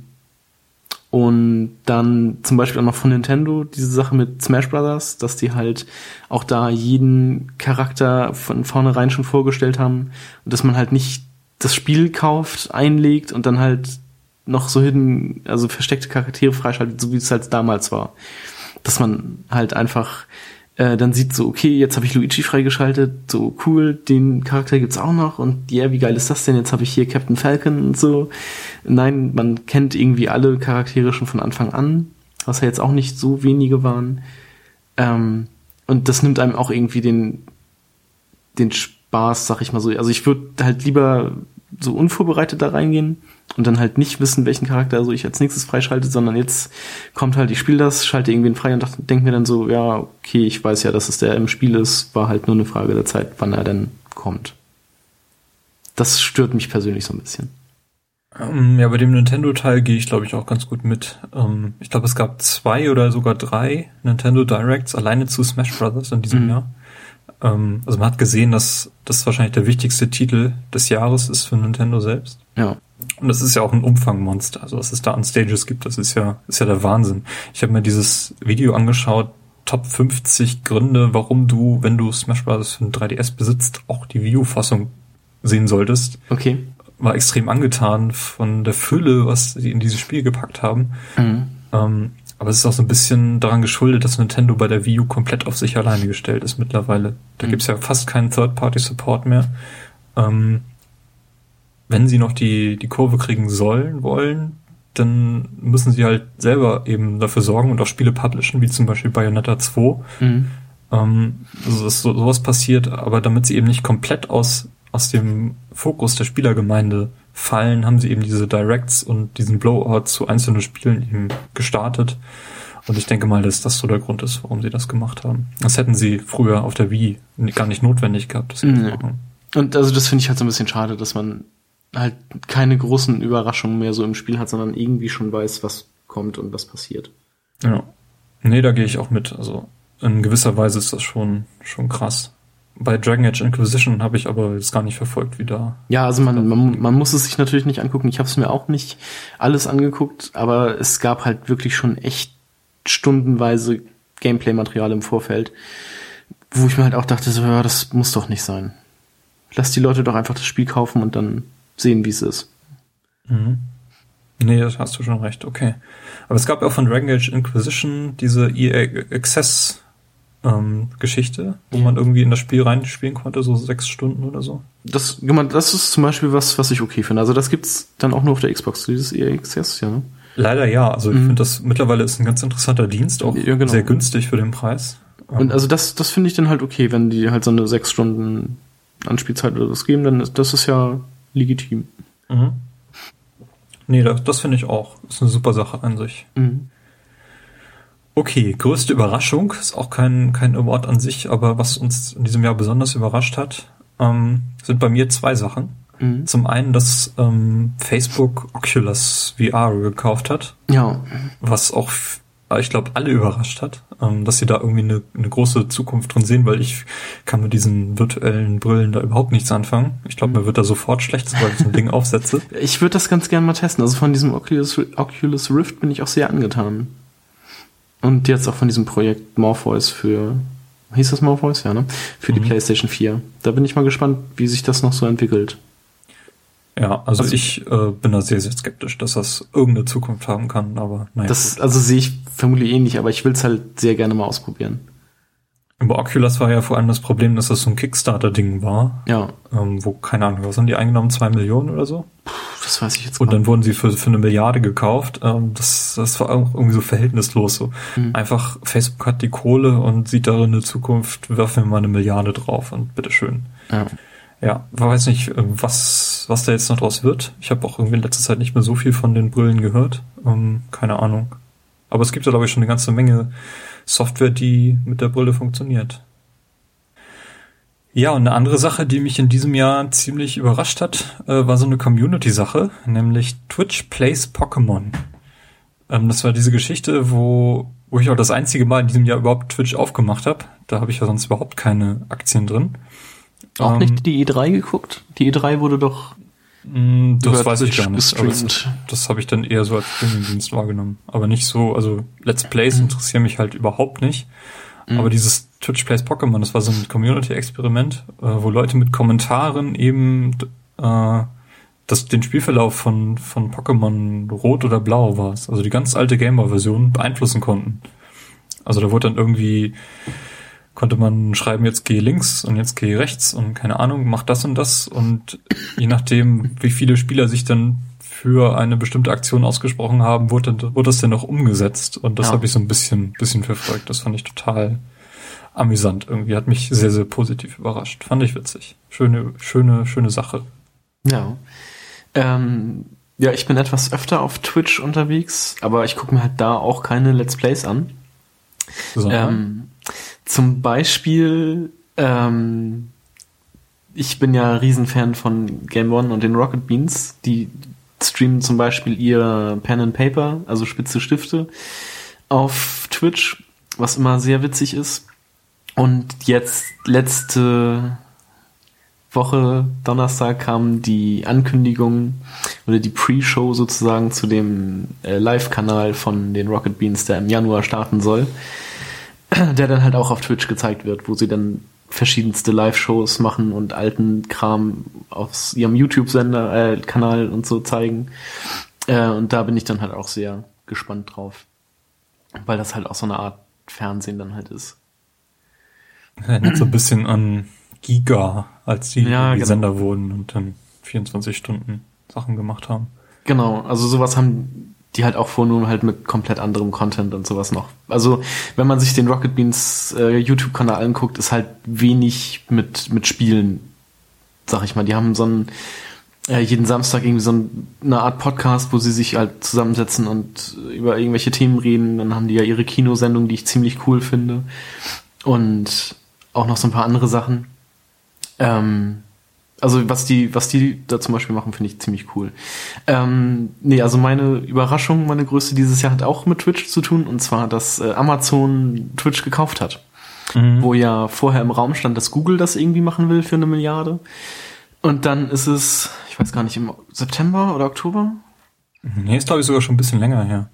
und dann zum Beispiel auch noch von Nintendo diese Sache mit Smash Brothers, dass die halt auch da jeden Charakter von vornherein schon vorgestellt haben und dass man halt nicht das Spiel kauft, einlegt und dann halt noch so hin, also versteckte Charaktere freischaltet, so wie es halt damals war. Dass man halt einfach äh, dann sieht so, okay, jetzt habe ich Luigi freigeschaltet, so cool, den Charakter gibt's auch noch und ja, wie geil ist das denn? Jetzt habe ich hier Captain Falcon und so. Nein, man kennt irgendwie alle Charaktere schon von Anfang an, was ja jetzt auch nicht so wenige waren. Ähm, und das nimmt einem auch irgendwie den, den Spaß, sag ich mal so. Also ich würde halt lieber so unvorbereitet da reingehen und dann halt nicht wissen, welchen Charakter also ich als nächstes freischalte, sondern jetzt kommt halt, ich spiele das, schalte irgendwen frei und denke mir dann so, ja, okay, ich weiß ja, dass es der im Spiel ist, war halt nur eine Frage der Zeit, wann er denn kommt. Das stört mich persönlich so ein bisschen. Ähm, ja, bei dem Nintendo-Teil gehe ich, glaube ich, auch ganz gut mit. Ähm, ich glaube, es gab zwei oder sogar drei Nintendo Directs alleine zu Smash Brothers in diesem Mhm. Jahr. Ähm, also man hat gesehen, dass das wahrscheinlich der wichtigste Titel des Jahres ist für Nintendo selbst. Ja. Und das ist ja auch ein Umfangmonster. Also was es da an Stages gibt, das ist ja, ist ja der Wahnsinn. Ich habe mir dieses Video angeschaut, Top 50 Gründe, warum du, wenn du Smash Bros. für ein 3DS besitzt, auch die Wii U-Fassung sehen solltest. Okay. War extrem angetan von der Fülle, was sie in dieses Spiel gepackt haben. Mhm. Ähm, aber es ist auch so ein bisschen daran geschuldet, dass Nintendo bei der Wii U komplett auf sich alleine gestellt ist mittlerweile. Da Mhm. gibt's ja fast keinen Third-Party-Support mehr. Ähm, wenn sie noch die, die Kurve kriegen sollen, wollen, dann müssen sie halt selber eben dafür sorgen und auch Spiele publishen, wie zum Beispiel Bayonetta 2. Mhm. Ähm, also dass so, sowas passiert, aber damit sie eben nicht komplett aus, aus dem Fokus der Spielergemeinde fallen, haben sie eben diese Directs und diesen Blowout zu einzelnen Spielen eben gestartet. Und ich denke mal, dass das so der Grund ist, warum sie das gemacht haben. Das hätten sie früher auf der Wii gar nicht notwendig gehabt, das nee. Und also das finde ich halt so ein bisschen schade, dass man halt keine großen Überraschungen mehr so im Spiel hat, sondern irgendwie schon weiß, was kommt und was passiert. Ja. Nee, da gehe ich auch mit. Also in gewisser Weise ist das schon, schon krass. Bei Dragon Age Inquisition habe ich aber jetzt gar nicht verfolgt, wie da. Ja, also man, man, man muss es sich natürlich nicht angucken. Ich habe es mir auch nicht alles angeguckt, aber es gab halt wirklich schon echt stundenweise Gameplay-Material im Vorfeld, wo ich mir halt auch dachte, so, ja, das muss doch nicht sein. Lass die Leute doch einfach das Spiel kaufen und dann sehen, wie es ist. Mhm. Nee, das hast du schon recht, okay. Aber es gab ja auch von Dragon Age Inquisition diese EA Access ähm, Geschichte, wo man irgendwie in das Spiel reinspielen konnte, so sechs Stunden oder so. Das, das ist zum Beispiel was, was ich okay finde. Also das gibt's dann auch nur auf der Xbox, dieses Access, ja, ne? Leider ja. Also ich mhm. finde, das mittlerweile ist ein ganz interessanter Dienst, auch ja, genau. sehr günstig für den Preis. Und also das, das finde ich dann halt okay, wenn die halt so eine sechs Stunden Anspielzeit oder was geben, dann ist das ist ja legitim. Mhm. Nee, das, das finde ich auch. Ist eine super Sache an sich. Mhm. Okay, größte Überraschung ist auch kein, kein Award an sich, aber was uns in diesem Jahr besonders überrascht hat, ähm, sind bei mir zwei Sachen. Mhm. Zum einen, dass ähm, Facebook Oculus VR gekauft hat. Ja. Was auch, ich glaube, alle überrascht hat, ähm, dass sie da irgendwie eine, eine große Zukunft drin sehen, weil ich kann mit diesen virtuellen Brillen da überhaupt nichts anfangen. Ich glaube, mir wird da sofort schlecht, sobald ich so ein Ding aufsetze. Ich würde das ganz gerne mal testen. Also von diesem Oculus, Oculus Rift bin ich auch sehr angetan. Und jetzt auch von diesem Projekt Morpheus für, hieß das Morpheus? Ja, ne? Für mhm. die PlayStation 4. Da bin ich mal gespannt, wie sich das noch so entwickelt. Ja, also, also ich äh, bin da sehr, sehr skeptisch, dass das irgendeine Zukunft haben kann, aber naja. Das, also sehe ich vermutlich ähnlich, aber ich will es halt sehr gerne mal ausprobieren. Über Oculus war ja vor allem das Problem, dass das so ein Kickstarter-Ding war. Ja. Ähm, wo, keine Ahnung, was haben die eingenommen? Zwei Millionen oder so? Puh, das weiß ich jetzt Und dann wurden sie für, für eine Milliarde gekauft. Ähm, das, das war auch irgendwie so verhältnislos. So. Mhm. Einfach, Facebook hat die Kohle und sieht darin eine Zukunft, werfen wir mal eine Milliarde drauf und bitteschön. Ja. Ja, weiß nicht, äh, was, was da jetzt noch draus wird. Ich habe auch irgendwie in letzter Zeit nicht mehr so viel von den Brillen gehört. Ähm, keine Ahnung. Aber es gibt ja, glaube ich, schon eine ganze Menge Software, die mit der Brille funktioniert. Ja, und eine andere Sache, die mich in diesem Jahr ziemlich überrascht hat, äh, war so eine Community-Sache, nämlich Twitch Plays Pokémon. Ähm, das war diese Geschichte, wo, wo ich auch das einzige Mal in diesem Jahr überhaupt Twitch aufgemacht habe. Da habe ich ja sonst überhaupt keine Aktien drin. Auch ähm, nicht die E3 geguckt? Die E3 wurde doch. Mm, das weiß ich gar nicht. Das, das habe ich dann eher so als Streamingdienst wahrgenommen. Aber nicht so, also Let's Plays mhm. interessieren mich halt überhaupt nicht. Mhm. Aber dieses Twitch Plays Pokémon, das war so ein Community-Experiment, äh, wo Leute mit Kommentaren eben äh, das, den Spielverlauf von, von Pokémon Rot oder Blau war also die ganz alte Gameboy-Version beeinflussen konnten. Also da wurde dann irgendwie konnte man schreiben, jetzt gehe links und jetzt gehe rechts und keine Ahnung, mach das und das und je nachdem, wie viele Spieler sich dann für eine bestimmte Aktion ausgesprochen haben, wurde, wurde das dann auch umgesetzt und das ja. habe ich so ein bisschen, bisschen verfolgt. Das fand ich total amüsant irgendwie, hat mich sehr, sehr positiv überrascht. Fand ich witzig. Schöne, schöne, schöne Sache. Ja. Ähm, ja, ich bin etwas öfter auf Twitch unterwegs, aber ich gucke mir halt da auch keine Let's Plays an. Ähm, zum Beispiel, ähm, ich bin ja Riesenfan von Game One und den Rocket Beans. Die streamen zum Beispiel ihr Pen and Paper, also spitze Stifte, auf Twitch, was immer sehr witzig ist. Und jetzt letzte Woche, Donnerstag, kam die Ankündigung oder die Pre-Show sozusagen zu dem äh, Live-Kanal von den Rocket Beans, der im Januar starten soll der dann halt auch auf Twitch gezeigt wird, wo sie dann verschiedenste Live-Shows machen und alten Kram aus ihrem YouTube-Sender, äh, Kanal und so zeigen. Äh, und da bin ich dann halt auch sehr gespannt drauf. Weil das halt auch so eine Art Fernsehen dann halt ist. Erinnert so ein bisschen an Giga, als die, ja, die genau. Sender wurden und dann 24 Stunden Sachen gemacht haben. Genau, also sowas haben die halt auch vor nur halt mit komplett anderem Content und sowas noch. Also wenn man sich den Rocket Beans äh, YouTube-Kanal anguckt, ist halt wenig mit, mit Spielen sag ich mal. Die haben so einen, äh, jeden Samstag irgendwie so eine Art Podcast, wo sie sich halt zusammensetzen und über irgendwelche Themen reden. Dann haben die ja ihre Kinosendung, die ich ziemlich cool finde. Und auch noch so ein paar andere Sachen. Ähm, also was die, was die da zum Beispiel machen, finde ich ziemlich cool. Ähm, nee, also meine Überraschung, meine größte dieses Jahr hat auch mit Twitch zu tun, und zwar, dass äh, Amazon Twitch gekauft hat. Mhm. Wo ja vorher im Raum stand, dass Google das irgendwie machen will für eine Milliarde. Und dann ist es, ich weiß gar nicht, im September oder Oktober? Nee, ist glaube ich sogar schon ein bisschen länger her.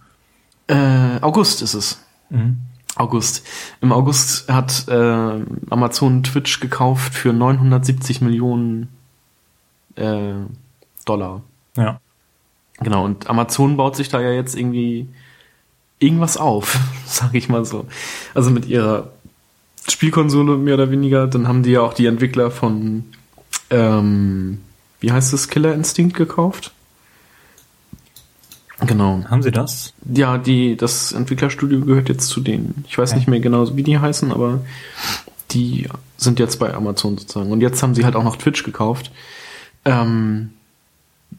Äh, August ist es. Mhm. August. Im August hat äh, Amazon Twitch gekauft für 970 Millionen äh, Dollar. Ja. Genau, und Amazon baut sich da ja jetzt irgendwie irgendwas auf, sag ich mal so. Also mit ihrer Spielkonsole mehr oder weniger, dann haben die ja auch die Entwickler von, ähm, wie heißt es, Killer Instinct gekauft. Genau. Haben sie das? Ja, die, das Entwicklerstudio gehört jetzt zu denen. Ich weiß okay. nicht mehr genau, wie die heißen, aber die sind jetzt bei Amazon sozusagen. Und jetzt haben sie halt auch noch Twitch gekauft. Ähm,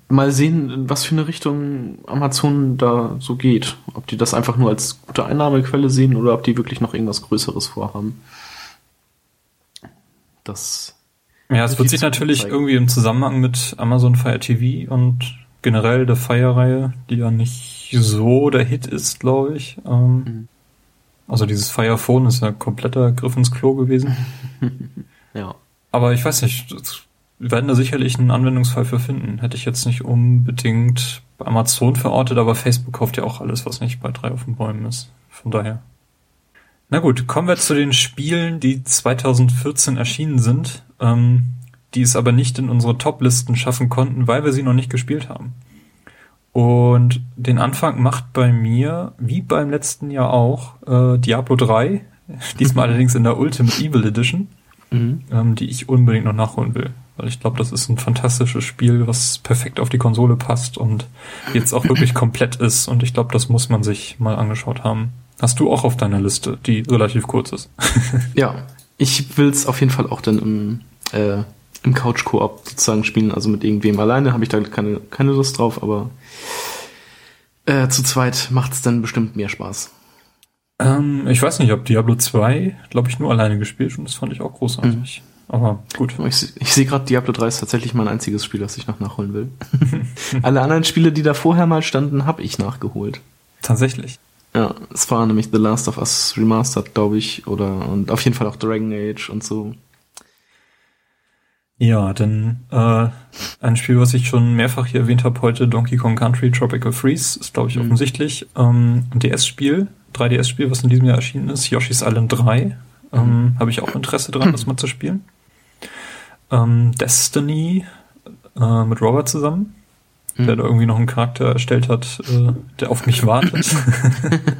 mal sehen, was für eine Richtung Amazon da so geht. Ob die das einfach nur als gute Einnahmequelle sehen oder ob die wirklich noch irgendwas Größeres vorhaben. Das. Ja, es wird sich natürlich zeigen. irgendwie im Zusammenhang mit Amazon Fire TV und generell der Fire-Reihe, die ja nicht so der Hit ist, glaube ich. Ähm, mhm. Also dieses Fire Phone ist ja kompletter Griff ins Klo gewesen. ja. Aber ich weiß nicht, wir werden da sicherlich einen Anwendungsfall für finden. Hätte ich jetzt nicht unbedingt bei Amazon verortet, aber Facebook kauft ja auch alles, was nicht bei drei auf den Bäumen ist. Von daher. Na gut, kommen wir zu den Spielen, die 2014 erschienen sind. Ähm, die es aber nicht in unsere Top-Listen schaffen konnten, weil wir sie noch nicht gespielt haben. Und den Anfang macht bei mir, wie beim letzten Jahr auch, äh, Diablo 3, diesmal allerdings in der Ultimate Evil Edition, mhm. ähm, die ich unbedingt noch nachholen will. Weil ich glaube, das ist ein fantastisches Spiel, was perfekt auf die Konsole passt und jetzt auch wirklich komplett ist. Und ich glaube, das muss man sich mal angeschaut haben. Hast du auch auf deiner Liste, die relativ kurz ist? ja, ich will es auf jeden Fall auch dann im äh, im Couch-Koop sozusagen spielen, also mit irgendwem alleine habe ich da keine, keine Lust drauf, aber äh, zu zweit macht es dann bestimmt mehr Spaß. Ähm, ich weiß nicht, ob Diablo 2, glaube ich, nur alleine gespielt und das fand ich auch großartig. Mhm. Aber gut. Ich, ich sehe gerade, Diablo 3 ist tatsächlich mein einziges Spiel, das ich noch nachholen will. Alle anderen Spiele, die da vorher mal standen, habe ich nachgeholt. Tatsächlich. Ja, es war nämlich The Last of Us Remastered, glaube ich, oder und auf jeden Fall auch Dragon Age und so. Ja, denn äh, ein Spiel, was ich schon mehrfach hier erwähnt habe heute, Donkey Kong Country Tropical Freeze, ist, glaube ich, mhm. offensichtlich. Ähm, ein DS-Spiel, 3DS-Spiel, was in diesem Jahr erschienen ist, Yoshi's Island 3. Ähm, mhm. Habe ich auch Interesse dran, das mal zu spielen. Ähm, Destiny äh, mit Robert zusammen, mhm. der da irgendwie noch einen Charakter erstellt hat, äh, der auf mich wartet.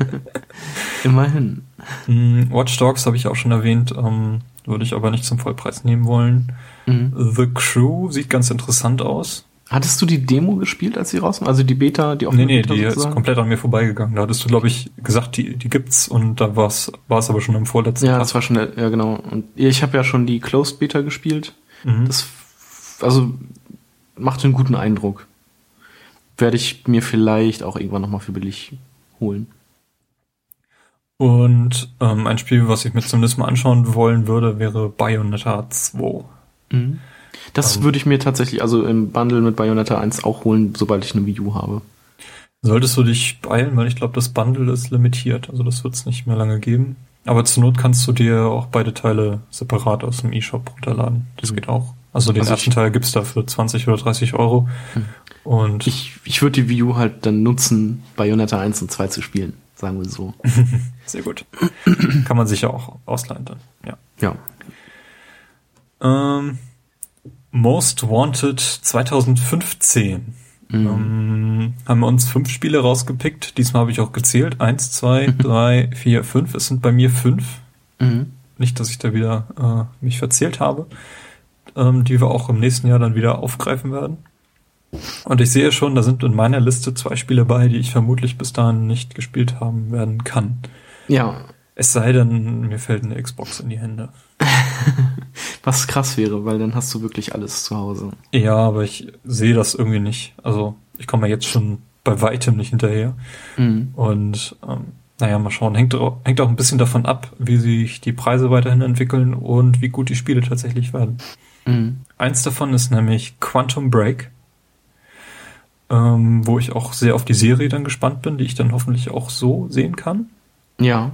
Immerhin. Mm, Watch Dogs habe ich auch schon erwähnt, ähm, würde ich aber nicht zum Vollpreis nehmen wollen. Mhm. The Crew sieht ganz interessant aus. Hattest du die Demo gespielt, als sie rauskam? Also die Beta, die offene Nee, nee, Beta die sozusagen? ist komplett an mir vorbeigegangen. Da hattest du, glaube ich, gesagt, die, die gibt's und da war es aber schon im vorletzten Ja, Tag. das war schon, ja genau. Und ich habe ja schon die Closed Beta gespielt. Mhm. Das, also macht einen guten Eindruck. Werde ich mir vielleicht auch irgendwann nochmal für billig holen. Und ähm, ein Spiel, was ich mir zumindest mal anschauen wollen würde, wäre Bayonetta 2. Mhm. Das ähm. würde ich mir tatsächlich, also im Bundle mit Bayonetta 1 auch holen, sobald ich eine Wii U habe. Solltest du dich beeilen, weil ich glaube, das Bundle ist limitiert, also das wird es nicht mehr lange geben. Aber zur Not kannst du dir auch beide Teile separat aus dem eShop runterladen. Das mhm. geht auch. Also den also ersten Teil gibt's da für 20 oder 30 Euro. Mhm. Und ich, ich würde die Wii U halt dann nutzen, Bayonetta 1 und 2 zu spielen, sagen wir so. Sehr gut. Kann man sich ja auch ausleihen dann, ja. Ja, ähm, Most Wanted 2015. Mhm. Ähm, haben wir uns fünf Spiele rausgepickt. Diesmal habe ich auch gezählt. Eins, zwei, mhm. drei, vier, fünf. Es sind bei mir fünf. Mhm. Nicht, dass ich da wieder äh, mich verzählt habe. Ähm, die wir auch im nächsten Jahr dann wieder aufgreifen werden. Und ich sehe schon, da sind in meiner Liste zwei Spiele bei, die ich vermutlich bis dahin nicht gespielt haben werden kann. Ja, Es sei denn, mir fällt eine Xbox in die Hände. Was krass wäre, weil dann hast du wirklich alles zu Hause. Ja, aber ich sehe das irgendwie nicht. Also ich komme ja jetzt schon bei weitem nicht hinterher. Mhm. Und ähm, naja, mal schauen. Hängt, hängt auch ein bisschen davon ab, wie sich die Preise weiterhin entwickeln und wie gut die Spiele tatsächlich werden. Mhm. Eins davon ist nämlich Quantum Break, ähm, wo ich auch sehr auf die Serie dann gespannt bin, die ich dann hoffentlich auch so sehen kann. Ja.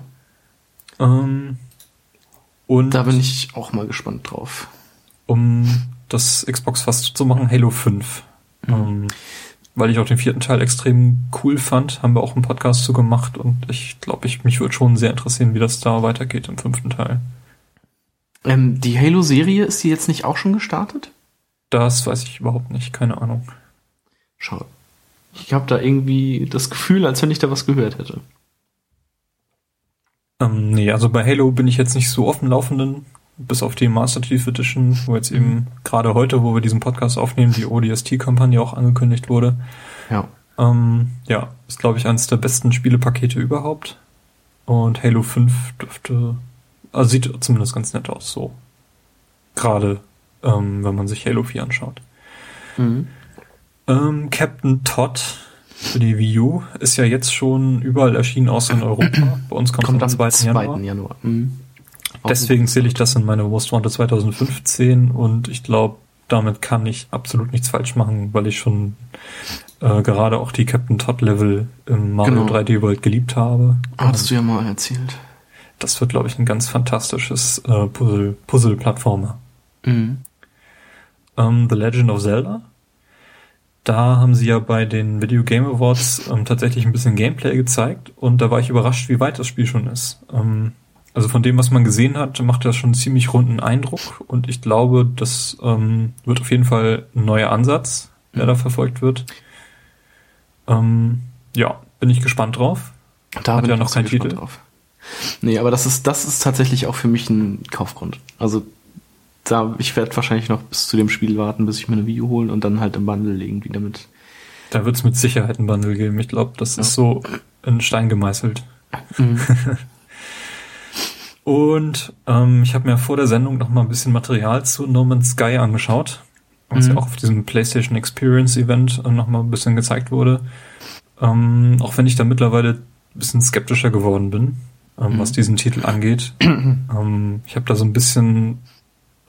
Ähm, und da bin ich auch mal gespannt drauf. Um das Xbox fast zu machen, Halo 5. Mhm. Ähm, weil ich auch den vierten Teil extrem cool fand, haben wir auch einen Podcast zu gemacht und ich glaube, ich, mich würde schon sehr interessieren, wie das da weitergeht im fünften Teil. Ähm, die Halo-Serie, ist die jetzt nicht auch schon gestartet? Das weiß ich überhaupt nicht, keine Ahnung. Schau. Ich habe da irgendwie das Gefühl, als wenn ich da was gehört hätte. Ähm, nee, also bei Halo bin ich jetzt nicht so offen Laufenden, bis auf die Master Chief Edition, wo jetzt eben gerade heute, wo wir diesen Podcast aufnehmen, die ODST-Kampagne auch angekündigt wurde. Ja. Ähm, ja, ist glaube ich eines der besten Spielepakete überhaupt. Und Halo 5 dürfte, also sieht zumindest ganz nett aus, so. Gerade, ähm, wenn man sich Halo 4 anschaut. Mhm. Ähm, Captain Todd für die Wii U ist ja jetzt schon überall erschienen, außer in Europa. Bei uns kommt, kommt am 2. 2. Januar. Januar. Mhm. Deswegen zähle ich das in meine Most Wanted 2015 und ich glaube, damit kann ich absolut nichts falsch machen, weil ich schon äh, gerade auch die Captain Todd Level im Mario genau. 3D World geliebt habe. Hattest du ja mal erzählt. Das wird, glaube ich, ein ganz fantastisches äh, Puzzle, Puzzle-Plattformer. Mhm. Ähm, The Legend of Zelda. Da haben sie ja bei den Video Game Awards ähm, tatsächlich ein bisschen Gameplay gezeigt und da war ich überrascht, wie weit das Spiel schon ist. Ähm, also von dem, was man gesehen hat, macht das schon einen ziemlich runden Eindruck und ich glaube, das ähm, wird auf jeden Fall ein neuer Ansatz, der mhm. da verfolgt wird. Ähm, ja, bin ich gespannt drauf. Da hat ja noch kein Titel. Drauf. Nee, aber das ist, das ist tatsächlich auch für mich ein Kaufgrund. Also da, ich werde wahrscheinlich noch bis zu dem Spiel warten, bis ich mir eine Wii holen und dann halt im Bundle legen, wieder mit. Da wird es mit Sicherheit ein Bundle geben. Ich glaube, das ja. ist so in Stein gemeißelt. Mhm. Und ähm, ich habe mir vor der Sendung noch mal ein bisschen Material zu No Man's Sky angeschaut, was mhm. ja auch auf diesem PlayStation Experience Event äh, noch mal ein bisschen gezeigt wurde. Ähm, auch wenn ich da mittlerweile ein bisschen skeptischer geworden bin, ähm, mhm. was diesen Titel angeht. ähm, ich habe da so ein bisschen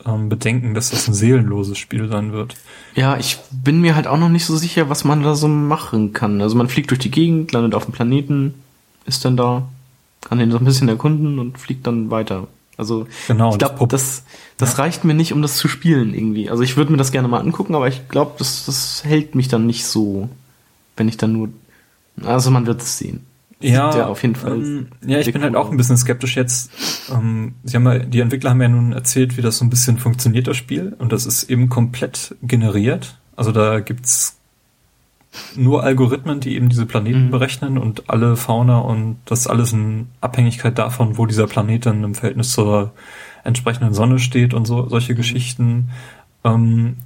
ähm, Bedenken, dass das ein seelenloses Spiel sein wird. Ja, ich bin mir halt auch noch nicht so sicher, was man da so machen kann. Also man fliegt durch die Gegend, landet auf dem Planeten, ist dann da kann den so ein bisschen erkunden und fliegt dann weiter. Also genau, ich glaube, das, das ja. reicht mir nicht, um das zu spielen irgendwie. Also ich würde mir das gerne mal angucken, aber ich glaube, das, das hält mich dann nicht so, wenn ich dann nur. Also man wird es sehen. Ja, ja, auf jeden Fall. Ähm, ja, ich bin halt auch ein bisschen skeptisch jetzt. Ähm, sie haben ja, die Entwickler haben ja nun erzählt, wie das so ein bisschen funktioniert, das Spiel. Und das ist eben komplett generiert. Also da gibt's nur Algorithmen, die eben diese Planeten mhm. berechnen und alle Fauna und das alles in Abhängigkeit davon, wo dieser Planet dann im Verhältnis zur entsprechenden Sonne steht und so solche mhm. Geschichten ähm,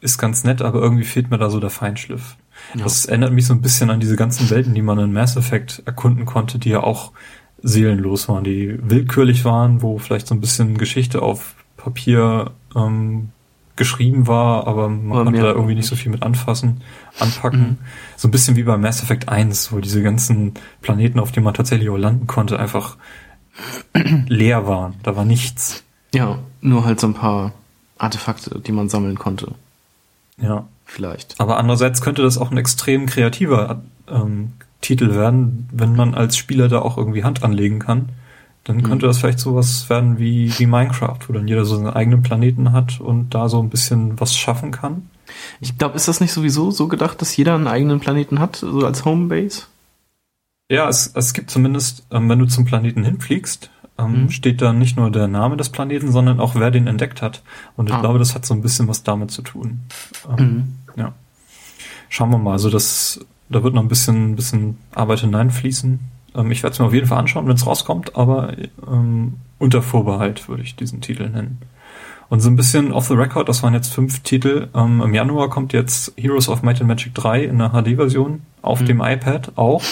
ist ganz nett, aber irgendwie fehlt mir da so der Feinschliff. Ja. Das erinnert mich so ein bisschen an diese ganzen Welten, die man in Mass Effect erkunden konnte, die ja auch seelenlos waren, die willkürlich waren, wo vielleicht so ein bisschen Geschichte auf Papier ähm, geschrieben war, aber man aber konnte da irgendwie nicht so viel mit anfassen, anpacken. Mhm. So ein bisschen wie bei Mass Effect 1, wo diese ganzen Planeten, auf denen man tatsächlich auch landen konnte, einfach leer waren. Da war nichts. Ja, nur halt so ein paar Artefakte, die man sammeln konnte. Ja. Vielleicht. Aber andererseits könnte das auch ein extrem kreativer ähm, Titel werden, wenn man als Spieler da auch irgendwie Hand anlegen kann dann mhm. könnte das vielleicht sowas werden wie, wie Minecraft, wo dann jeder so seinen eigenen Planeten hat und da so ein bisschen was schaffen kann. Ich glaube, ist das nicht sowieso so gedacht, dass jeder einen eigenen Planeten hat, so als Homebase? Ja, es, es gibt zumindest, ähm, wenn du zum Planeten hinfliegst, ähm, mhm. steht da nicht nur der Name des Planeten, sondern auch wer den entdeckt hat. Und ich ah. glaube, das hat so ein bisschen was damit zu tun. Ähm, mhm. Ja. Schauen wir mal. Also das, da wird noch ein bisschen, bisschen Arbeit hineinfließen. Ähm, ich werde es mir auf jeden Fall anschauen, wenn es rauskommt, aber ähm, unter Vorbehalt würde ich diesen Titel nennen. Und so ein bisschen off the record, das waren jetzt fünf Titel. Ähm, Im Januar kommt jetzt Heroes of Might and Magic 3 in der HD-Version auf mhm. dem iPad auch.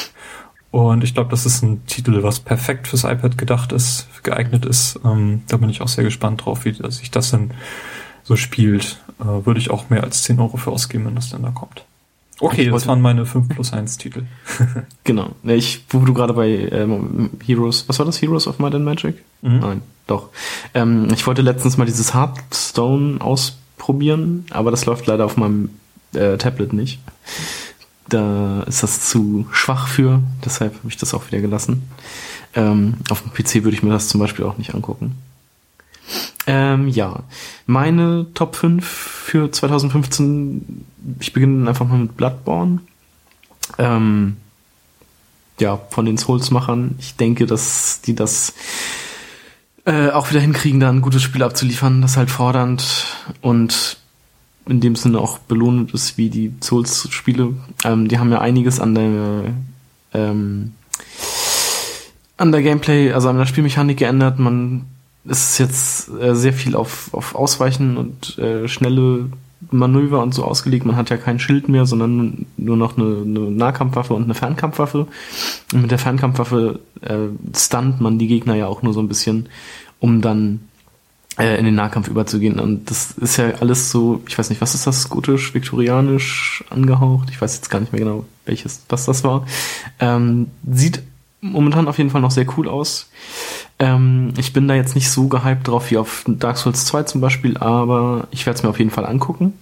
Und ich glaube, das ist ein Titel, was perfekt fürs iPad gedacht ist, geeignet ist. Ähm, da bin ich auch sehr gespannt drauf, wie sich das denn so spielt. Äh, würde ich auch mehr als 10 Euro für ausgeben, wenn das denn da kommt. Okay, das waren meine 5 plus 1 Titel. genau. Ich, wo du gerade bei ähm, Heroes, was war das? Heroes of Might and Magic? Mhm. Nein, doch. Ähm, ich wollte letztens mal dieses Hearthstone ausprobieren, aber das läuft leider auf meinem äh, Tablet nicht. Da ist das zu schwach für, deshalb habe ich das auch wieder gelassen. Ähm, auf dem PC würde ich mir das zum Beispiel auch nicht angucken. Ähm, ja, meine Top 5 für 2015, ich beginne einfach mal mit Bloodborne. Ähm, ja, von den Souls-Machern. Ich denke, dass die das äh, auch wieder hinkriegen, da ein gutes Spiel abzuliefern, das halt fordernd und in dem Sinne auch belohnend ist wie die Souls-Spiele. Ähm, die haben ja einiges an der ähm, an der Gameplay, also an der Spielmechanik geändert. Man ist jetzt äh, sehr viel auf, auf Ausweichen und äh, schnelle Manöver und so ausgelegt. Man hat ja kein Schild mehr, sondern nur noch eine, eine Nahkampfwaffe und eine Fernkampfwaffe. Und mit der Fernkampfwaffe äh, stunt man die Gegner ja auch nur so ein bisschen, um dann äh, in den Nahkampf überzugehen. Und das ist ja alles so, ich weiß nicht, was ist das, skutisch, viktorianisch angehaucht? Ich weiß jetzt gar nicht mehr genau, welches, was das war. Ähm, sieht momentan auf jeden Fall noch sehr cool aus. Ähm, ich bin da jetzt nicht so gehypt drauf wie auf Dark Souls 2 zum Beispiel, aber ich werde es mir auf jeden Fall angucken.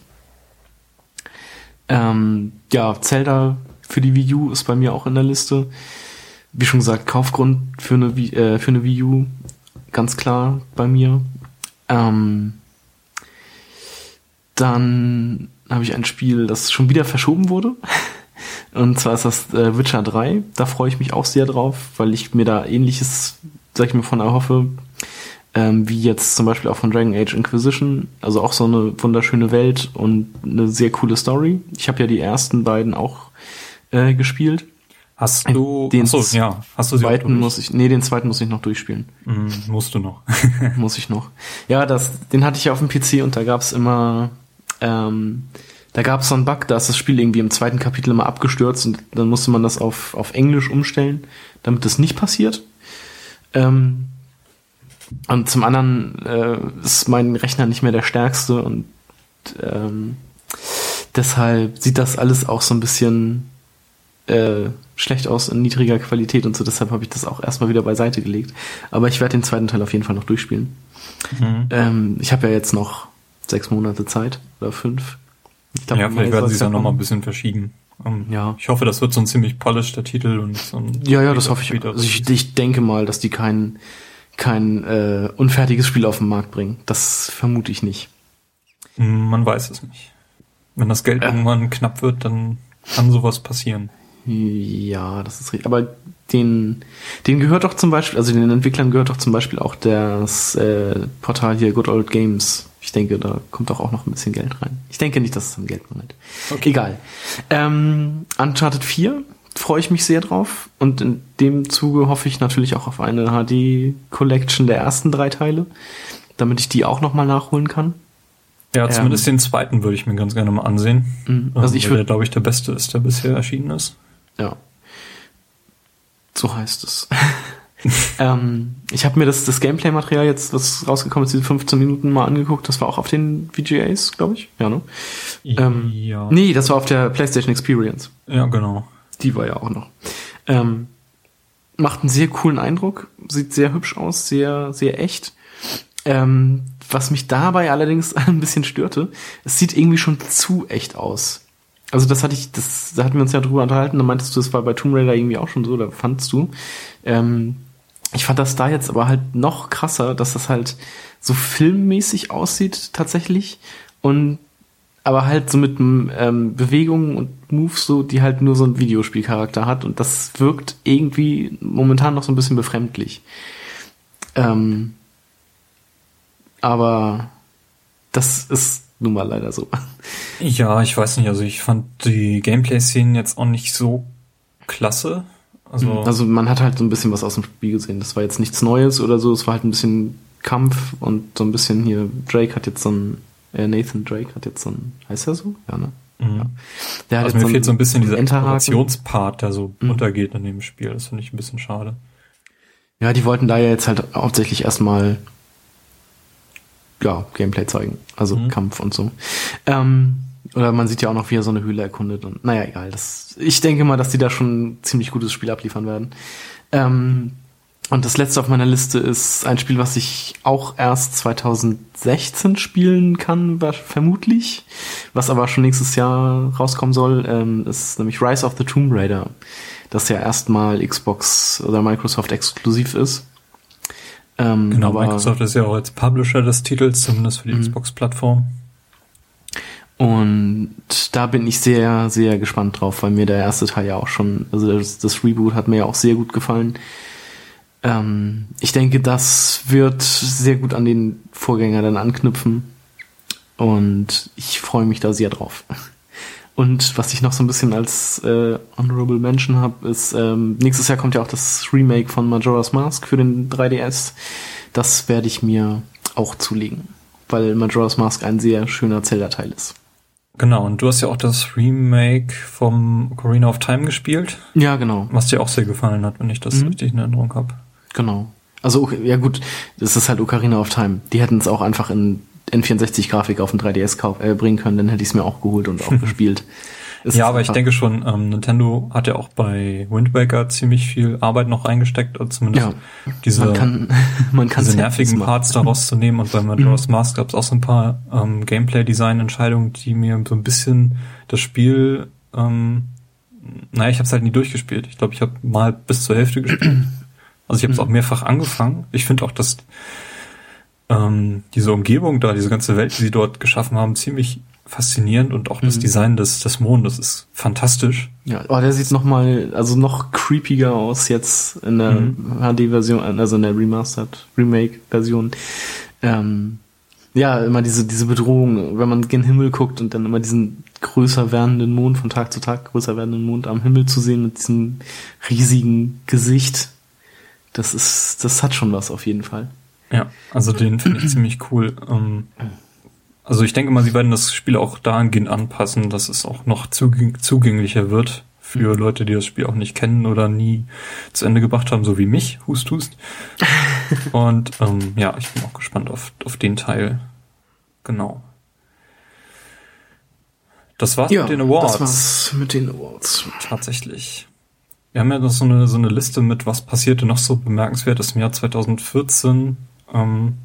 Ähm, ja, Zelda für die Wii U ist bei mir auch in der Liste. Wie schon gesagt, Kaufgrund für eine, äh, für eine Wii U, ganz klar bei mir. Ähm, dann habe ich ein Spiel, das schon wieder verschoben wurde. Und zwar ist das äh, Witcher 3. Da freue ich mich auch sehr drauf, weil ich mir da ähnliches, sag ich mir, von erhoffe, ähm, wie jetzt zum Beispiel auch von Dragon Age Inquisition. Also auch so eine wunderschöne Welt und eine sehr coole Story. Ich habe ja die ersten beiden auch äh, gespielt. Hast du den achso, ja, hast du zweiten muss ich nee, den zweiten muss ich noch durchspielen. Mm, musst du noch. muss ich noch. Ja, das den hatte ich ja auf dem PC und da gab's immer ähm, da gab es so einen Bug, da ist das Spiel irgendwie im zweiten Kapitel immer abgestürzt und dann musste man das auf, auf Englisch umstellen, damit das nicht passiert. Ähm, und zum anderen äh, ist mein Rechner nicht mehr der stärkste und ähm, deshalb sieht das alles auch so ein bisschen äh, schlecht aus in niedriger Qualität und so. Deshalb habe ich das auch erstmal wieder beiseite gelegt. Aber ich werde den zweiten Teil auf jeden Fall noch durchspielen. Mhm. Ähm, ich habe ja jetzt noch sechs Monate Zeit oder fünf. Glaub, ja, vielleicht werden sie es ja noch mal ein bisschen verschieben. Um, ähm, ja. Ich hoffe, das wird so ein ziemlich polished Titel und so ein Ja, ja, das hoffe ich. Also ich, ich denke mal, dass die kein kein äh, unfertiges Spiel auf den Markt bringen. Das vermute ich nicht. Man weiß es nicht. Wenn das Geld äh. irgendwann knapp wird, dann kann sowas passieren. Ja, das ist richtig. Aber den, den gehört doch zum Beispiel, also den Entwicklern gehört doch zum Beispiel auch das äh, Portal hier Good Old Games ich denke, da kommt auch noch ein bisschen Geld rein. Ich denke nicht, dass es am Geld mangelt. Okay. Egal. Ähm, Uncharted 4 freue ich mich sehr drauf. Und in dem Zuge hoffe ich natürlich auch auf eine HD-Collection der ersten drei Teile, damit ich die auch nochmal nachholen kann. Ja, zumindest ähm, den zweiten würde ich mir ganz gerne mal ansehen. Mhm. Also ich würde, glaube ich, der beste ist, der bisher erschienen ist. Ja. So heißt es. ähm, ich habe mir das, das Gameplay-Material jetzt, was rausgekommen ist, diese 15 Minuten mal angeguckt. Das war auch auf den VGAs, glaube ich. Ja, ne? Ähm, ja. Nee, das war auf der PlayStation Experience. Ja, genau. Die war ja auch noch. Ähm, macht einen sehr coolen Eindruck, sieht sehr hübsch aus, sehr, sehr echt. Ähm, was mich dabei allerdings ein bisschen störte, es sieht irgendwie schon zu echt aus. Also das hatte ich, das, da hatten wir uns ja drüber unterhalten, da meintest du, das war bei Tomb Raider irgendwie auch schon so, da fandst du. Ähm, ich fand das da jetzt aber halt noch krasser, dass das halt so filmmäßig aussieht tatsächlich und aber halt so mit ähm, Bewegungen und Moves so, die halt nur so einen Videospielcharakter hat und das wirkt irgendwie momentan noch so ein bisschen befremdlich. Ähm, aber das ist nun mal leider so. Ja, ich weiß nicht, also ich fand die Gameplay-Szenen jetzt auch nicht so klasse. Also, mhm. also man hat halt so ein bisschen was aus dem Spiel gesehen. Das war jetzt nichts Neues oder so. Es war halt ein bisschen Kampf und so ein bisschen hier. Drake hat jetzt so ein, äh, Nathan Drake hat jetzt so ein, heißt er so? Ja, ne? Mhm. Ja. Der also mir jetzt fehlt so ein bisschen dieser Enterhaken. Explorationspart, der so Mhm. untergeht in dem Spiel. Das finde ich ein bisschen schade. Ja, die wollten da ja jetzt halt hauptsächlich erstmal ja, Gameplay zeigen. Also Mhm. Kampf und so. Ähm, oder man sieht ja auch noch, wie er so eine Höhle erkundet und naja, egal. Das, ich denke mal, dass die da schon ein ziemlich gutes Spiel abliefern werden. Ähm, und das letzte auf meiner Liste ist ein Spiel, was ich auch erst 2016 spielen kann, vermutlich. Was aber schon nächstes Jahr rauskommen soll, ähm, ist nämlich Rise of the Tomb Raider. Das ja erstmal Xbox oder Microsoft exklusiv ist. Ähm, Genau, aber- Microsoft ist ja auch jetzt Publisher des Titels, zumindest für die Mhm. Xbox-Plattform. Und da bin ich sehr, sehr gespannt drauf, weil mir der erste Teil ja auch schon, also das, das Reboot hat mir ja auch sehr gut gefallen. Ähm, ich denke, das wird sehr gut an den Vorgänger dann anknüpfen. Und ich freue mich da sehr drauf. Und was ich noch so ein bisschen als äh, Honorable Mention habe, ist, ähm, nächstes Jahr kommt ja auch das Remake von Majora's Mask für den 3DS. Das werde ich mir auch zulegen, weil Majora's Mask ein sehr schöner Zelda-Teil ist. Genau, und du hast ja auch das Remake vom Ocarina of Time gespielt, Ja, genau, was dir auch sehr gefallen hat, wenn ich das Mhm. richtig in Erinnerung habe. genau. Also, ja gut, das ist halt Ocarina of Time. Die hätten es auch einfach in N64-Grafik auf den 3DS kauf, äh, bringen können, dann hätte ich es mir auch geholt und auch gespielt. Es Ja, aber ich denke schon, ähm, Nintendo hat ja auch bei Wind Waker ziemlich viel Arbeit noch reingesteckt, also zumindest Ja, diese, man kann, man diese nervigen. Parts daraus zu nehmen. Und bei Majora's Mask gab es auch so ein paar ähm, Gameplay-Design-Entscheidungen, die mir so ein bisschen das Spiel, ähm, naja, ich habe es halt nie durchgespielt. Ich glaube, ich habe mal bis zur Hälfte gespielt. Also ich habe es Mhm. auch mehrfach angefangen. Ich finde auch, dass ähm, diese Umgebung da, diese ganze Welt, die sie dort geschaffen haben, ziemlich faszinierend und auch das Mhm. Design des, des Mondes ist fantastisch. Ja, oh, der sieht noch mal, also noch creepiger aus jetzt in der Mhm. HD-Version, also in der Remastered Remake-Version. Ähm, ja, immer diese diese Bedrohung, wenn man gen Himmel guckt und dann immer diesen größer werdenden Mond von Tag zu Tag größer werdenden Mond am Himmel zu sehen mit diesem riesigen Gesicht. Das ist, das hat schon was auf jeden Fall. Ja, also den finde ich ziemlich cool. Ähm, also ich denke mal, sie werden das Spiel auch dahingehend anpassen, dass es auch noch zugäng zugänglicher wird für Leute, die das Spiel auch nicht kennen oder nie zu Ende gebracht haben, so wie mich, hust hust. Und ähm, ja, ich bin auch gespannt auf, auf den Teil. Genau. Das war's mit den Awards. das war's mit den Awards. Tatsächlich. Wir haben ja noch so eine, so eine Liste mit, was passierte noch so bemerkenswertes im Jahr 2014. Ähm,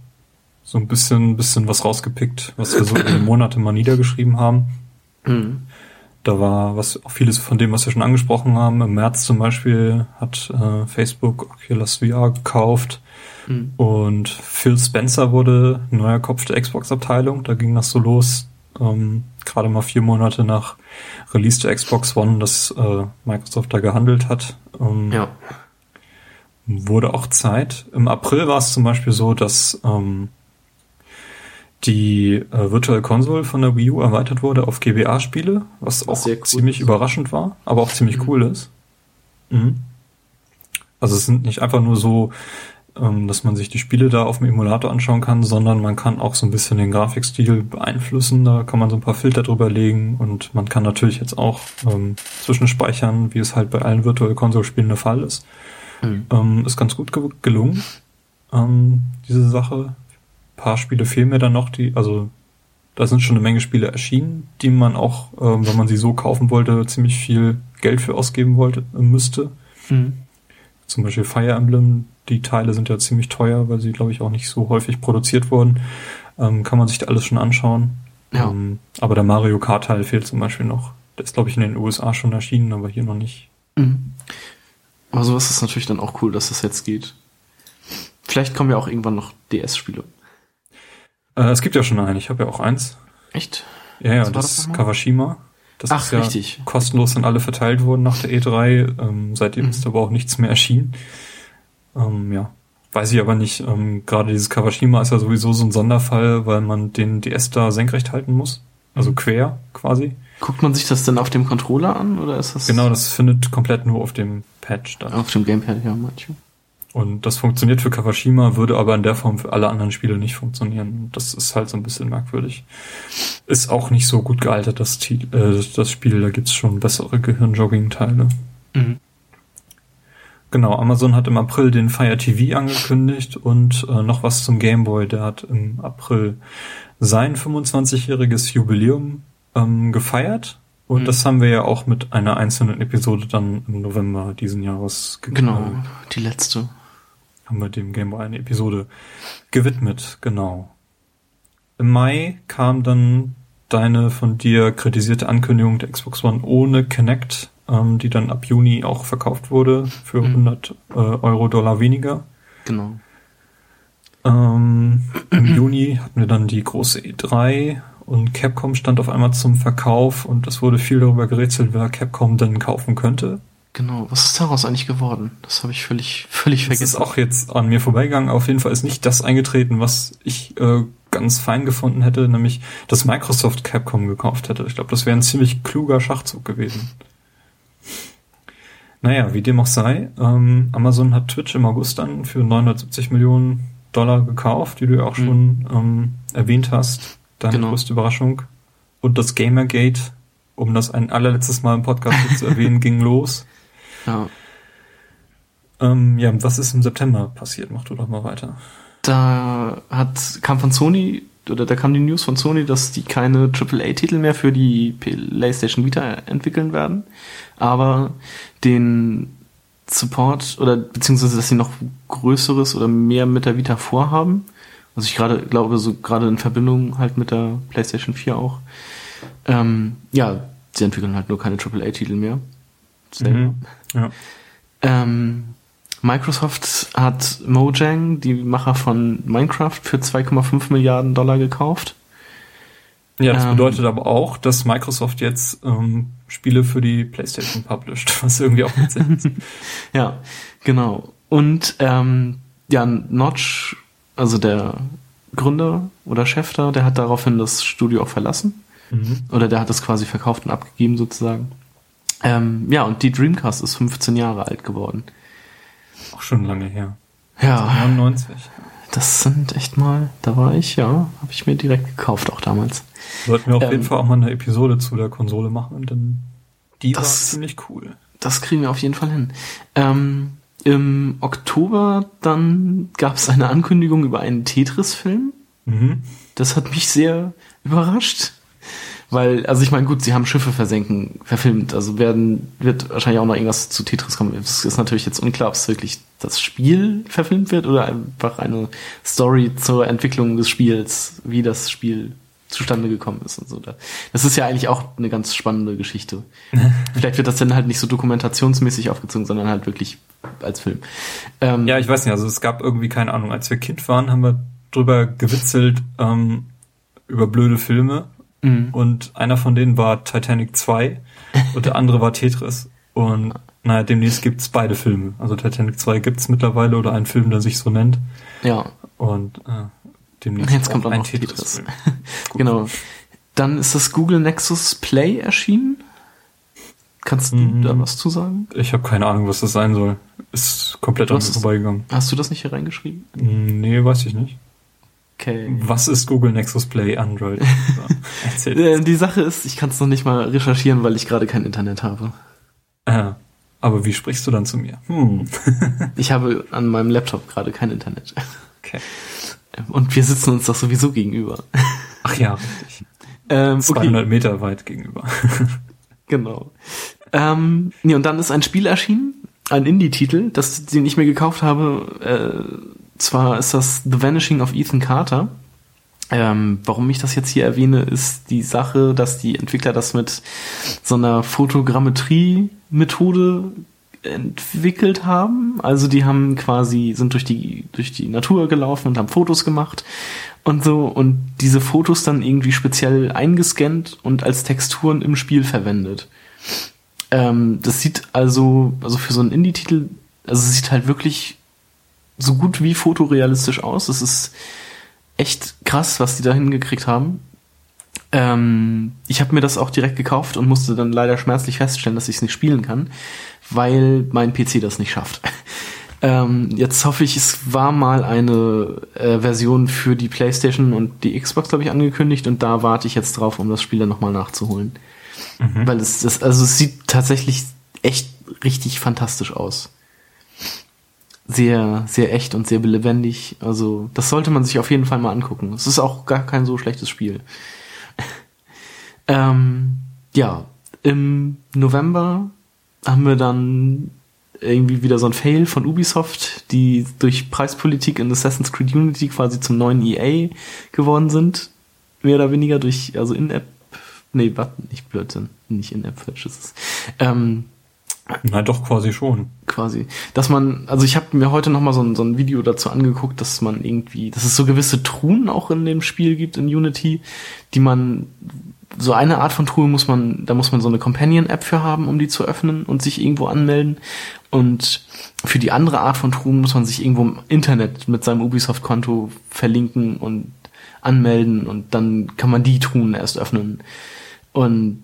so ein bisschen, bisschen was rausgepickt, was wir so in den Monaten mal niedergeschrieben haben. Mhm. Da war was auch vieles von dem, was wir schon angesprochen haben. Im März zum Beispiel hat äh, Facebook Oculus VR gekauft Mhm. und Phil Spencer wurde neuer Kopf der Xbox-Abteilung. Da ging das so los. Ähm, Gerade mal vier Monate nach Release der Xbox One, dass äh, Microsoft da gehandelt hat. Ähm, Ja. Wurde auch Zeit. Im April war es zum Beispiel so, dass ähm, die äh, Virtual Console von der Wii U erweitert wurde auf GBA-Spiele, was auch sehr cool ziemlich ist. überraschend war, aber auch ziemlich Mhm. cool ist. Mhm. Also es sind nicht einfach nur so, ähm, dass man sich die Spiele da auf dem Emulator anschauen kann, sondern man kann auch so ein bisschen den Grafikstil beeinflussen. Da kann man so ein paar Filter drüber legen und man kann natürlich jetzt auch ähm, zwischenspeichern, wie es halt bei allen Virtual Console Spielen der Fall ist. Mhm. Ähm, ist ganz gut ge gelungen, ähm, diese Sache. Paar Spiele fehlen mir dann noch, die, also da sind schon eine Menge Spiele erschienen, die man auch, ähm, wenn man sie so kaufen wollte, ziemlich viel Geld für ausgeben wollte, äh, müsste. Mhm. Zum Beispiel Fire Emblem, die Teile sind ja ziemlich teuer, weil sie, glaube ich, auch nicht so häufig produziert wurden. Ähm, kann man sich da alles schon anschauen. Ja. Ähm, aber der Mario Kart Teil fehlt zum Beispiel noch. Der ist, glaube ich, in den USA schon erschienen, aber hier noch nicht. Mhm. Aber sowas ist natürlich dann auch cool, dass das jetzt geht. Vielleicht kommen ja auch irgendwann noch DS-Spiele. Äh, es gibt ja schon einen, ich habe ja auch eins. Echt? Ja, ja, Was das das ist? Kawashima. Das Ach, ist ja richtig. kostenlos an alle verteilt worden nach der E3. Ähm, seitdem Mhm. ist aber auch nichts mehr erschienen. Ähm, ja, weiß ich aber nicht. Ähm, Gerade dieses Kawashima ist ja sowieso so ein Sonderfall, weil man den DS da senkrecht halten muss. Also Mhm. quer quasi. Guckt man sich das denn auf dem Controller an oder ist das Genau, das findet komplett nur auf dem Pad statt. auf dem Gamepad? Ja, manche. Und das funktioniert für Kawashima, würde aber in der Form für alle anderen Spiele nicht funktionieren. Das ist halt so ein bisschen merkwürdig. Ist auch nicht so gut gealtert, das, äh, das Spiel. Da gibt's schon bessere Gehirnjogging-Teile. Mhm. Genau, Amazon hat im April den Fire TV angekündigt und äh, noch was zum Game Boy. Der hat im April sein 25-jähriges Jubiläum ähm, gefeiert. Und mhm. das haben wir ja auch mit einer einzelnen Episode dann im November diesen Jahres Genau, die letzte haben wir dem Game Boy eine Episode gewidmet, genau. Im Mai kam dann deine von dir kritisierte Ankündigung der Xbox One ohne Kinect, ähm, die dann ab Juni auch verkauft wurde für mhm. 100 äh, Euro Dollar weniger. Genau. Ähm, Im Juni hatten wir dann die große E3 und Capcom stand auf einmal zum Verkauf und es wurde viel darüber gerätselt, wer Capcom denn kaufen könnte. Genau, was ist daraus eigentlich geworden? Das habe ich völlig, völlig vergessen. Das ist auch jetzt an mir vorbeigegangen. Auf jeden Fall ist nicht das eingetreten, was ich äh, ganz fein gefunden hätte, nämlich dass Microsoft Capcom gekauft hätte. Ich glaube, das wäre ein ziemlich kluger Schachzug gewesen. Naja, wie dem auch sei, ähm, Amazon hat Twitch im August dann für 970 Millionen Dollar gekauft, die du ja auch mhm. schon ähm, erwähnt hast. Deine genau. größte Überraschung. Und das Gamergate, um das ein allerletztes Mal im Podcast zu erwähnen, ging los. Ja. Ähm, ja, was ist im September passiert? Mach du doch mal weiter. Da hat, kam von Sony, oder da kam die News von Sony, dass die keine AAA-Titel mehr für die PlayStation Vita entwickeln werden, aber den Support oder beziehungsweise, dass sie noch Größeres oder mehr mit der Vita vorhaben. Also ich gerade glaube, so gerade in Verbindung halt mit der PlayStation 4 auch. Ähm, ja, sie entwickeln halt nur keine AAA-Titel mehr. Mhm. Ja. Ähm, Microsoft hat Mojang, die Macher von Minecraft, für 2,5 Milliarden Dollar gekauft. Ja, das ähm, bedeutet aber auch, dass Microsoft jetzt ähm, Spiele für die PlayStation published, was irgendwie auch witzig ist. ja, genau. Und ähm, ja, Notch, also der Gründer oder Chef da, der hat daraufhin das Studio auch verlassen. Mhm. Oder der hat es quasi verkauft und abgegeben sozusagen. Ähm, ja, und die Dreamcast ist 15 Jahre alt geworden. Auch schon lange her. Ja. 99. Das sind echt mal, da war ich, ja, habe ich mir direkt gekauft, auch damals. Sollten wir auf ähm, jeden Fall auch mal eine Episode zu der Konsole machen, denn die das, war ziemlich cool. Das kriegen wir auf jeden Fall hin. Ähm, Im Oktober dann gab es eine Ankündigung über einen Tetris-Film. Mhm. Das hat mich sehr überrascht. Weil, also ich meine, gut, sie haben Schiffe versenken, verfilmt, also werden, wird wahrscheinlich auch noch irgendwas zu Tetris kommen. Es ist natürlich jetzt unklar, ob es wirklich das Spiel verfilmt wird oder einfach eine Story zur Entwicklung des Spiels, wie das Spiel zustande gekommen ist und so. Das ist ja eigentlich auch eine ganz spannende Geschichte. Vielleicht wird das dann halt nicht so dokumentationsmäßig aufgezogen, sondern halt wirklich als Film. Ähm, ja, ich weiß nicht, also es gab irgendwie keine Ahnung. Als wir Kind waren, haben wir drüber gewitzelt ähm, über blöde Filme Mhm. Und einer von denen war Titanic 2 und der andere war Tetris. Und naja, demnächst gibt's beide Filme. Also Titanic 2 gibt's mittlerweile oder einen Film, der sich so nennt. Ja. Und äh, demnächst Jetzt kommt auch ein Tetris. Tetris. genau. Dann ist das Google Nexus Play erschienen. Kannst du mhm. da was zu sagen? Ich habe keine Ahnung, was das sein soll. Ist komplett an mir vorbeigegangen. Hast du das nicht hier reingeschrieben? Nee, weiß ich nicht. Okay. Was ist Google Nexus Play Android? Äh, die Sache ist, ich kann es noch nicht mal recherchieren, weil ich gerade kein Internet habe. Ah, aber wie sprichst du dann zu mir? Hm. ich habe an meinem Laptop gerade kein Internet. Okay. Und wir sitzen uns doch sowieso gegenüber. Ach ja, richtig. Ähm, 200 okay. Meter weit gegenüber. genau. Ähm, nee, und dann ist ein Spiel erschienen, ein Indie-Titel, das den ich mir gekauft habe, äh, zwar ist das The Vanishing of Ethan Carter. Ähm, warum ich das jetzt hier erwähne, ist die Sache, dass die Entwickler das mit so einer Fotogrammetrie-Methode entwickelt haben. Also die haben quasi, sind durch die, durch die Natur gelaufen und haben Fotos gemacht und so und diese Fotos dann irgendwie speziell eingescannt und als Texturen im Spiel verwendet. Ähm, das sieht also, also für so einen Indie-Titel, also es sieht halt wirklich so gut wie fotorealistisch aus. Es ist echt krass, was die da hingekriegt haben. Ähm, ich habe mir das auch direkt gekauft und musste dann leider schmerzlich feststellen, dass ich es nicht spielen kann, weil mein PC das nicht schafft. Ähm, jetzt hoffe ich, es war mal eine äh, Version für die PlayStation und die Xbox, glaube ich, angekündigt und da warte ich jetzt drauf, um das Spiel dann nochmal nachzuholen. Mhm. Weil es, das, also es sieht tatsächlich echt richtig fantastisch aus. Sehr, sehr echt und sehr lebendig. Also, das sollte man sich auf jeden Fall mal angucken. Es ist auch gar kein so schlechtes Spiel. ähm, ja, im November haben wir dann irgendwie wieder so ein Fail von Ubisoft, die durch Preispolitik in Assassin's Creed Unity quasi zum neuen EA geworden sind. Mehr oder weniger durch, also In-App, nee, warte, nicht Blödsinn, nicht In-App-Purchases. Ähm, na doch, quasi schon. Quasi. Dass man, also ich habe mir heute noch mal so ein, so ein Video dazu angeguckt, dass man irgendwie, dass es so gewisse Truhen auch in dem Spiel gibt in Unity, die man so eine Art von Truhe muss man, da muss man so eine Companion-App für haben, um die zu öffnen und sich irgendwo anmelden. Und für die andere Art von Truhen muss man sich irgendwo im Internet mit seinem Ubisoft-Konto verlinken und anmelden und dann kann man die Truhen erst öffnen. Und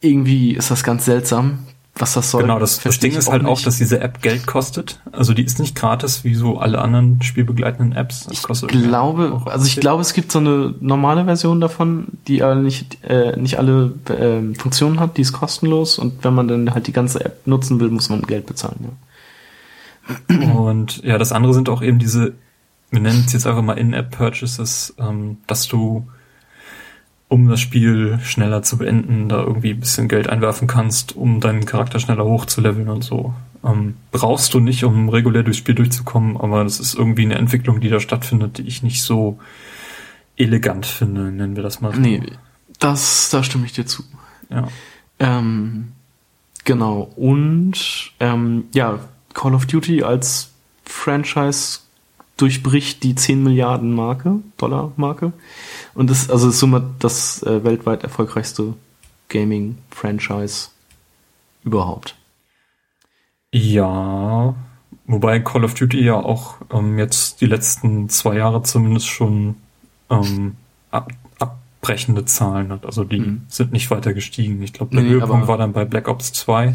irgendwie ist das ganz seltsam, was das soll. Genau, das, das Ding ist halt nicht. auch, dass diese App Geld kostet. Also die ist nicht gratis wie so alle anderen spielbegleitenden Apps. Das ich glaube, also ich glaube, es gibt so eine normale Version davon, die aber nicht, äh, nicht alle äh, Funktionen hat, die ist kostenlos und wenn man dann halt die ganze App nutzen will, muss man Geld bezahlen. Ja. Und ja, das andere sind auch eben diese, wir nennen es jetzt einfach mal In-App-Purchases, ähm, dass du um das Spiel schneller zu beenden, da irgendwie ein bisschen Geld einwerfen kannst, um deinen Charakter schneller hochzuleveln und so. Ähm, brauchst du nicht, um regulär durchs Spiel durchzukommen, aber das ist irgendwie eine Entwicklung, die da stattfindet, die ich nicht so elegant finde, nennen wir das mal so. Nee, das, da stimme ich dir zu. Ja. Ähm, genau. Und ähm, ja, Call of Duty als Franchise durchbricht die 10 Milliarden Marke, Dollar Marke. Und das, also ist somit das äh, weltweit erfolgreichste Gaming-Franchise überhaupt. Ja, wobei Call of Duty ja auch ähm, jetzt die letzten zwei Jahre zumindest schon ähm, ab, abbrechende Zahlen hat. Also die mhm. sind nicht weiter gestiegen. Ich glaube, der nee, Höhepunkt war dann bei Black Ops 2.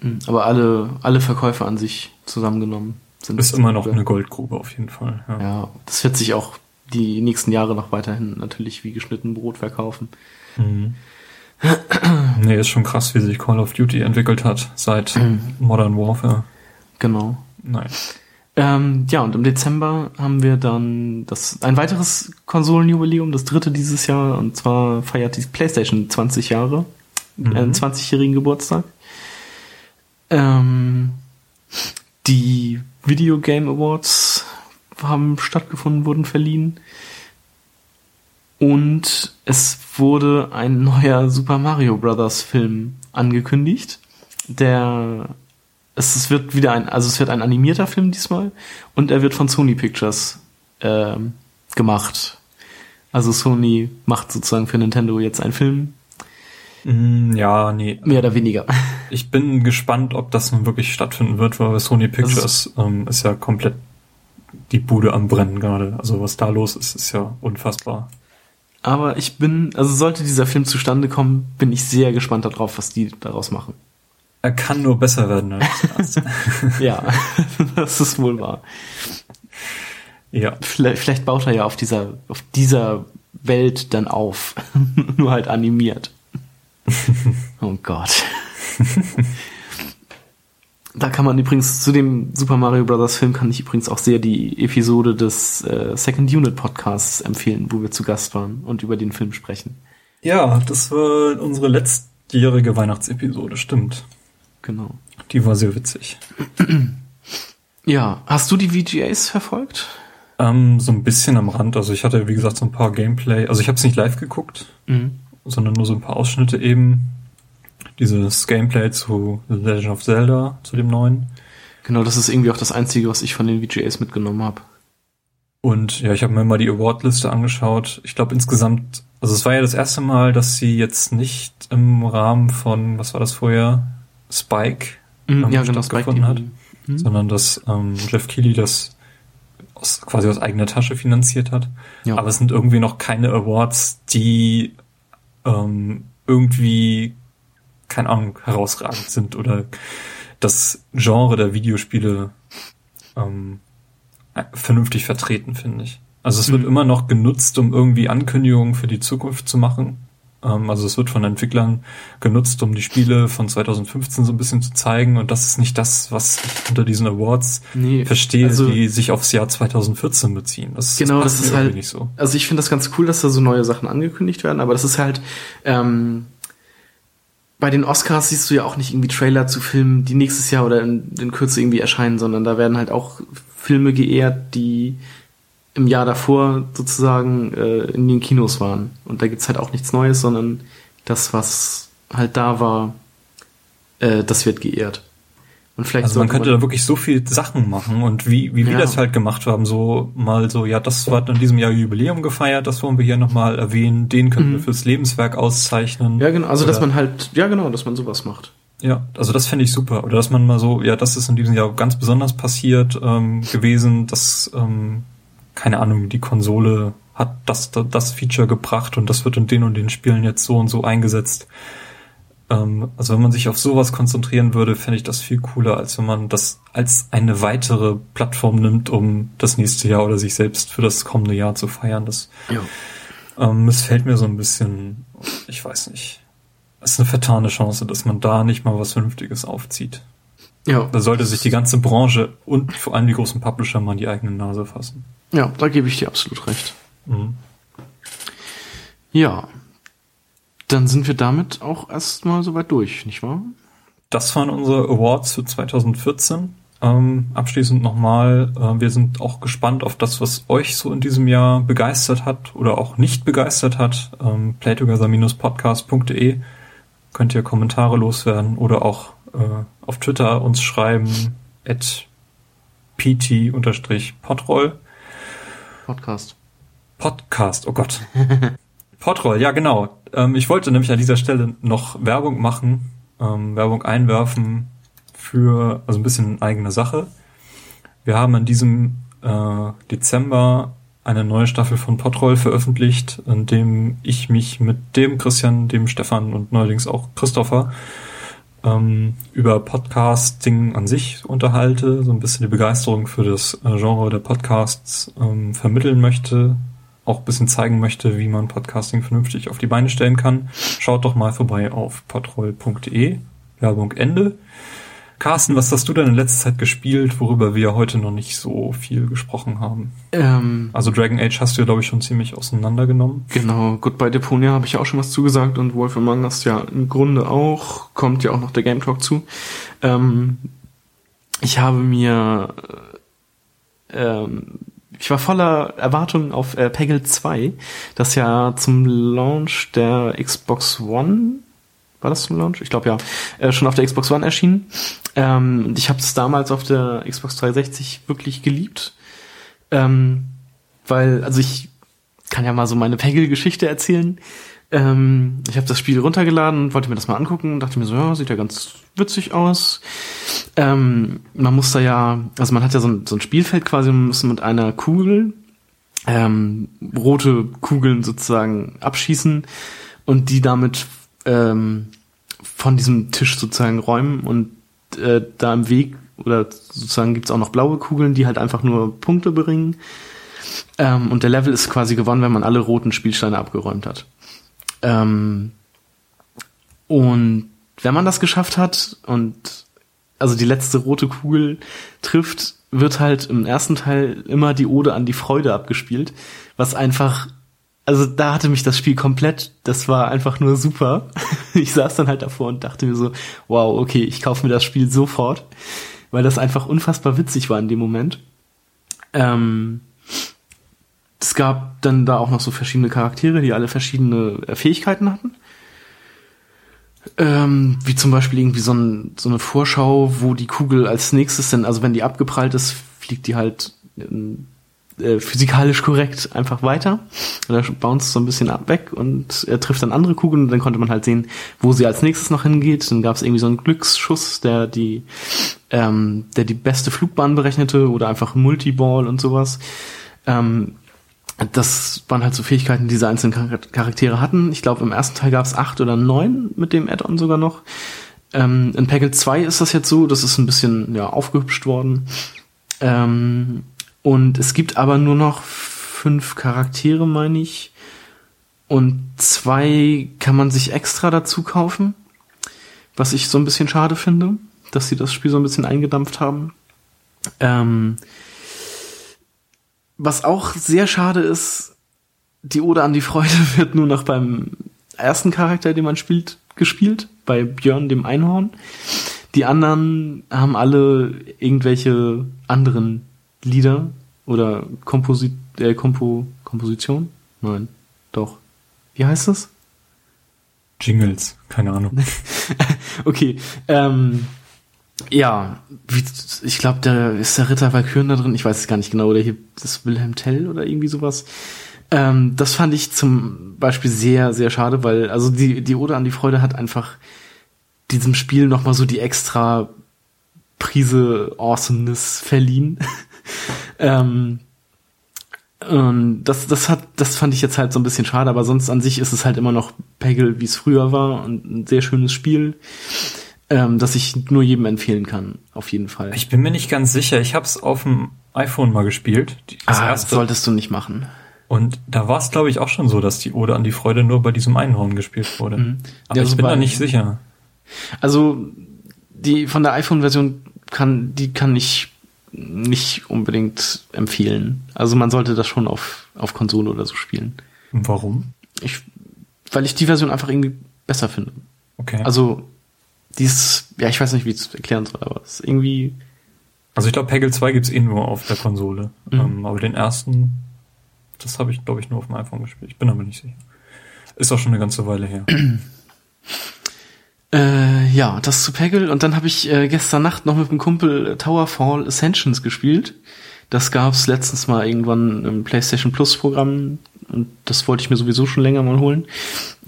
Mhm, aber alle, alle Verkäufe an sich zusammengenommen sind. Ist immer noch eine Goldgrube auf jeden Fall. Ja. ja, das wird sich auch die nächsten Jahre noch weiterhin natürlich wie geschnitten Brot verkaufen. Mhm. nee, ist schon krass, wie sich Call of Duty entwickelt hat seit mhm. Modern Warfare. Genau. Nein. Ähm, ja, und im Dezember haben wir dann das ein weiteres Konsolenjubiläum, das dritte dieses Jahr, und zwar feiert die PlayStation 20 Jahre, mhm. äh, 20-jährigen Geburtstag. Ähm, die Video Game Awards haben stattgefunden, wurden verliehen. Und es wurde ein neuer Super Mario Bros. Film angekündigt. Der es, es wird wieder ein, also es wird ein animierter Film diesmal und er wird von Sony Pictures äh, gemacht. Also Sony macht sozusagen für Nintendo jetzt einen Film. Mm, ja, nee. Mehr oder weniger. Ich bin gespannt, ob das nun wirklich stattfinden wird, weil Sony Pictures ist, ähm, ist ja komplett die Bude am Brennen gerade. Also was da los ist, ist ja unfassbar. Aber ich bin, also sollte dieser Film zustande kommen, bin ich sehr gespannt darauf, was die daraus machen. Er kann nur besser werden als das. ja, das ist wohl wahr. Ja. Vielleicht, vielleicht baut er ja auf dieser, auf dieser Welt dann auf. nur halt animiert. oh Gott. Da kann man übrigens zu dem Super Mario Bros. Film kann ich übrigens auch sehr die Episode des äh, Second Unit Podcasts empfehlen, wo wir zu Gast waren und über den Film sprechen. Ja, das war unsere letztjährige Weihnachtsepisode, stimmt. Genau. Die war sehr witzig. Ja, hast du die VGAs verfolgt? Ähm, so ein bisschen am Rand. Also ich hatte, wie gesagt, so ein paar Gameplay. Also ich habe es nicht live geguckt, mhm. sondern nur so ein paar Ausschnitte eben dieses Gameplay zu The Legend of Zelda, zu dem neuen. Genau, das ist irgendwie auch das Einzige, was ich von den VGAs mitgenommen habe. Und ja, ich habe mir mal die Awardliste angeschaut. Ich glaube insgesamt, also es war ja das erste Mal, dass sie jetzt nicht im Rahmen von, was war das vorher, Spike mm, ja, genau, stattgefunden hat, mhm. sondern dass ähm, Jeff Keighley das aus, quasi aus eigener Tasche finanziert hat. Ja. Aber es sind irgendwie noch keine Awards, die ähm, irgendwie keine Ahnung, herausragend sind oder das Genre der Videospiele ähm, vernünftig vertreten, finde ich. Also es wird Mhm. immer noch genutzt, um irgendwie Ankündigungen für die Zukunft zu machen. Ähm, also es wird von Entwicklern genutzt, um die Spiele von 2015 so ein bisschen zu zeigen. Und das ist nicht das, was ich unter diesen Awards Nee, verstehe, also- die sich aufs Jahr 2014 beziehen. Das, Genau, das ist halt- nicht so. Also ich finde das ganz cool, dass da so neue Sachen angekündigt werden, aber das ist halt, ähm, bei den Oscars siehst du ja auch nicht irgendwie Trailer zu Filmen, die nächstes Jahr oder in, in Kürze irgendwie erscheinen, sondern da werden halt auch Filme geehrt, die im Jahr davor sozusagen äh, in den Kinos waren. Und da gibt's halt auch nichts Neues, sondern das, was halt da war, äh, das wird geehrt. Und vielleicht Also man könnte da wirklich so viel Sachen machen und wie, wie wir Ja. das halt gemacht haben, so mal so, ja, das war in diesem Jahr Jubiläum gefeiert, das wollen wir hier nochmal erwähnen, den können wir Mhm. fürs Lebenswerk auszeichnen. ja, genau, also dass Oder- man halt, ja genau, dass man sowas macht. Ja, also das fände ich super. Oder dass man mal so, ja, das ist in diesem Jahr ganz besonders passiert ähm, gewesen, dass, ähm, keine Ahnung, die Konsole hat das, das Feature gebracht und das wird in den und den Spielen jetzt so und so eingesetzt. Ähm, also wenn man sich auf sowas konzentrieren würde, fände ich das viel cooler, als wenn man das als eine weitere Plattform nimmt, um das nächste Jahr oder sich selbst für das kommende Jahr zu feiern. Das Ja. ähm, missfällt mir so ein bisschen, ich weiß nicht. Es ist eine vertane Chance, dass man da nicht mal was Vernünftiges aufzieht. Ja, Da sollte sich die ganze Branche und vor allem die großen Publisher mal an die eigene Nase fassen. ja, da gebe ich dir absolut recht. Mhm. Ja. Dann sind wir damit auch erstmal soweit durch, nicht wahr? Das waren unsere Awards für 2014. Ähm, abschließend nochmal, äh, wir sind auch gespannt auf das, was euch so in diesem Jahr begeistert hat oder auch nicht begeistert hat. Ähm, playtogether-podcast.de könnt ihr Kommentare loswerden oder auch äh, auf Twitter uns schreiben at pt-podroll. Podcast. Podcast, oh Gott. Podroll, ja genau. Ähm, ich wollte nämlich an dieser Stelle noch Werbung machen, ähm, Werbung einwerfen für, also ein bisschen in eigener Sache. Wir haben in diesem äh, Dezember eine neue Staffel von Podroll veröffentlicht, in dem ich mich mit dem Christian, dem Stefan und neuerdings auch Christopher ähm, über Podcasting an sich unterhalte, so ein bisschen die Begeisterung für das äh, Genre der Podcasts ähm, vermitteln möchte, auch ein bisschen zeigen möchte, wie man Podcasting vernünftig auf die Beine stellen kann. Schaut doch mal vorbei auf podroll.de. Werbung Ende. Carsten, was hast du denn in letzter Zeit gespielt, worüber wir heute noch nicht so viel gesprochen haben? Ähm, Also Dragon Age hast du ja, glaube ich, schon ziemlich auseinandergenommen. genau, Goodbye Deponia habe ich ja auch schon was zugesagt und Wolf Among Us ja im Grunde auch. Kommt ja auch noch der Game Talk zu. Ähm, ich habe mir äh, ähm, ich war voller Erwartungen auf äh, Peggle 2, das ja zum Launch der Xbox One war das zum Launch? Ich glaube ja, äh, schon auf der Xbox One erschienen. Ähm, und ich habe es damals auf der Xbox 360 wirklich geliebt, ähm, weil also ich kann ja mal so meine Peggle-Geschichte erzählen. Ähm, ich habe das Spiel runtergeladen wollte mir das mal angucken dachte mir so, ja, sieht ja ganz witzig aus. Ähm, man muss da ja, also man hat ja so ein, so ein Spielfeld quasi, man muss mit einer Kugel ähm, rote Kugeln sozusagen abschießen und die damit ähm, von diesem Tisch sozusagen räumen und äh, da im Weg oder sozusagen gibt's auch noch blaue Kugeln, die halt einfach nur Punkte bringen. Ähm, und der Level ist quasi gewonnen, wenn man alle roten Spielsteine abgeräumt hat. Ähm, und wenn man das geschafft hat und also die letzte rote Kugel trifft, wird halt im ersten Teil immer die Ode an die Freude abgespielt, was einfach also da hatte mich das Spiel komplett, das war einfach nur super. Ich saß dann halt davor und dachte mir so, wow, okay, ich kaufe mir das Spiel sofort, weil das einfach unfassbar witzig war in dem Moment. Ähm, es gab dann da auch noch so verschiedene Charaktere, die alle verschiedene äh, Fähigkeiten hatten. Ähm, wie zum Beispiel irgendwie so, ein, so eine Vorschau, wo die Kugel als nächstes denn, also wenn die abgeprallt ist, fliegt die halt ähm, äh, physikalisch korrekt einfach weiter. Oder bounced so ein bisschen ab weg und er trifft dann andere Kugeln und dann konnte man halt sehen, wo sie als nächstes noch hingeht. Dann gab es irgendwie so einen Glücksschuss, der die, ähm, der die beste Flugbahn berechnete oder einfach Multiball und sowas. Ähm, das waren halt so Fähigkeiten, die diese einzelnen Char- Charaktere hatten. Ich glaube, im ersten Teil gab es acht oder neun mit dem Add-on sogar noch. Ähm, in Peggle 2 ist das jetzt so, das ist ein bisschen ja, aufgehübscht worden. Ähm, und es gibt aber nur noch fünf Charaktere, meine ich. Und zwei kann man sich extra dazu kaufen. Was ich so ein bisschen schade finde, dass sie das Spiel so ein bisschen eingedampft haben. Ähm, was auch sehr schade ist, die Ode an die Freude wird nur noch beim ersten Charakter, den man spielt, gespielt, bei Björn dem Einhorn. Die anderen haben alle irgendwelche anderen Lieder oder Komposit äh, Kompo Komposition? Nein, doch. Wie heißt das? Jingles, keine Ahnung. okay, ähm, ja, wie, ich glaube, da ist der Ritter Valkyren da drin. Ich weiß es gar nicht genau. Oder hier das Wilhelm Tell oder irgendwie sowas. Ähm, das fand ich zum Beispiel sehr, sehr schade, weil also die die Ode an die Freude hat einfach diesem Spiel noch mal so die extra Prise Awesomeness verliehen. ähm, und das, das hat, das fand ich jetzt halt so ein bisschen schade, aber sonst an sich ist es halt immer noch Peggle, wie es früher war und ein sehr schönes Spiel ähm, das ich nur jedem empfehlen kann, auf jeden Fall. Ich bin mir nicht ganz sicher. Ich habe es auf dem iPhone mal gespielt. Das ah, erste. solltest du nicht machen. Und da war es, glaube ich, auch schon so, dass die Ode an die Freude nur bei diesem Einhorn gespielt wurde. Mhm. Aber ja, ich bin da nicht sicher. Also die von der iPhone-Version kann, die kann ich nicht unbedingt empfehlen. Also man sollte das schon auf, auf Konsole oder so spielen. Warum? Ich, weil ich die Version einfach irgendwie besser finde. Okay. Also dieses, ja, ich weiß nicht, wie ich es erklären soll, aber es ist irgendwie. Also ich glaube, Peggle 2 gibt's eh nur auf der Konsole. Mhm. Ähm, aber den ersten, das habe ich, glaube ich, nur auf dem iPhone gespielt. Ich bin aber nicht sicher. Ist auch schon eine ganze Weile her. Äh, ja, das zu Peggle. Und dann habe ich äh, gestern Nacht noch mit dem Kumpel Towerfall Ascensions gespielt. Das gab's letztens mal irgendwann im PlayStation Plus Programm und das wollte ich mir sowieso schon länger mal holen.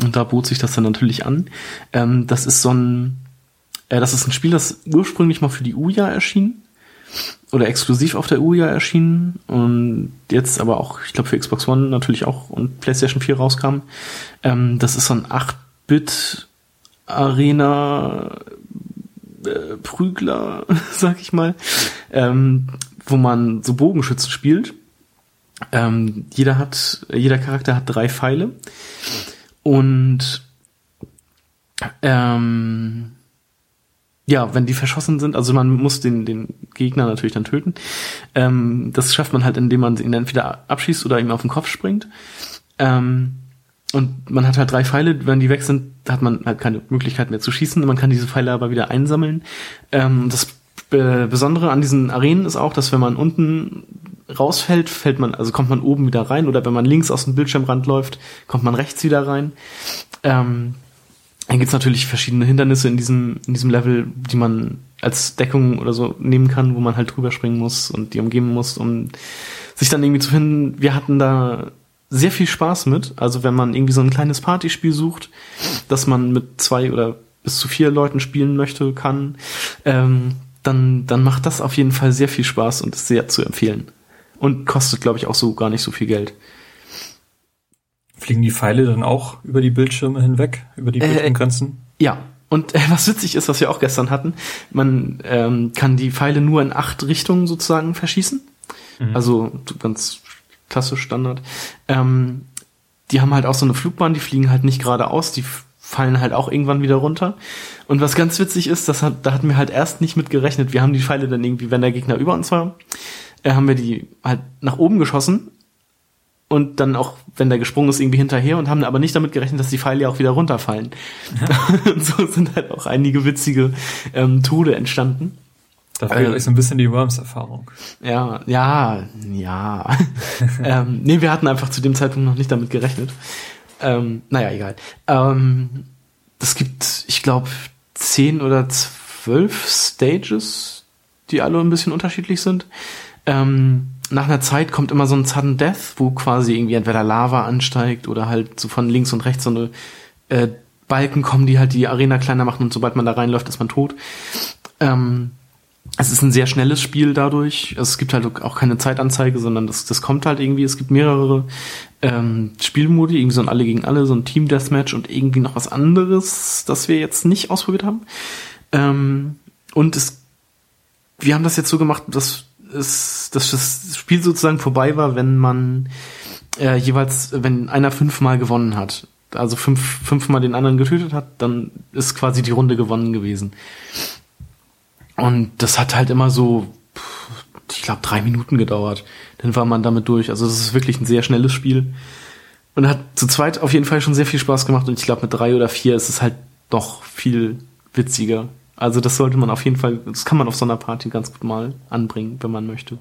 Und da bot sich das dann natürlich an. Ähm, das ist so ein, äh, das ist ein Spiel, das ursprünglich mal für die Uja erschien oder exklusiv auf der Uja erschienen und jetzt aber auch, ich glaube für Xbox One natürlich auch und PlayStation 4 rauskam. Ähm, das ist so ein 8-Bit Arena äh, Prügler, sag ich mal, ähm, wo man so Bogenschützen spielt. Ähm, jeder hat, jeder Charakter hat drei Pfeile und ähm, ja, wenn die verschossen sind, also man muss den, den Gegner natürlich dann töten. Ähm, das schafft man halt, indem man ihn entweder abschießt oder ihm auf den Kopf springt. Ähm, und man hat halt drei Pfeile, wenn die weg sind, hat man halt keine Möglichkeit mehr zu schießen. Man kann diese Pfeile aber wieder einsammeln. Ähm, das Besondere an diesen Arenen ist auch, dass wenn man unten rausfällt, fällt man, also kommt man oben wieder rein oder wenn man links aus dem Bildschirmrand läuft, kommt man rechts wieder rein. Ähm, dann gibt's natürlich verschiedene Hindernisse in diesem, in diesem Level, die man als Deckung oder so nehmen kann, wo man halt drüber springen muss und die umgeben muss, um sich dann irgendwie zu finden. Wir hatten da sehr viel Spaß mit. Also wenn man irgendwie so ein kleines Partyspiel sucht, dass man mit zwei oder bis zu vier Leuten spielen möchte, kann, ähm, dann, dann macht das auf jeden Fall sehr viel Spaß und ist sehr zu empfehlen. Und kostet, glaube ich, auch so gar nicht so viel Geld. Fliegen die Pfeile dann auch über die Bildschirme hinweg, über die äh, Bildschirmgrenzen? ja. Und äh, was witzig ist, was wir auch gestern hatten, man ähm, kann die Pfeile nur in acht Richtungen sozusagen verschießen. Mhm. Also ganz klassisch Standard. Ähm, die haben halt auch so eine Flugbahn, die fliegen halt nicht geradeaus, die fallen halt auch irgendwann wieder runter. Und was ganz witzig ist, das hat, da hatten wir halt erst nicht mit gerechnet. Wir haben die Pfeile dann irgendwie, wenn der Gegner über uns war, äh, haben wir die halt nach oben geschossen und dann auch, wenn der gesprungen ist, irgendwie hinterher und haben aber nicht damit gerechnet, dass die Pfeile ja auch wieder runterfallen. Ja. und so sind halt auch einige witzige ähm, Tode entstanden. Da fehlt äh, euch so ein bisschen die Worms-Erfahrung. Ja, ja, ja. ähm, nee, wir hatten einfach zu dem Zeitpunkt noch nicht damit gerechnet. Ähm, naja, egal. Ähm, es gibt, ich glaube, zehn oder zwölf Stages, die alle ein bisschen unterschiedlich sind. Ähm, nach einer Zeit kommt immer so ein Sudden Death, wo quasi irgendwie entweder Lava ansteigt oder halt so von links und rechts so eine äh, Balken kommen, die halt die Arena kleiner machen und sobald man da reinläuft, ist man tot. Ähm, es ist ein sehr schnelles Spiel dadurch. Also es gibt halt auch keine Zeitanzeige, sondern das, das kommt halt irgendwie. Es gibt mehrere ähm, Spielmodi, irgendwie so ein Alle gegen Alle, so ein Team Deathmatch und irgendwie noch was anderes, das wir jetzt nicht ausprobiert haben. Ähm, und es, wir haben das jetzt so gemacht, dass es, dass das Spiel sozusagen vorbei war, wenn man äh, jeweils, wenn einer fünfmal gewonnen hat. Also fünf, fünfmal den anderen getötet hat, dann ist quasi die Runde gewonnen gewesen. Und das hat halt immer so, ich glaube, drei Minuten gedauert. Dann war man damit durch. Also das ist wirklich ein sehr schnelles Spiel. Und hat zu zweit auf jeden Fall schon sehr viel Spaß gemacht. Und ich glaube, mit drei oder vier ist es halt doch viel witziger. Also das sollte man auf jeden Fall, das kann man auf so einer Party ganz gut mal anbringen, wenn man möchte.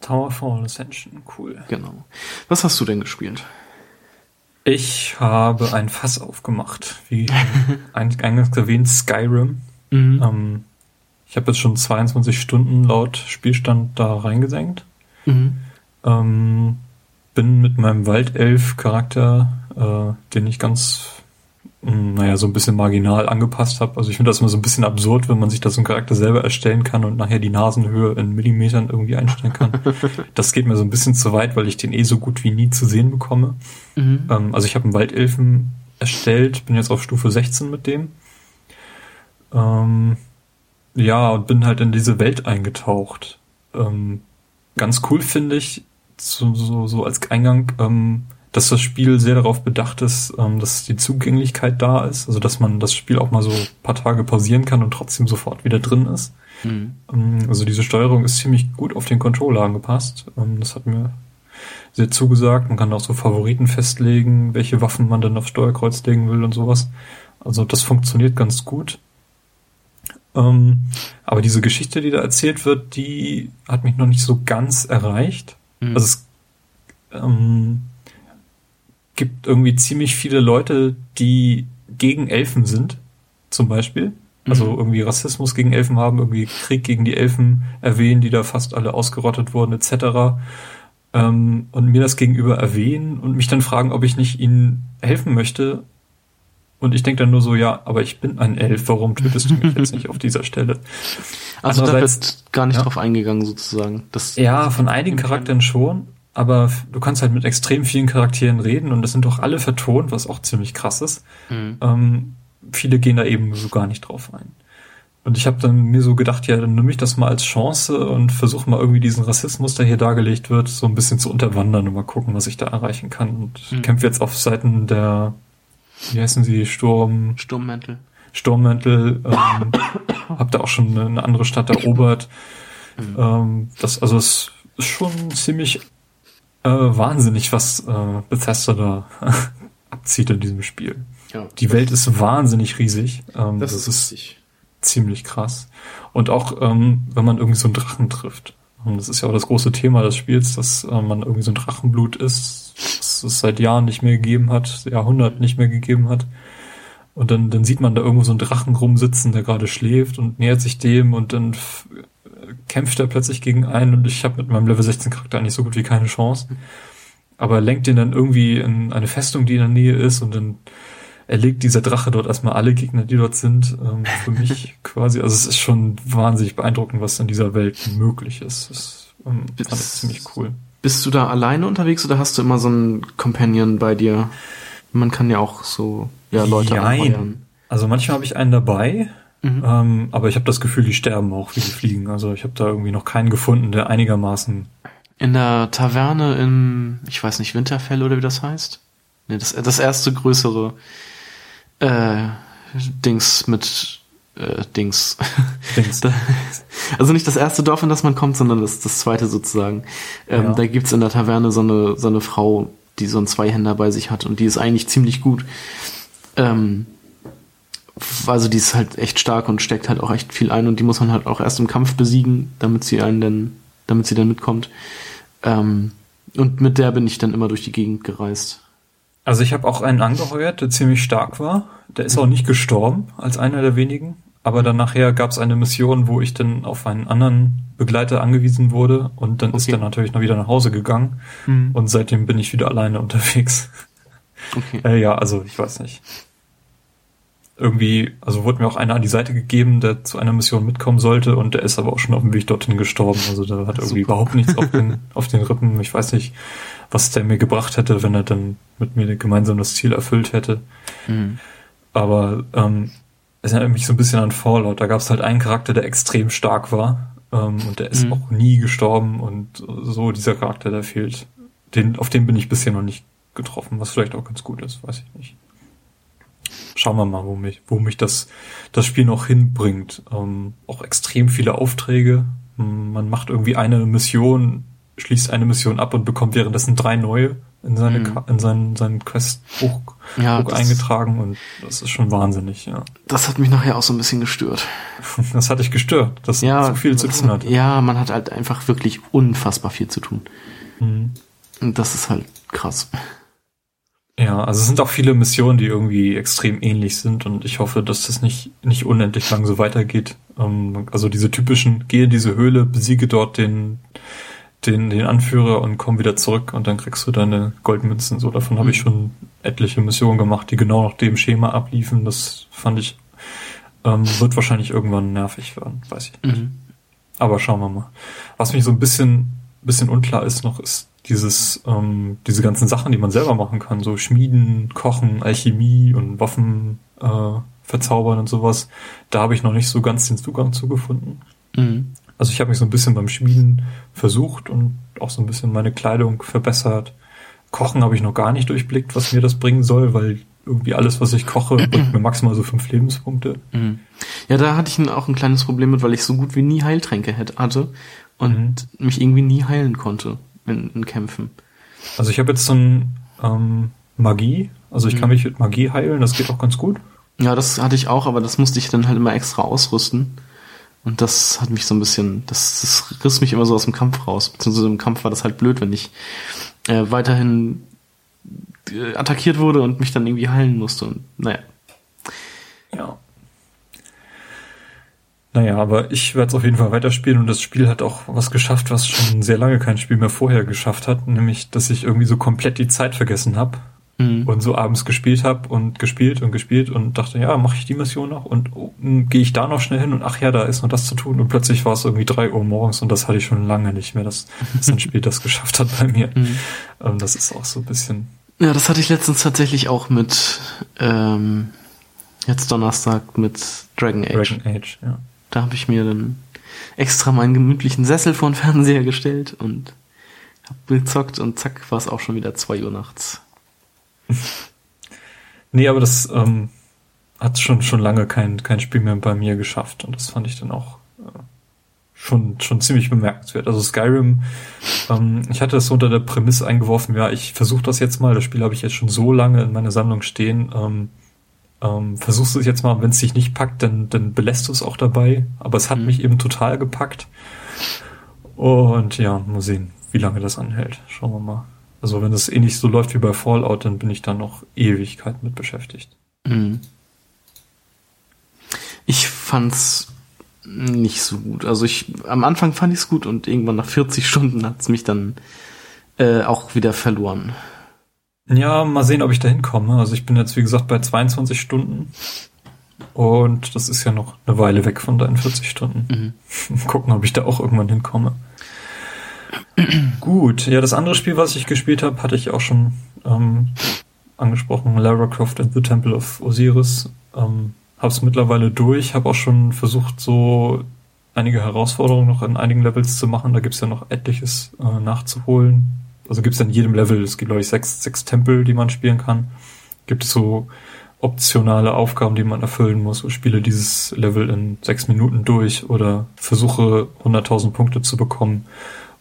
Towerfall Ascension, cool. Genau. Was hast du denn gespielt? Ich habe ein Fass aufgemacht, wie eingangs erwähnt, Skyrim. Mhm. Ähm, ich habe jetzt schon 22 Stunden laut Spielstand da reingesenkt. Mhm. Ähm, bin mit meinem Waldelf-Charakter, äh, den ich ganz naja, so ein bisschen marginal angepasst habe. Also ich finde das immer so ein bisschen absurd, wenn man sich da so einen Charakter selber erstellen kann und nachher die Nasenhöhe in Millimetern irgendwie einstellen kann. das geht mir so ein bisschen zu weit, weil ich den eh so gut wie nie zu sehen bekomme. Mhm. Ähm, also ich habe einen Waldelfen erstellt, bin jetzt auf Stufe 16 mit dem. Ähm, ja, und bin halt in diese Welt eingetaucht. Ähm, ganz cool finde ich, so, so, so als Eingang, ähm, dass das Spiel sehr darauf bedacht ist, ähm, dass die Zugänglichkeit da ist, also dass man das Spiel auch mal so paar Tage pausieren kann und trotzdem sofort wieder drin ist. Mhm. Also diese Steuerung ist ziemlich gut auf den Controller angepasst. Ähm, das hat mir sehr zugesagt. Man kann auch so Favoriten festlegen, welche Waffen man dann aufs Steuerkreuz legen will und sowas. Also das funktioniert ganz gut. Aber diese Geschichte, die da erzählt wird, die hat mich noch nicht so ganz erreicht. Mhm. Also es, ähm, gibt irgendwie ziemlich viele Leute, die gegen Elfen sind, zum Beispiel. Also mhm. irgendwie Rassismus gegen Elfen haben, irgendwie Krieg gegen die Elfen erwähnen, die da fast alle ausgerottet wurden, etc. Ähm, und mir das gegenüber erwähnen und mich dann fragen, ob ich nicht ihnen helfen möchte. Und ich denke dann nur so, ja, aber ich bin ein Elf, warum tötest du mich jetzt nicht auf dieser Stelle? Also da wird gar nicht ja. drauf eingegangen, sozusagen. Das ja, von einigen Charakteren schon, aber du kannst halt mit extrem vielen Charakteren reden und das sind doch alle vertont, was auch ziemlich krass ist. Mhm. Ähm, viele gehen da eben so gar nicht drauf ein. Und ich habe dann mir so gedacht, ja, dann nehme ich das mal als Chance und versuche mal irgendwie diesen Rassismus, der hier dargelegt wird, so ein bisschen zu unterwandern und mal gucken, was ich da erreichen kann. Und mhm. kämpfe jetzt auf Seiten der, wie heißen sie, Sturm... Sturmmäntel. Sturmmäntel, ähm, hab da auch schon eine andere Stadt erobert. Mhm. Ähm, das, also es ist schon ziemlich äh, wahnsinnig, was äh, Bethesda da abzieht in diesem Spiel. Ja, die Welt ist wahnsinnig riesig. Ähm, das, das, ist, ist ziemlich krass. Und auch, ähm, wenn man irgendwie so einen Drachen trifft. Und das ist ja auch das große Thema des Spiels, dass äh, man irgendwie so ein Drachenblut ist, das es seit Jahren nicht mehr gegeben hat, Jahrhunderten nicht mehr gegeben hat. Und dann, dann sieht man da irgendwo so einen Drachen rumsitzen, der gerade schläft und nähert sich dem und dann kämpft er plötzlich gegen einen und ich habe mit meinem Level 16 Charakter eigentlich so gut wie keine Chance. Aber lenkt den dann irgendwie in eine Festung, die in der Nähe ist und dann erlegt dieser Drache dort erstmal alle Gegner, die dort sind. Ähm, für mich quasi, also es ist schon wahnsinnig beeindruckend, was in dieser Welt möglich ist. Das ähm, fand ich ziemlich cool. Bist du da alleine unterwegs oder hast du immer so einen Companion bei dir? Man kann ja auch so ja, Leute Nein. Also manchmal habe ich einen dabei, Mhm. Ähm, aber ich habe das Gefühl, die sterben auch, wie die fliegen. Also ich habe da irgendwie noch keinen gefunden, der einigermaßen. In der Taverne in, ich weiß nicht, Winterfell oder wie das heißt? Nee, das, das erste größere äh, Dings mit äh, Dings. Dings. also nicht das erste Dorf, in das man kommt, sondern das, das zweite sozusagen. Ähm, ja. Da gibt's in der Taverne so eine, so eine Frau, die so einen Zweihänder bei sich hat und die ist eigentlich ziemlich gut. Ähm, also die ist halt echt stark und steckt halt auch echt viel ein und die muss man halt auch erst im Kampf besiegen, damit sie einen dann, damit sie dann mitkommt. Ähm, und mit der bin ich dann immer durch die Gegend gereist. Also ich habe auch einen angeheuert, der ziemlich stark war. Der ist auch nicht gestorben als einer der wenigen. Aber dann nachher gab es eine Mission, wo ich dann auf einen anderen Begleiter angewiesen wurde und dann okay. ist er natürlich noch wieder nach Hause gegangen mhm. und seitdem bin ich wieder alleine unterwegs. Okay. Äh, ja, also ich weiß nicht irgendwie, also wurde mir auch einer an die Seite gegeben, der zu einer Mission mitkommen sollte und der ist aber auch schon auf dem Weg dorthin gestorben. Also der hat irgendwie Super. überhaupt nichts auf den, auf den Rippen. Ich weiß nicht, was der mir gebracht hätte, wenn er dann mit mir gemeinsam das Ziel erfüllt hätte. Mhm. Aber ähm, es erinnert mich so ein bisschen an Fallout. Da gab es halt einen Charakter, der extrem stark war. Ähm, und der ist mhm. auch nie gestorben und so dieser Charakter, der fehlt. Den, auf den bin ich bisher noch nicht getroffen, was vielleicht auch ganz gut ist, weiß ich nicht. Schauen wir mal, wo mich, wo mich das, das Spiel noch hinbringt. Ähm, auch extrem viele Aufträge. Man macht irgendwie eine Mission, schließt eine Mission ab und bekommt währenddessen drei neue in seine mhm. in seinen seinen Questbuch ja, eingetragen und das ist schon wahnsinnig, ja. Das hat mich nachher auch so ein bisschen gestört. das hat dich gestört, dass ja, so viel zu tun hat. Ja, man hat halt einfach wirklich unfassbar viel zu tun. Mhm. Und das ist halt krass. Ja, also es sind auch viele Missionen, die irgendwie extrem ähnlich sind und ich hoffe, dass das nicht, nicht unendlich lang so weitergeht. Ähm, also diese typischen, gehe in diese Höhle, besiege dort den, den, den Anführer und komm wieder zurück und dann kriegst du deine Goldmünzen. So, davon mhm. habe ich schon etliche Missionen gemacht, die genau nach dem Schema abliefen. Das fand ich, ähm, wird wahrscheinlich irgendwann nervig werden, weiß ich nicht. Mhm. Aber schauen wir mal. Was mich so ein bisschen, bisschen unklar ist noch, ist dieses, ähm, diese ganzen Sachen, die man selber machen kann, so Schmieden, Kochen, Alchemie und Waffen äh, verzaubern und sowas. Da habe ich noch nicht so ganz den Zugang zugefunden. Mhm. Also ich habe mich so ein bisschen beim Schmieden versucht und auch so ein bisschen meine Kleidung verbessert. Kochen habe ich noch gar nicht durchblickt, was mir das bringen soll, weil irgendwie alles, was ich koche, bringt mir maximal so fünf Lebenspunkte. Mhm. Ja, da hatte ich auch ein kleines Problem mit, weil ich so gut wie nie Heiltränke hatte und mhm. mich irgendwie nie heilen konnte in, in Kämpfen. Also ich habe jetzt so ein ähm, Magie, also ich mhm. kann mich mit Magie heilen, das geht auch ganz gut. Ja, das hatte ich auch, aber das musste ich dann halt immer extra ausrüsten. Und das hat mich so ein bisschen, das, das riss mich immer so aus dem Kampf raus. Beziehungsweise im Kampf war das halt blöd, wenn ich äh, weiterhin äh, attackiert wurde und mich dann irgendwie heilen musste. Und naja. Ja. Naja, aber ich werde es auf jeden Fall weiterspielen und das Spiel hat auch was geschafft, was schon sehr lange kein Spiel mehr vorher geschafft hat, nämlich, dass ich irgendwie so komplett die Zeit vergessen habe mhm. und so abends gespielt habe und gespielt und gespielt und dachte, ja, mache ich die Mission noch und oh, gehe ich da noch schnell hin und ach ja, da ist noch das zu tun und plötzlich war es irgendwie drei Uhr morgens und das hatte ich schon lange nicht mehr, dass, dass ein Spiel das geschafft hat bei mir. Mhm. Ähm, das ist auch so ein bisschen. Ja, das hatte ich letztens tatsächlich auch mit ähm, jetzt Donnerstag mit Dragon Age. Dragon Age, ja. Da habe ich mir dann extra meinen gemütlichen Sessel vor den Fernseher gestellt und hab gezockt und zack war es auch schon wieder zwei Uhr nachts. nee, aber das ähm, hat schon, schon lange kein, kein Spiel mehr bei mir geschafft und das fand ich dann auch äh, schon, schon ziemlich bemerkenswert. Also Skyrim, ähm, ich hatte das unter der Prämisse eingeworfen, ja, ich versuche das jetzt mal, das Spiel habe ich jetzt schon so lange in meiner Sammlung stehen, ähm, ähm, versuchst du es jetzt mal, wenn es dich nicht packt, dann, dann belässt du es auch dabei. Aber es hat mhm. mich eben total gepackt. Und ja, mal sehen, wie lange das anhält. Schauen wir mal. Also wenn es eh nicht so läuft wie bei Fallout, dann bin ich da noch Ewigkeit mit beschäftigt. Mhm. Ich fand's nicht so gut. Also ich am Anfang fand ich es gut und irgendwann nach 40 Stunden hat's mich dann äh, auch wieder verloren. Ja, mal sehen, ob ich da hinkomme. Also ich bin jetzt, wie gesagt, bei 22 Stunden. Und das ist ja noch eine Weile weg von deinen 40 Stunden. Mhm. Gucken, ob ich da auch irgendwann hinkomme. Gut, ja, das andere Spiel, was ich gespielt habe, hatte ich auch schon ähm, angesprochen, Lara Croft and the Temple of Osiris. Ähm, hab's mittlerweile durch, habe auch schon versucht, so einige Herausforderungen noch in einigen Levels zu machen. Da gibt's ja noch etliches äh, nachzuholen. Also gibt's in jedem Level, es gibt glaube ich sechs, sechs Tempel, die man spielen kann. Gibt es so optionale Aufgaben, die man erfüllen muss. Ich spiele dieses Level in sechs Minuten durch oder versuche 100.000 Punkte zu bekommen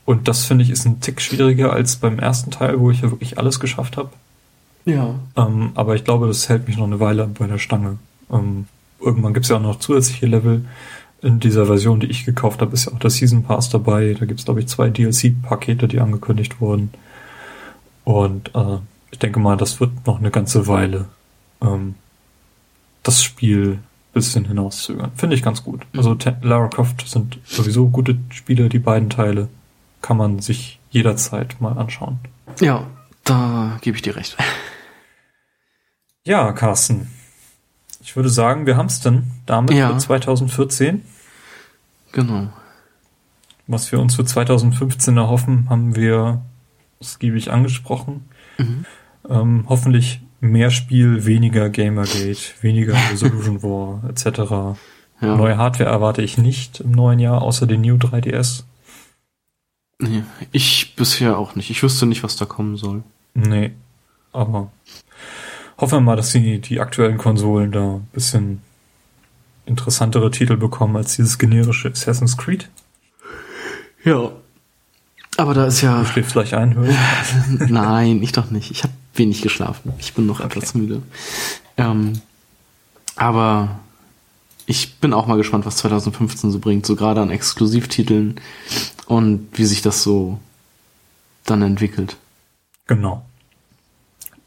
und das finde ich ist ein Tick schwieriger als beim ersten Teil, wo ich ja wirklich alles geschafft habe. Ja. Ähm, aber ich glaube, das hält mich noch eine Weile bei der Stange. Ähm, irgendwann gibt es ja auch noch zusätzliche Level. In dieser Version, die ich gekauft habe, ist ja auch der Season Pass dabei. Da gibt es, glaube ich, zwei DLC-Pakete, die angekündigt wurden. Und äh, ich denke mal, das wird noch eine ganze Weile ähm, das Spiel bisschen hinauszögern. Finde ich ganz gut. Also Lara Croft sind sowieso gute Spiele, die beiden Teile kann man sich jederzeit mal anschauen. Ja, da gebe ich dir recht. Ja, Carsten. Ich würde sagen, wir haben es denn damit ja. für 2014. Genau. Was wir uns für 2015 erhoffen, haben wir ausgiebig angesprochen. Mhm. Ähm, hoffentlich mehr Spiel, weniger Gamergate, weniger Resolution War etc. Ja. Neue Hardware erwarte ich nicht im neuen Jahr, außer den New 3DS. Nee, ich bisher auch nicht. Ich wüsste nicht, was da kommen soll. Nee, aber hoffen wir mal, dass die, die aktuellen Konsolen da ein bisschen interessantere Titel bekommen als dieses generische Assassin's Creed. Ja. Aber da ist ja. Du schläfst gleich ein, höre Nein, ich doch nicht. Ich habe wenig geschlafen. Ich bin noch okay. etwas müde. Ähm, aber ich bin auch mal gespannt, was 2015 so bringt, so gerade an Exklusivtiteln und wie sich das so dann entwickelt. Genau.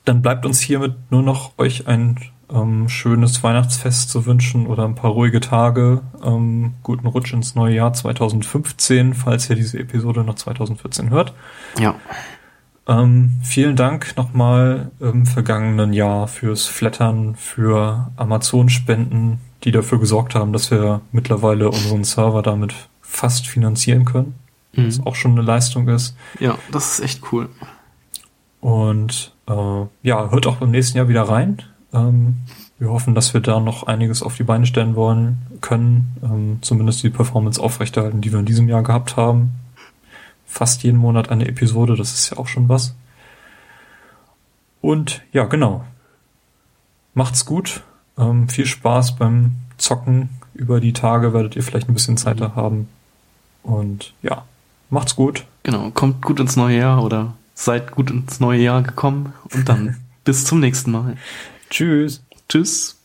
Dann bleibt uns hiermit nur noch euch ein ähm, schönes Weihnachtsfest zu wünschen oder ein paar ruhige Tage. Ähm, guten Rutsch ins neue Jahr 2015, falls ihr diese Episode noch 2014 hört. Ja. Ähm, vielen Dank nochmal im vergangenen Jahr fürs Flattern, für Amazon-Spenden, die dafür gesorgt haben, dass wir mittlerweile unseren Server damit fast finanzieren können. Mhm. Was auch schon eine Leistung ist. Ja, das ist echt cool. Und äh, ja, hört auch beim nächsten Jahr wieder rein. Ähm, wir hoffen, dass wir da noch einiges auf die Beine stellen wollen können. Ähm, zumindest die Performance aufrechterhalten, die wir in diesem Jahr gehabt haben. Fast jeden Monat eine Episode, das ist ja auch schon was. Und ja, genau. Macht's gut. Ähm, viel Spaß beim Zocken. Über die Tage werdet ihr vielleicht ein bisschen Zeit da haben. Und ja, macht's gut. Genau, kommt gut ins neue Jahr oder seid gut ins neue Jahr gekommen und dann bis zum nächsten Mal. Tschüss. Tschüss.